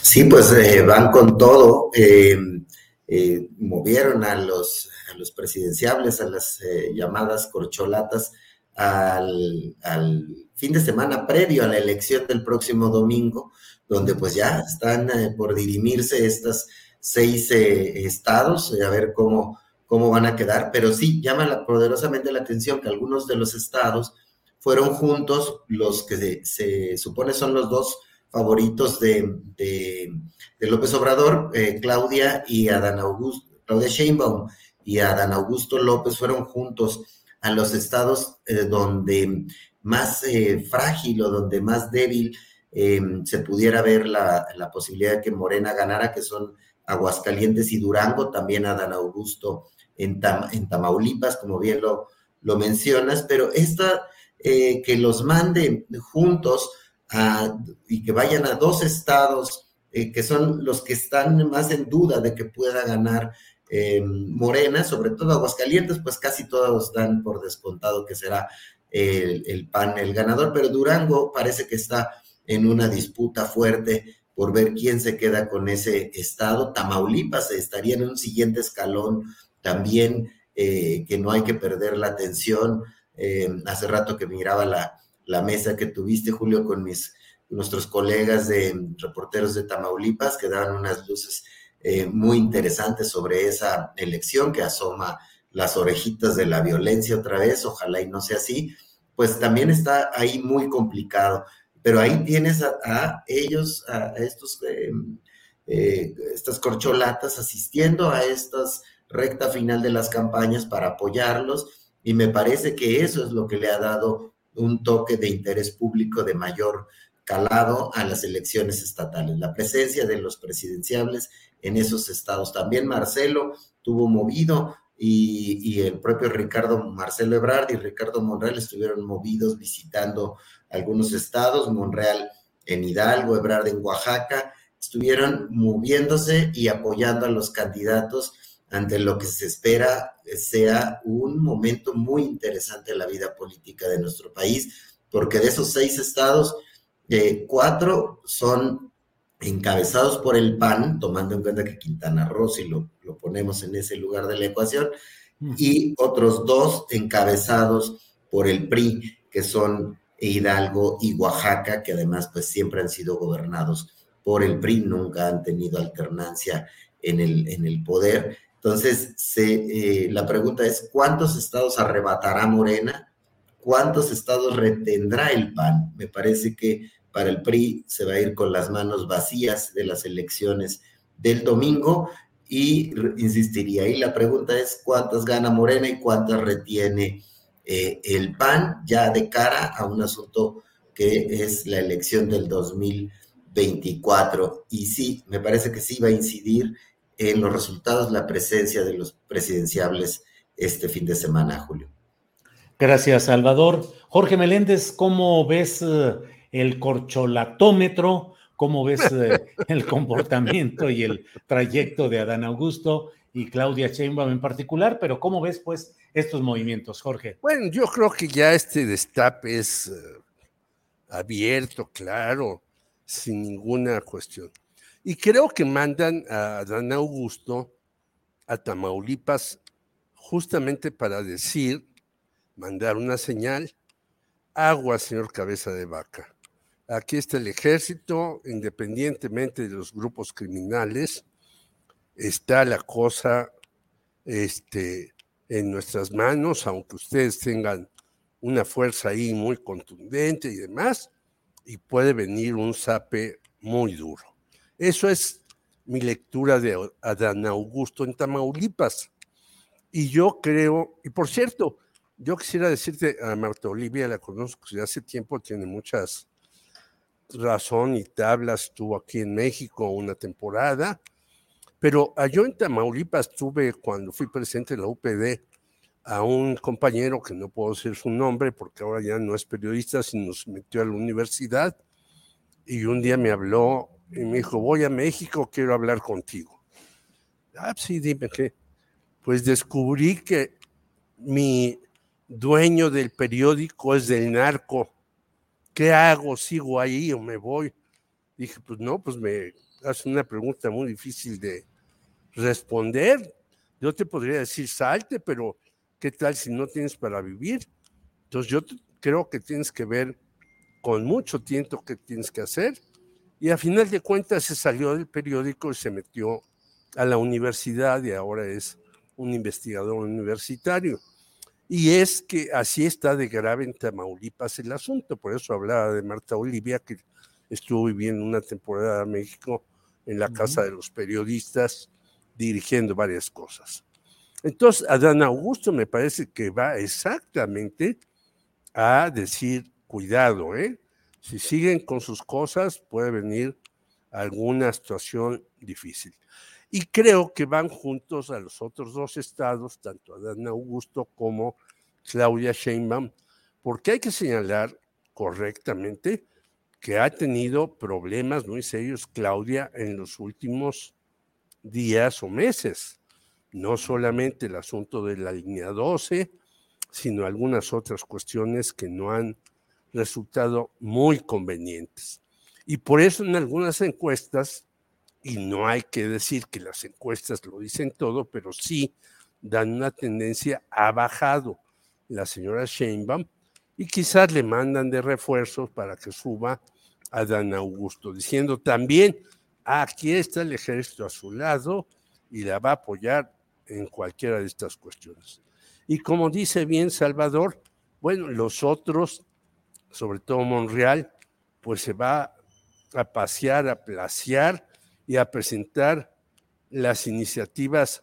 Sí, pues eh, van con todo. Eh, eh, movieron a los, a presidenciables, a las llamadas corcholatas, al, al, fin de semana previo a la elección del próximo domingo, donde pues ya están por dirimirse estas seis estados, a ver cómo cómo van a quedar, pero sí llama poderosamente la atención que algunos de los estados fueron juntos los que se, supone son los dos favoritos de, López Obrador, eh, Claudia y Adán Augusto, Claudia Sheinbaum y Adán Augusto López fueron juntos a los estados eh, donde más eh, frágil o donde más débil se pudiera ver la, la, posibilidad de que Morena ganara, que son Aguascalientes y Durango, también Adán Augusto en, Tamaulipas, como bien lo, lo mencionas, pero esta, eh, que los manden juntos y que vayan a dos estados eh, que son los que están más en duda de que pueda ganar eh, Morena, sobre todo Aguascalientes, pues casi todos dan por descontado que será el, el PAN el ganador, pero Durango parece que está en una disputa fuerte por ver quién se queda con ese estado. Tamaulipas estaría en un siguiente escalón también eh, que no hay que perder la atención. Eh, hace rato que miraba la, mesa que tuviste, Julio, con mis, nuestros colegas de reporteros de Tamaulipas, que daban unas luces eh, muy interesantes sobre esa elección que asoma las orejitas de la violencia otra vez, ojalá y no sea así, pues también está ahí muy complicado. Pero ahí tienes a, ellos, a, estos, estas corcholatas asistiendo a estas recta final de las campañas para apoyarlos y me parece que eso es lo que le ha dado un toque de interés público de mayor calado a las elecciones estatales, la presencia de los presidenciables en esos estados. También Marcelo tuvo movido y, el propio Ricardo Marcelo Ebrard y Ricardo Monreal estuvieron movidos visitando algunos estados, Monreal en Hidalgo, Ebrard en Oaxaca, estuvieron moviéndose y apoyando a los candidatos ante lo que se espera sea un momento muy interesante en la vida política de nuestro país, porque de esos seis estados, eh, cuatro son encabezados por el PAN, tomando en cuenta que Quintana Roo, si lo, lo ponemos en ese lugar de la ecuación, y otros dos encabezados por el PRI, que son Hidalgo y Oaxaca, que además pues siempre han sido gobernados por el PRI, nunca han tenido alternancia en el, en el poder. Entonces, se, eh, la pregunta es, ¿cuántos estados arrebatará Morena? ¿Cuántos estados retendrá el PAN? Me parece que para el PRI se va a ir con las manos vacías de las elecciones del domingo y insistiría. Y la pregunta es, ¿cuántas gana Morena y cuántas retiene eh, el PAN ya de cara a un asunto que es la elección del 2024? Y sí, me parece que sí va a incidir en los resultados la presencia de los presidenciables este fin de semana, Julio. Gracias, Salvador. Jorge Meléndez, ¿cómo ves eh, el corcholatómetro? ¿Cómo ves eh, el comportamiento y el trayecto de Adán Augusto y Claudia Sheinbaum en particular? Pero ¿cómo ves, pues, estos movimientos, Jorge? Bueno, yo creo que ya este destape es eh, abierto, claro, sin ninguna cuestión. Y creo que mandan a Dan Augusto a Tamaulipas justamente para decir, mandar una señal, agua, señor cabeza de vaca. Aquí está el ejército, independientemente de los grupos criminales, está la cosa este, en nuestras manos, aunque ustedes tengan una fuerza ahí muy contundente y demás, y puede venir un zape muy duro. Eso es mi lectura de Adán Augusto en Tamaulipas. Y yo creo, y por cierto, yo quisiera decirte a Marta Olivia, la conozco desde hace tiempo, tiene muchas razón y tabla estuvo aquí en México una temporada, pero yo en Tamaulipas tuve, cuando fui presidente de la UPD, a un compañero que no puedo decir su nombre porque ahora ya no es periodista, sino se metió a la universidad y un día me habló y me dijo, voy a México, quiero hablar contigo. Ah, sí, dime qué. Pues descubrí que mi dueño del periódico es del narco. ¿Qué hago? ¿Sigo ahí o me voy? Dije, pues no, pues me hace una pregunta muy difícil de responder. Yo te podría decir, salte, pero ¿qué tal si no tienes para vivir? Entonces yo creo que tienes que ver con mucho tiempo qué tienes que hacer. Y a final de cuentas se salió del periódico y se metió a la universidad y ahora es un investigador universitario. Y es que así está de grave en Tamaulipas el asunto. Por eso hablaba de Marta Olivia, que estuvo viviendo una temporada en México en la Casa de los Periodistas, dirigiendo varias cosas. Entonces, Adán Augusto me parece que va exactamente a decir, cuidado, ¿eh? Si siguen con sus cosas, puede venir alguna situación difícil. Y creo que van juntos a los otros dos estados, tanto Adán Augusto como Claudia Sheinbaum, porque hay que señalar correctamente que ha tenido problemas muy serios Claudia en los últimos días o meses. No solamente el asunto de la línea 12, sino algunas otras cuestiones que no han resultado muy convenientes. Y por eso en algunas encuestas y no hay que decir que las encuestas lo dicen todo, pero sí dan una tendencia a bajado la señora Sheinbaum y quizás le mandan de refuerzos para que suba a Dan Augusto, diciendo también, aquí está el ejército a su lado y la va a apoyar en cualquiera de estas cuestiones. Y como dice bien Salvador, bueno, los otros, sobre todo Monreal, pues se va a pasear, a placear y a presentar las iniciativas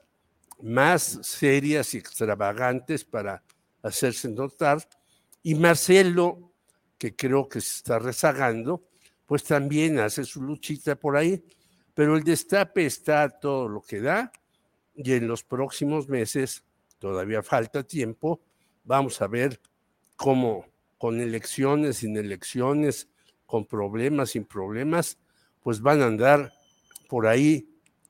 más serias y extravagantes para hacerse notar. Y Marcelo, que creo que se está rezagando, pues también hace su luchita por ahí, pero el destape está todo lo que da y en los próximos meses, todavía falta tiempo, vamos a ver cómo con elecciones, sin elecciones, con problemas, sin problemas, pues van a andar por ahí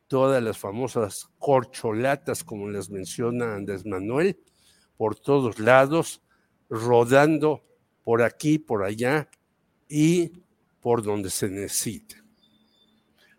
todas las famosas corcholatas, como las menciona Andrés Manuel, por todos lados, rodando por aquí, por allá y por donde se necesite.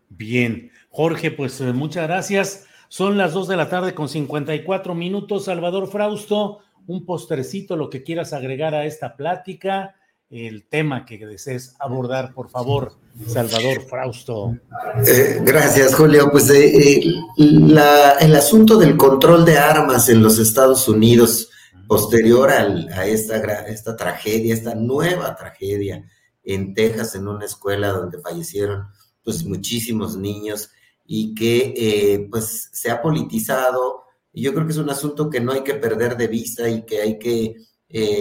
Bien, Jorge, pues eh, muchas gracias. Son las dos de la tarde con 54 minutos. Salvador Frausto, un postrecito, lo que quieras agregar a esta plática el tema que desees abordar, por favor, Salvador Frausto. Eh, gracias, Julio. Pues eh, eh, el asunto del control de armas en los Estados Unidos, posterior a esta, tragedia, esta nueva tragedia en Texas, en una escuela donde fallecieron pues muchísimos niños y que pues se ha politizado. Y yo creo que es un asunto que no hay que perder de vista y que hay que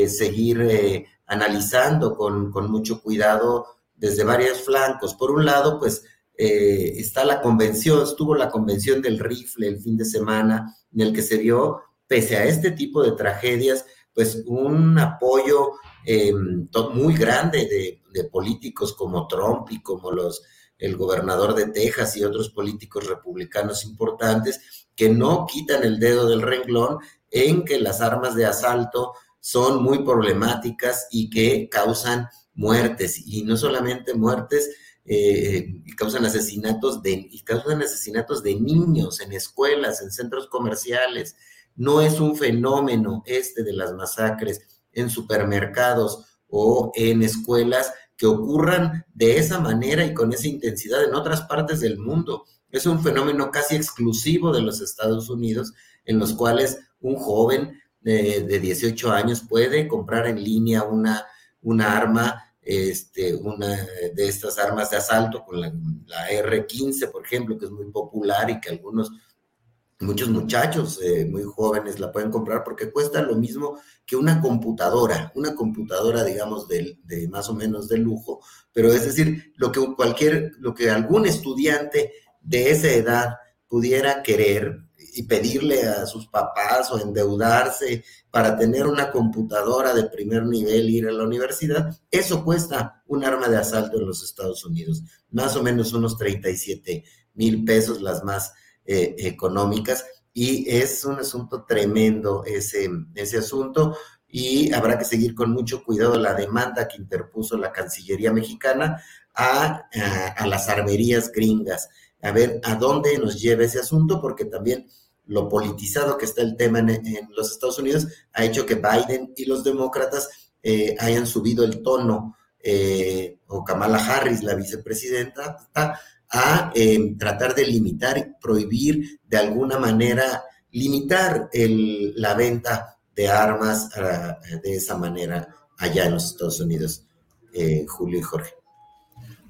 seguir analizando con, mucho cuidado desde varios flancos. Por un lado, pues eh, está la convención, estuvo la convención del rifle el fin de semana, en el que se vio, pese a este tipo de tragedias, pues un apoyo em, muy grande de, de, políticos como Trump y como los el gobernador de Texas y otros políticos republicanos importantes que no quitan el dedo del renglón en que las armas de asalto son muy problemáticas y que causan muertes, y no solamente muertes, eh, causan asesinatos de, y causan asesinatos de niños en escuelas, en centros comerciales. No es un fenómeno este de las masacres en supermercados o en escuelas que ocurran de esa manera y con esa intensidad en otras partes del mundo. Es un fenómeno casi exclusivo de los Estados Unidos, en los cuales un joven de, 18 años puede comprar en línea una, una arma, este, una de estas armas de asalto, con la, R15, por ejemplo, que es muy popular y que algunos muchos muchachos eh, muy jóvenes la pueden comprar porque cuesta lo mismo que una computadora, una computadora, digamos, de, de, más o menos de lujo, pero es decir, lo que cualquier, lo que algún estudiante de esa edad pudiera querer y pedirle a sus papás o endeudarse para tener una computadora de primer nivel ir a la universidad, eso cuesta un arma de asalto en los Estados Unidos, más o menos unos 37 mil pesos las más eh, económicas y es un asunto tremendo ese, ese asunto y habrá que seguir con mucho cuidado la demanda que interpuso la Cancillería mexicana a, a, las armerías gringas, a ver a dónde nos lleva ese asunto, porque también lo politizado que está el tema en, los Estados Unidos ha hecho que Biden y los demócratas eh, hayan subido el tono, eh, o Kamala Harris, la vicepresidenta, a eh, tratar de limitar y prohibir de alguna manera, limitar el, la venta de armas ah, de esa manera allá en los Estados Unidos, Julio y Jorge.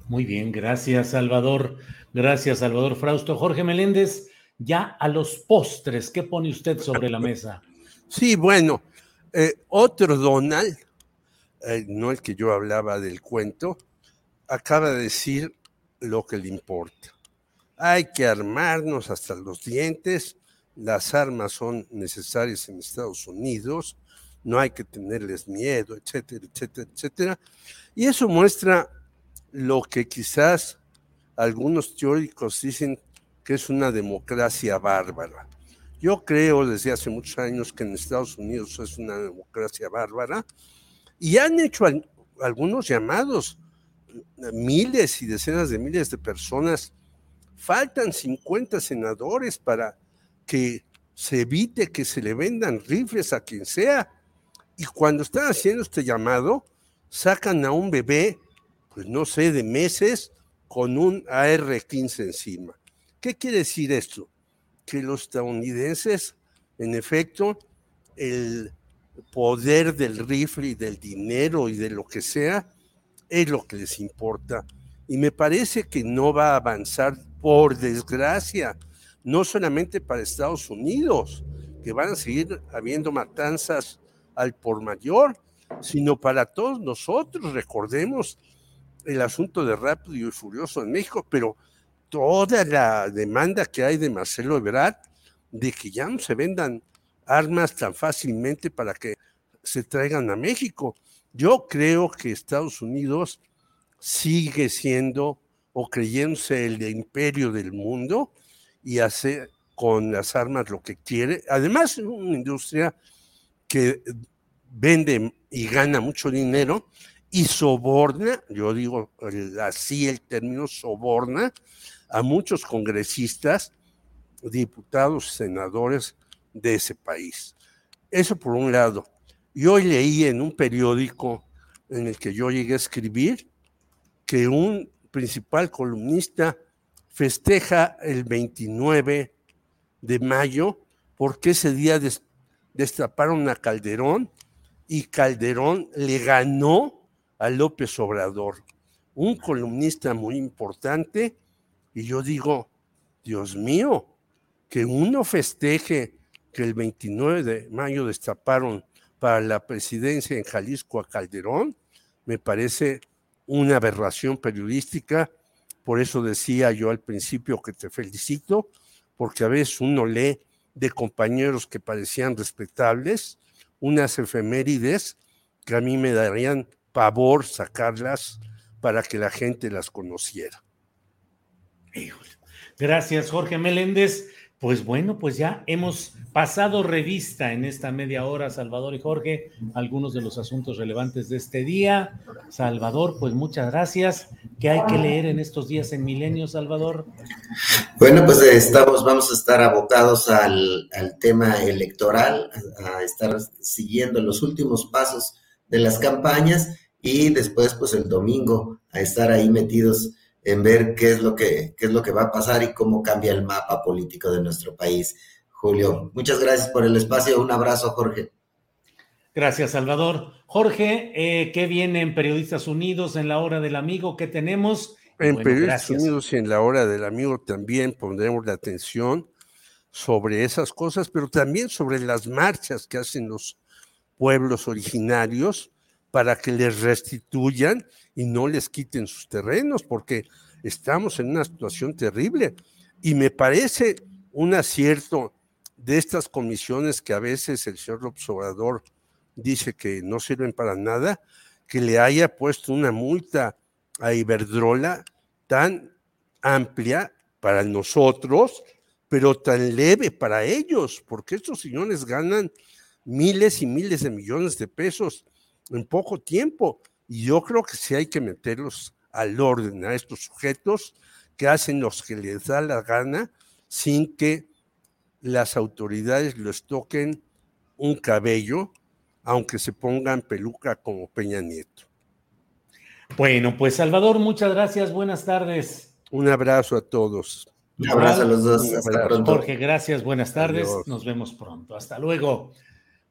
Muy bien, gracias Salvador. Gracias Salvador Frausto. Jorge Meléndez, ya a los postres, ¿qué pone usted sobre la mesa? Sí, bueno, eh, otro Donald, eh, no el que yo hablaba del cuento, acaba de decir lo que le importa. Hay que armarnos hasta los dientes, las armas son necesarias en Estados Unidos, no hay que tenerles miedo, etcétera, etcétera, etcétera. Y eso muestra lo que quizás algunos teóricos dicen que es una democracia bárbara. Yo creo desde hace muchos años que en Estados Unidos es una democracia bárbara y han hecho algunos llamados, miles y decenas de miles de personas. Faltan 50 senadores para que se evite que se le vendan rifles a quien sea. Y cuando están haciendo este llamado, sacan a un bebé, pues no sé, de meses, con un AR-15 encima. ¿Qué quiere decir esto? Que los estadounidenses, en efecto, el poder del rifle y del dinero y de lo que sea, es lo que les importa. Y me parece que no va a avanzar, por desgracia, no solamente para Estados Unidos, que van a seguir habiendo matanzas al por mayor, sino para todos nosotros. Recordemos el asunto de Rápido y Furioso en México, pero toda la demanda que hay de Marcelo Ebrard de que ya no se vendan armas tan fácilmente para que se traigan a México. Yo creo que Estados Unidos sigue siendo o creyéndose el imperio del mundo y hace con las armas lo que quiere. Además, es una industria que vende y gana mucho dinero y soborna, yo digo así el término soborna, a muchos congresistas, diputados, senadores de ese país. Eso por un lado. Y hoy leí en un periódico en el que yo llegué a escribir que un principal columnista festeja el 29 de mayo porque ese día destaparon a Calderón y Calderón le ganó a López Obrador, un columnista muy importante y yo digo, Dios mío, que uno festeje que el 29 de mayo destaparon para la presidencia en Jalisco a Calderón, me parece una aberración periodística. Por eso decía yo al principio que te felicito, porque a veces uno lee de compañeros que parecían respetables, unas efemérides que a mí me darían pavor sacarlas para que la gente las conociera. Gracias, Jorge Meléndez. Pues bueno, pues ya hemos pasado revista en esta media hora, Salvador y Jorge, algunos de los asuntos relevantes de este día. Salvador, pues muchas gracias. ¿Qué hay que leer en estos días en Milenio, Salvador? Bueno, pues estamos, vamos a estar abocados al, al tema electoral, a estar siguiendo los últimos pasos de las campañas y después, pues el domingo, a estar ahí metidos en ver qué es lo que, qué es lo que va a pasar y cómo cambia el mapa político de nuestro país. Julio, muchas gracias por el espacio. Un abrazo, Jorge. Gracias, Salvador. Jorge, eh, ¿qué viene en Periodistas Unidos en la hora del amigo? ¿Qué tenemos? En Periodistas Unidos y en la hora del amigo también pondremos la atención sobre esas cosas, pero también sobre las marchas que hacen los pueblos originarios para que les restituyan y no les quiten sus terrenos, porque estamos en una situación terrible. Y me parece un acierto de estas comisiones que a veces el señor observador dice que no sirven para nada, que le haya puesto una multa a Iberdrola tan amplia para nosotros, pero tan leve para ellos, porque estos señores ganan miles y miles de millones de pesos en poco tiempo. Y yo creo que sí hay que meterlos al orden a estos sujetos que hacen los que les da la gana sin que las autoridades les toquen un cabello, aunque se pongan peluca como Peña Nieto. Bueno, pues Salvador, muchas gracias, buenas tardes. Un abrazo a todos. Un abrazo a los dos, hasta pronto. Jorge, gracias, buenas tardes, nos vemos pronto, hasta luego.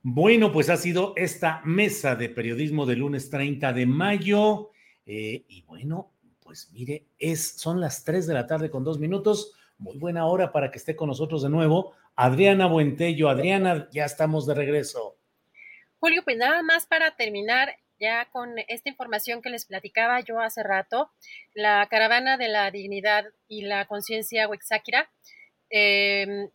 Bueno, pues ha sido esta mesa de periodismo del lunes 30 de mayo. Eh, y bueno, pues mire, es, son las 3 de la tarde con dos minutos. Muy buena hora para que esté con nosotros de nuevo. Adriana Buentello. Adriana, ya estamos de regreso. Julio, pues nada más para terminar ya con esta información que les platicaba yo hace rato, la caravana de la dignidad y la conciencia Wixáquira, eh,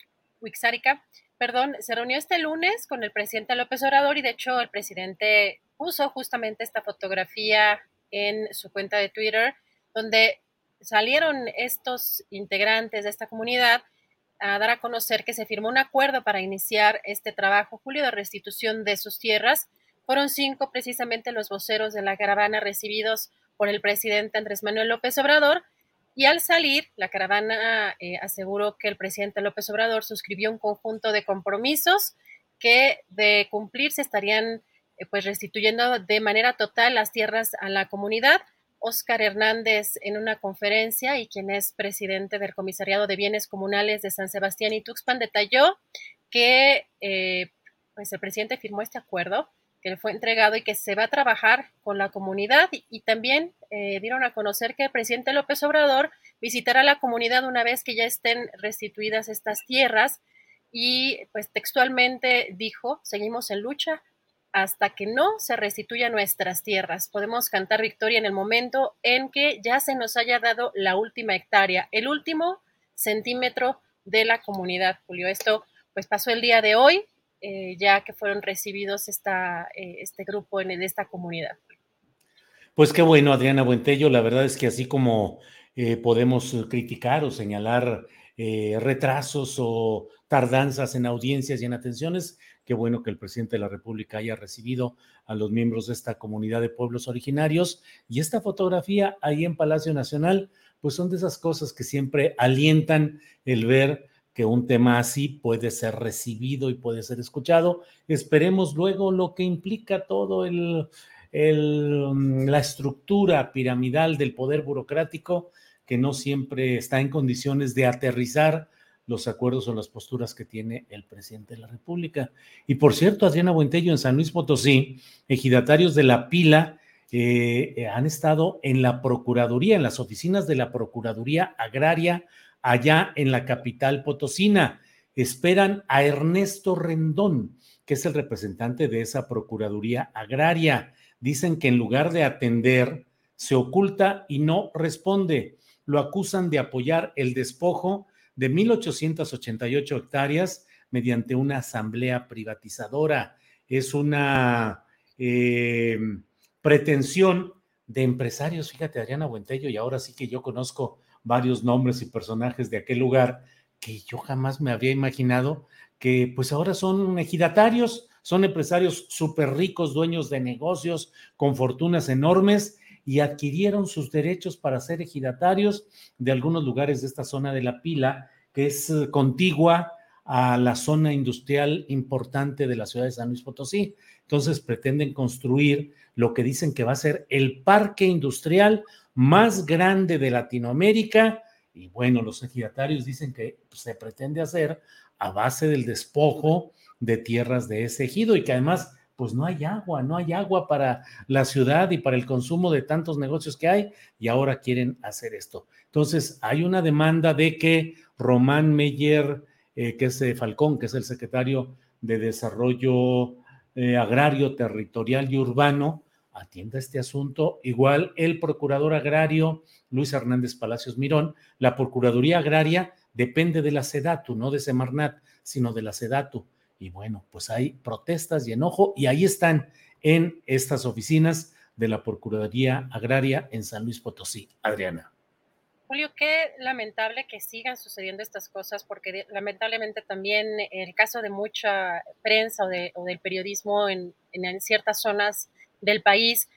perdón, se reunió este lunes con el presidente López Obrador y de hecho el presidente puso justamente esta fotografía en su cuenta de Twitter, donde salieron estos integrantes de esta comunidad a dar a conocer que se firmó un acuerdo para iniciar este trabajo, Julio, de restitución de sus tierras. Fueron cinco precisamente los voceros de la caravana recibidos por el presidente Andrés Manuel López Obrador y al salir, la caravana eh, aseguró que el presidente López Obrador suscribió un conjunto de compromisos que de cumplirse estarían eh, pues restituyendo de manera total las tierras a la comunidad. Oscar Hernández en una conferencia y quien es presidente del Comisariado de Bienes Comunales de San Sebastián y Tuxpan detalló que eh, pues el presidente firmó este acuerdo que le fue entregado y que se va a trabajar con la comunidad y, también eh, dieron a conocer que el presidente López Obrador visitará la comunidad una vez que ya estén restituidas estas tierras y pues textualmente dijo, seguimos en lucha hasta que no se restituyan nuestras tierras. Podemos cantar victoria en el momento en que ya se nos haya dado la última hectárea, el último centímetro de la comunidad, Julio. Esto pues pasó el día de hoy, eh, ya que fueron recibidos esta, eh, este grupo en, esta comunidad. Pues qué bueno, Adriana Buentello. La verdad es que así como eh, podemos criticar o señalar retrasos o tardanzas en audiencias y en atenciones, qué bueno que el presidente de la República haya recibido a los miembros de esta comunidad de pueblos originarios. Y esta fotografía ahí en Palacio Nacional, pues son de esas cosas que siempre alientan el ver que un tema así puede ser recibido y puede ser escuchado. Esperemos luego lo que implica todo el, mm, la estructura piramidal del poder burocrático que no siempre está en condiciones de aterrizar los acuerdos o las posturas que tiene el presidente de la República. Y por cierto, Adriana Buentello en San Luis Potosí, ejidatarios de la pila eh, eh, han estado en la Procuraduría, en las oficinas de la Procuraduría Agraria allá en la capital potosina. Esperan a Ernesto Rendón, que es el representante de esa Procuraduría Agraria. Dicen que en lugar de atender, se oculta y no responde. Lo acusan de apoyar el despojo de 1.888 hectáreas mediante una asamblea privatizadora. Es una eh, pretensión de empresarios, fíjate, Adriana Buentello, y ahora sí que yo conozco varios nombres y personajes de aquel lugar que yo jamás me había imaginado que pues ahora son ejidatarios, son empresarios súper ricos, dueños de negocios con fortunas enormes y adquirieron sus derechos para ser ejidatarios de algunos lugares de esta zona de la pila, que es eh, contigua a la zona industrial importante de la ciudad de San Luis Potosí. Entonces pretenden construir lo que dicen que va a ser el parque industrial más grande de Latinoamérica. Y bueno, los ejidatarios dicen que se pretende hacer a base del despojo de tierras de ese ejido y que además pues no hay agua, no hay agua para la ciudad y para el consumo de tantos negocios que hay y ahora quieren hacer esto. Entonces hay una demanda de que Román Meyer eh, que es Falcón, que es el secretario de Desarrollo eh, Agrario, Territorial y Urbano, atienda este asunto. Igual el procurador agrario Luis Hernández Palacios Mirón, la Procuraduría Agraria depende de la SEDATU, no de Semarnat, sino de la SEDATU. Y bueno, pues hay protestas y enojo y ahí están en estas oficinas de la Procuraduría Agraria en San Luis Potosí. Adriana. Julio, qué lamentable que sigan sucediendo estas cosas, porque lamentablemente también el caso de mucha prensa o, del periodismo en, ciertas zonas del país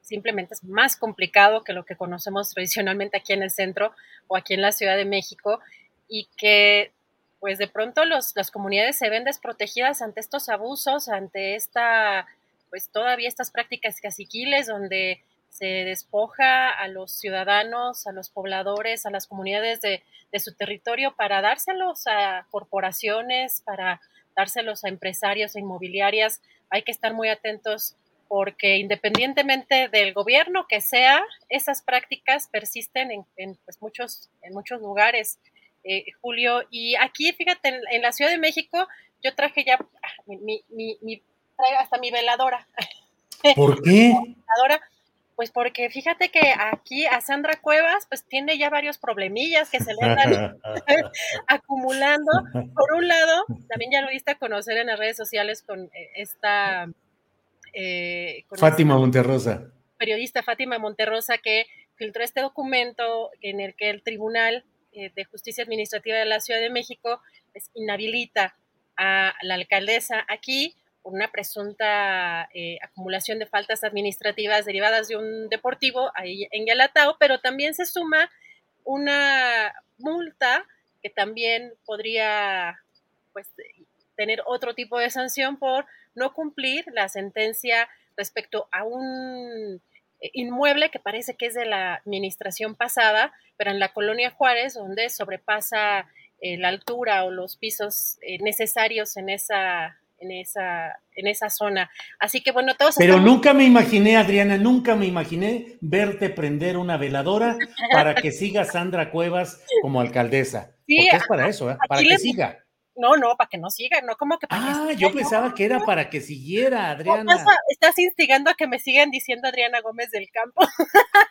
simplemente es más complicado que lo que conocemos tradicionalmente aquí en el centro o aquí en la Ciudad de México y que pues de pronto los, las comunidades se ven desprotegidas ante estos abusos, ante esta, pues todavía estas prácticas caciquiles donde se despoja a los ciudadanos, a los pobladores, a las comunidades de, su territorio para dárselos a corporaciones, para dárselos a empresarios e inmobiliarias. Hay que estar muy atentos porque independientemente del gobierno que sea, esas prácticas persisten en, pues, muchos, en muchos lugares, eh, Julio. Y aquí, fíjate, en, la Ciudad de México, yo traje ya ah, mi, mi, hasta mi veladora. ¿Por qué? veladora pues porque fíjate que aquí a Sandra Cuevas pues tiene ya varios problemillas que se le están acumulando. Por un lado, también ya lo viste a conocer en las redes sociales con eh, esta... Eh, Fátima Monterrosa. Periodista Fátima Monterrosa que filtró este documento en el que el Tribunal eh, de Justicia Administrativa de la Ciudad de México pues, inhabilita a la alcaldesa aquí una presunta eh, acumulación de faltas administrativas derivadas de un deportivo ahí en Galatao, pero también se suma una multa que también podría pues, tener otro tipo de sanción por no cumplir la sentencia respecto a un inmueble que parece que es de la administración pasada, pero en la colonia Juárez, donde sobrepasa eh, la altura o los pisos eh, necesarios en esa en esa, en esa zona. Así que bueno, todos... Pero nunca me imaginé, Adriana, nunca me imaginé verte prender una veladora para que siga Sandra Cuevas como alcaldesa. Sí, Porque es para eso, ¿eh? para que siga. No, no, para que no siga, no como que para Ah, yo pensaba que era para que siguiera, Adriana. estás instigando a que me sigan diciendo Adriana Gómez del Campo.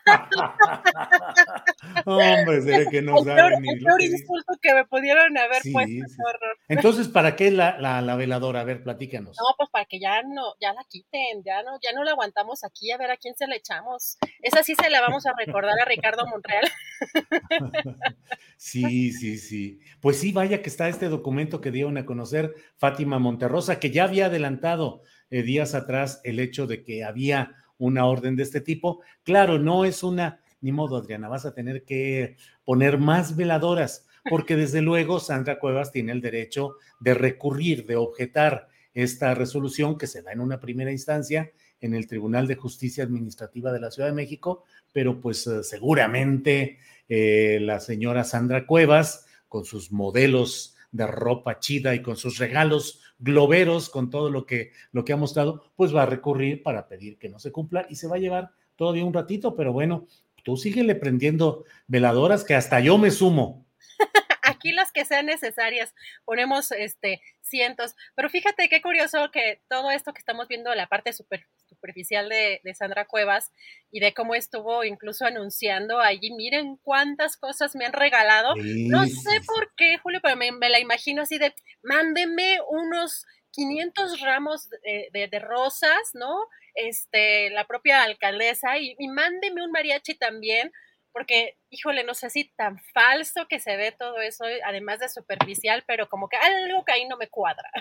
Hombre, se ve que no el peor, ni el peor insulto que me pudieron haber puesto. Horror. Entonces, ¿para qué la, la, veladora? A ver, platícanos. No, pues para que ya no, ya la quiten, ya no, ya no la aguantamos aquí, a ver a quién se la echamos. Esa sí se la vamos a recordar a Ricardo Monreal. sí, sí, sí. Pues sí, vaya que está este documento que dieron a conocer Fátima Monterrosa, que ya había adelantado eh, días atrás el hecho de que había una orden de este tipo. Claro, no es una, ni modo, Adriana, vas a tener que poner más veladoras, porque desde luego Sandra Cuevas tiene el derecho de recurrir, de objetar esta resolución que se da en una primera instancia en el Tribunal de Justicia Administrativa de la Ciudad de México, pero pues eh, seguramente eh, la señora Sandra Cuevas, con sus modelos de ropa chida y con sus regalos globeros, con todo lo que, lo que ha mostrado, pues va a recurrir para pedir que no se cumpla y se va a llevar todavía un ratito, pero bueno, tú síguele prendiendo veladoras que hasta yo me sumo. Aquí las que sean necesarias, ponemos este cientos, pero fíjate qué curioso que todo esto que estamos viendo, la parte super, superficial de, Sandra Cuevas y de cómo estuvo incluso anunciando allí, miren cuántas cosas me han regalado. No sé por qué, Julio, pero me, la imagino así de, mándeme unos 500 ramos de, rosas, ¿no? Este, la propia alcaldesa y, y mándeme un mariachi también porque, híjole, no sé si tan falso que se ve todo eso, además de superficial, pero como que algo que ahí no me cuadra.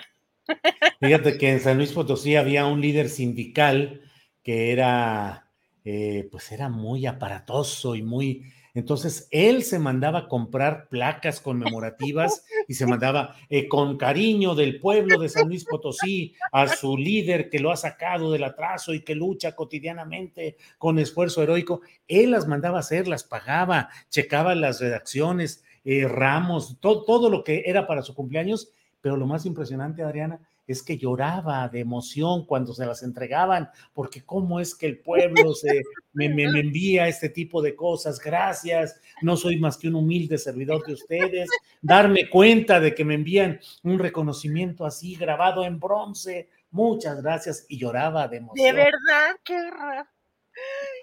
Fíjate que en San Luis Potosí había un líder sindical que era, eh, pues era muy aparatoso y muy entonces él se mandaba a comprar placas conmemorativas y se mandaba eh, con cariño del pueblo de San Luis Potosí a su líder que lo ha sacado del atraso y que lucha cotidianamente con esfuerzo heroico. Él las mandaba hacer, las pagaba, checaba las redacciones, eh, ramos, todo lo que era para su cumpleaños. Pero lo más impresionante, Adriana, es que lloraba de emoción cuando se las entregaban, porque cómo es que el pueblo se, me, me, envía este tipo de cosas, gracias, no soy más que un humilde servidor de ustedes, darme cuenta de que me envían un reconocimiento así grabado en bronce, muchas gracias, y lloraba de emoción. De verdad, qué raro.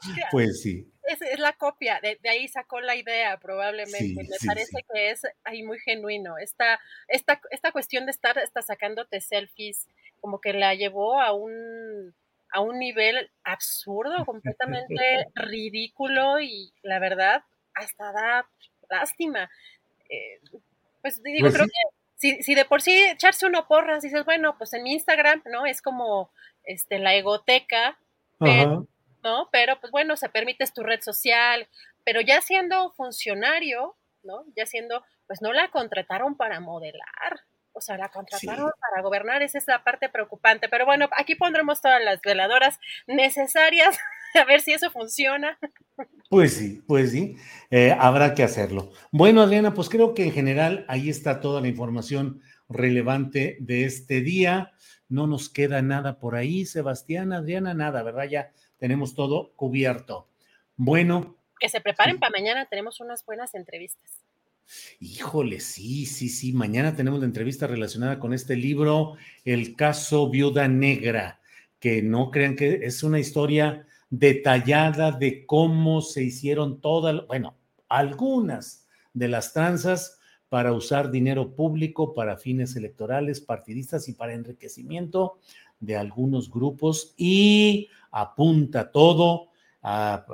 Pues sí. Es, es, la copia, de, de, ahí sacó la idea probablemente. Sí, Me sí, parece sí. que es ahí muy genuino. Esta, esta, esta cuestión de estar hasta sacándote selfies, como que la llevó a un, a un nivel absurdo, completamente ridículo y la verdad hasta da lástima. Eh, pues digo, Pues creo que si, si de por sí echarse uno porras, dices, bueno, pues en mi Instagram, ¿no? Es como este, la egoteca, Ajá. ¿No? Pero pues bueno, se permite es tu red social, pero ya siendo funcionario, ¿no? Ya siendo, pues no la contrataron para modelar, o sea, la contrataron para gobernar, esa es la parte preocupante, pero bueno, aquí pondremos todas las veladoras necesarias, a ver si eso funciona. Pues sí, pues sí, eh, habrá que hacerlo. Bueno, Adriana, pues creo que en general ahí está toda la información relevante de este día. No nos queda nada por ahí, Sebastián, Adriana, nada, ¿verdad? Ya tenemos todo cubierto. Bueno, Que se preparen para mañana, tenemos unas buenas entrevistas. híjole, sí, sí, sí. Mañana tenemos la entrevista relacionada con este libro, El caso Viuda Negra, que no crean que es una historia detallada de cómo se hicieron todas, bueno, algunas de las tranzas para usar dinero público para fines electorales, partidistas y para enriquecimiento de algunos grupos y apunta todo a,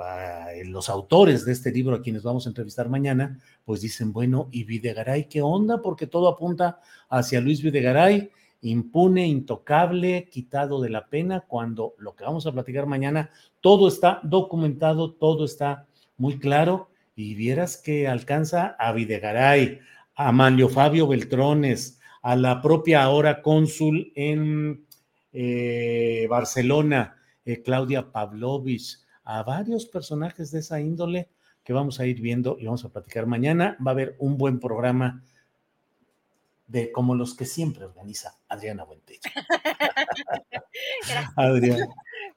los autores de este libro a quienes vamos a entrevistar mañana, pues dicen, bueno, ¿y Videgaray qué onda? Porque todo apunta hacia Luis Videgaray, impune, intocable, quitado de la pena, cuando lo que vamos a platicar mañana, todo está documentado, todo está muy claro, y vieras que alcanza a Videgaray, a Manlio Fabio Beltrones, a la propia ahora cónsul en eh, Barcelona, eh, Claudia Pavlovich, a varios personajes de esa índole que vamos a ir viendo y vamos a platicar mañana. Va a haber un buen programa de como los que siempre organiza Adriana Buentello. Adriana.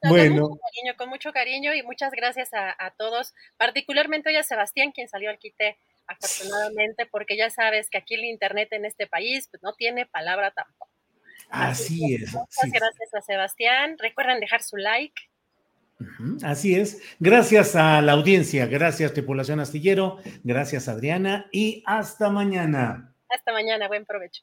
No, Bueno, Con mucho cariño, con mucho cariño y muchas gracias a, a todos, particularmente hoy a Sebastián, quien salió al quite afortunadamente, porque ya sabes que aquí el internet en este país pues, no tiene palabra tampoco. Así es. Muchas gracias a Sebastián. Recuerden dejar su like. Así es. Gracias a la audiencia, gracias tripulación astillero, gracias Adriana y hasta mañana. Hasta mañana, buen provecho.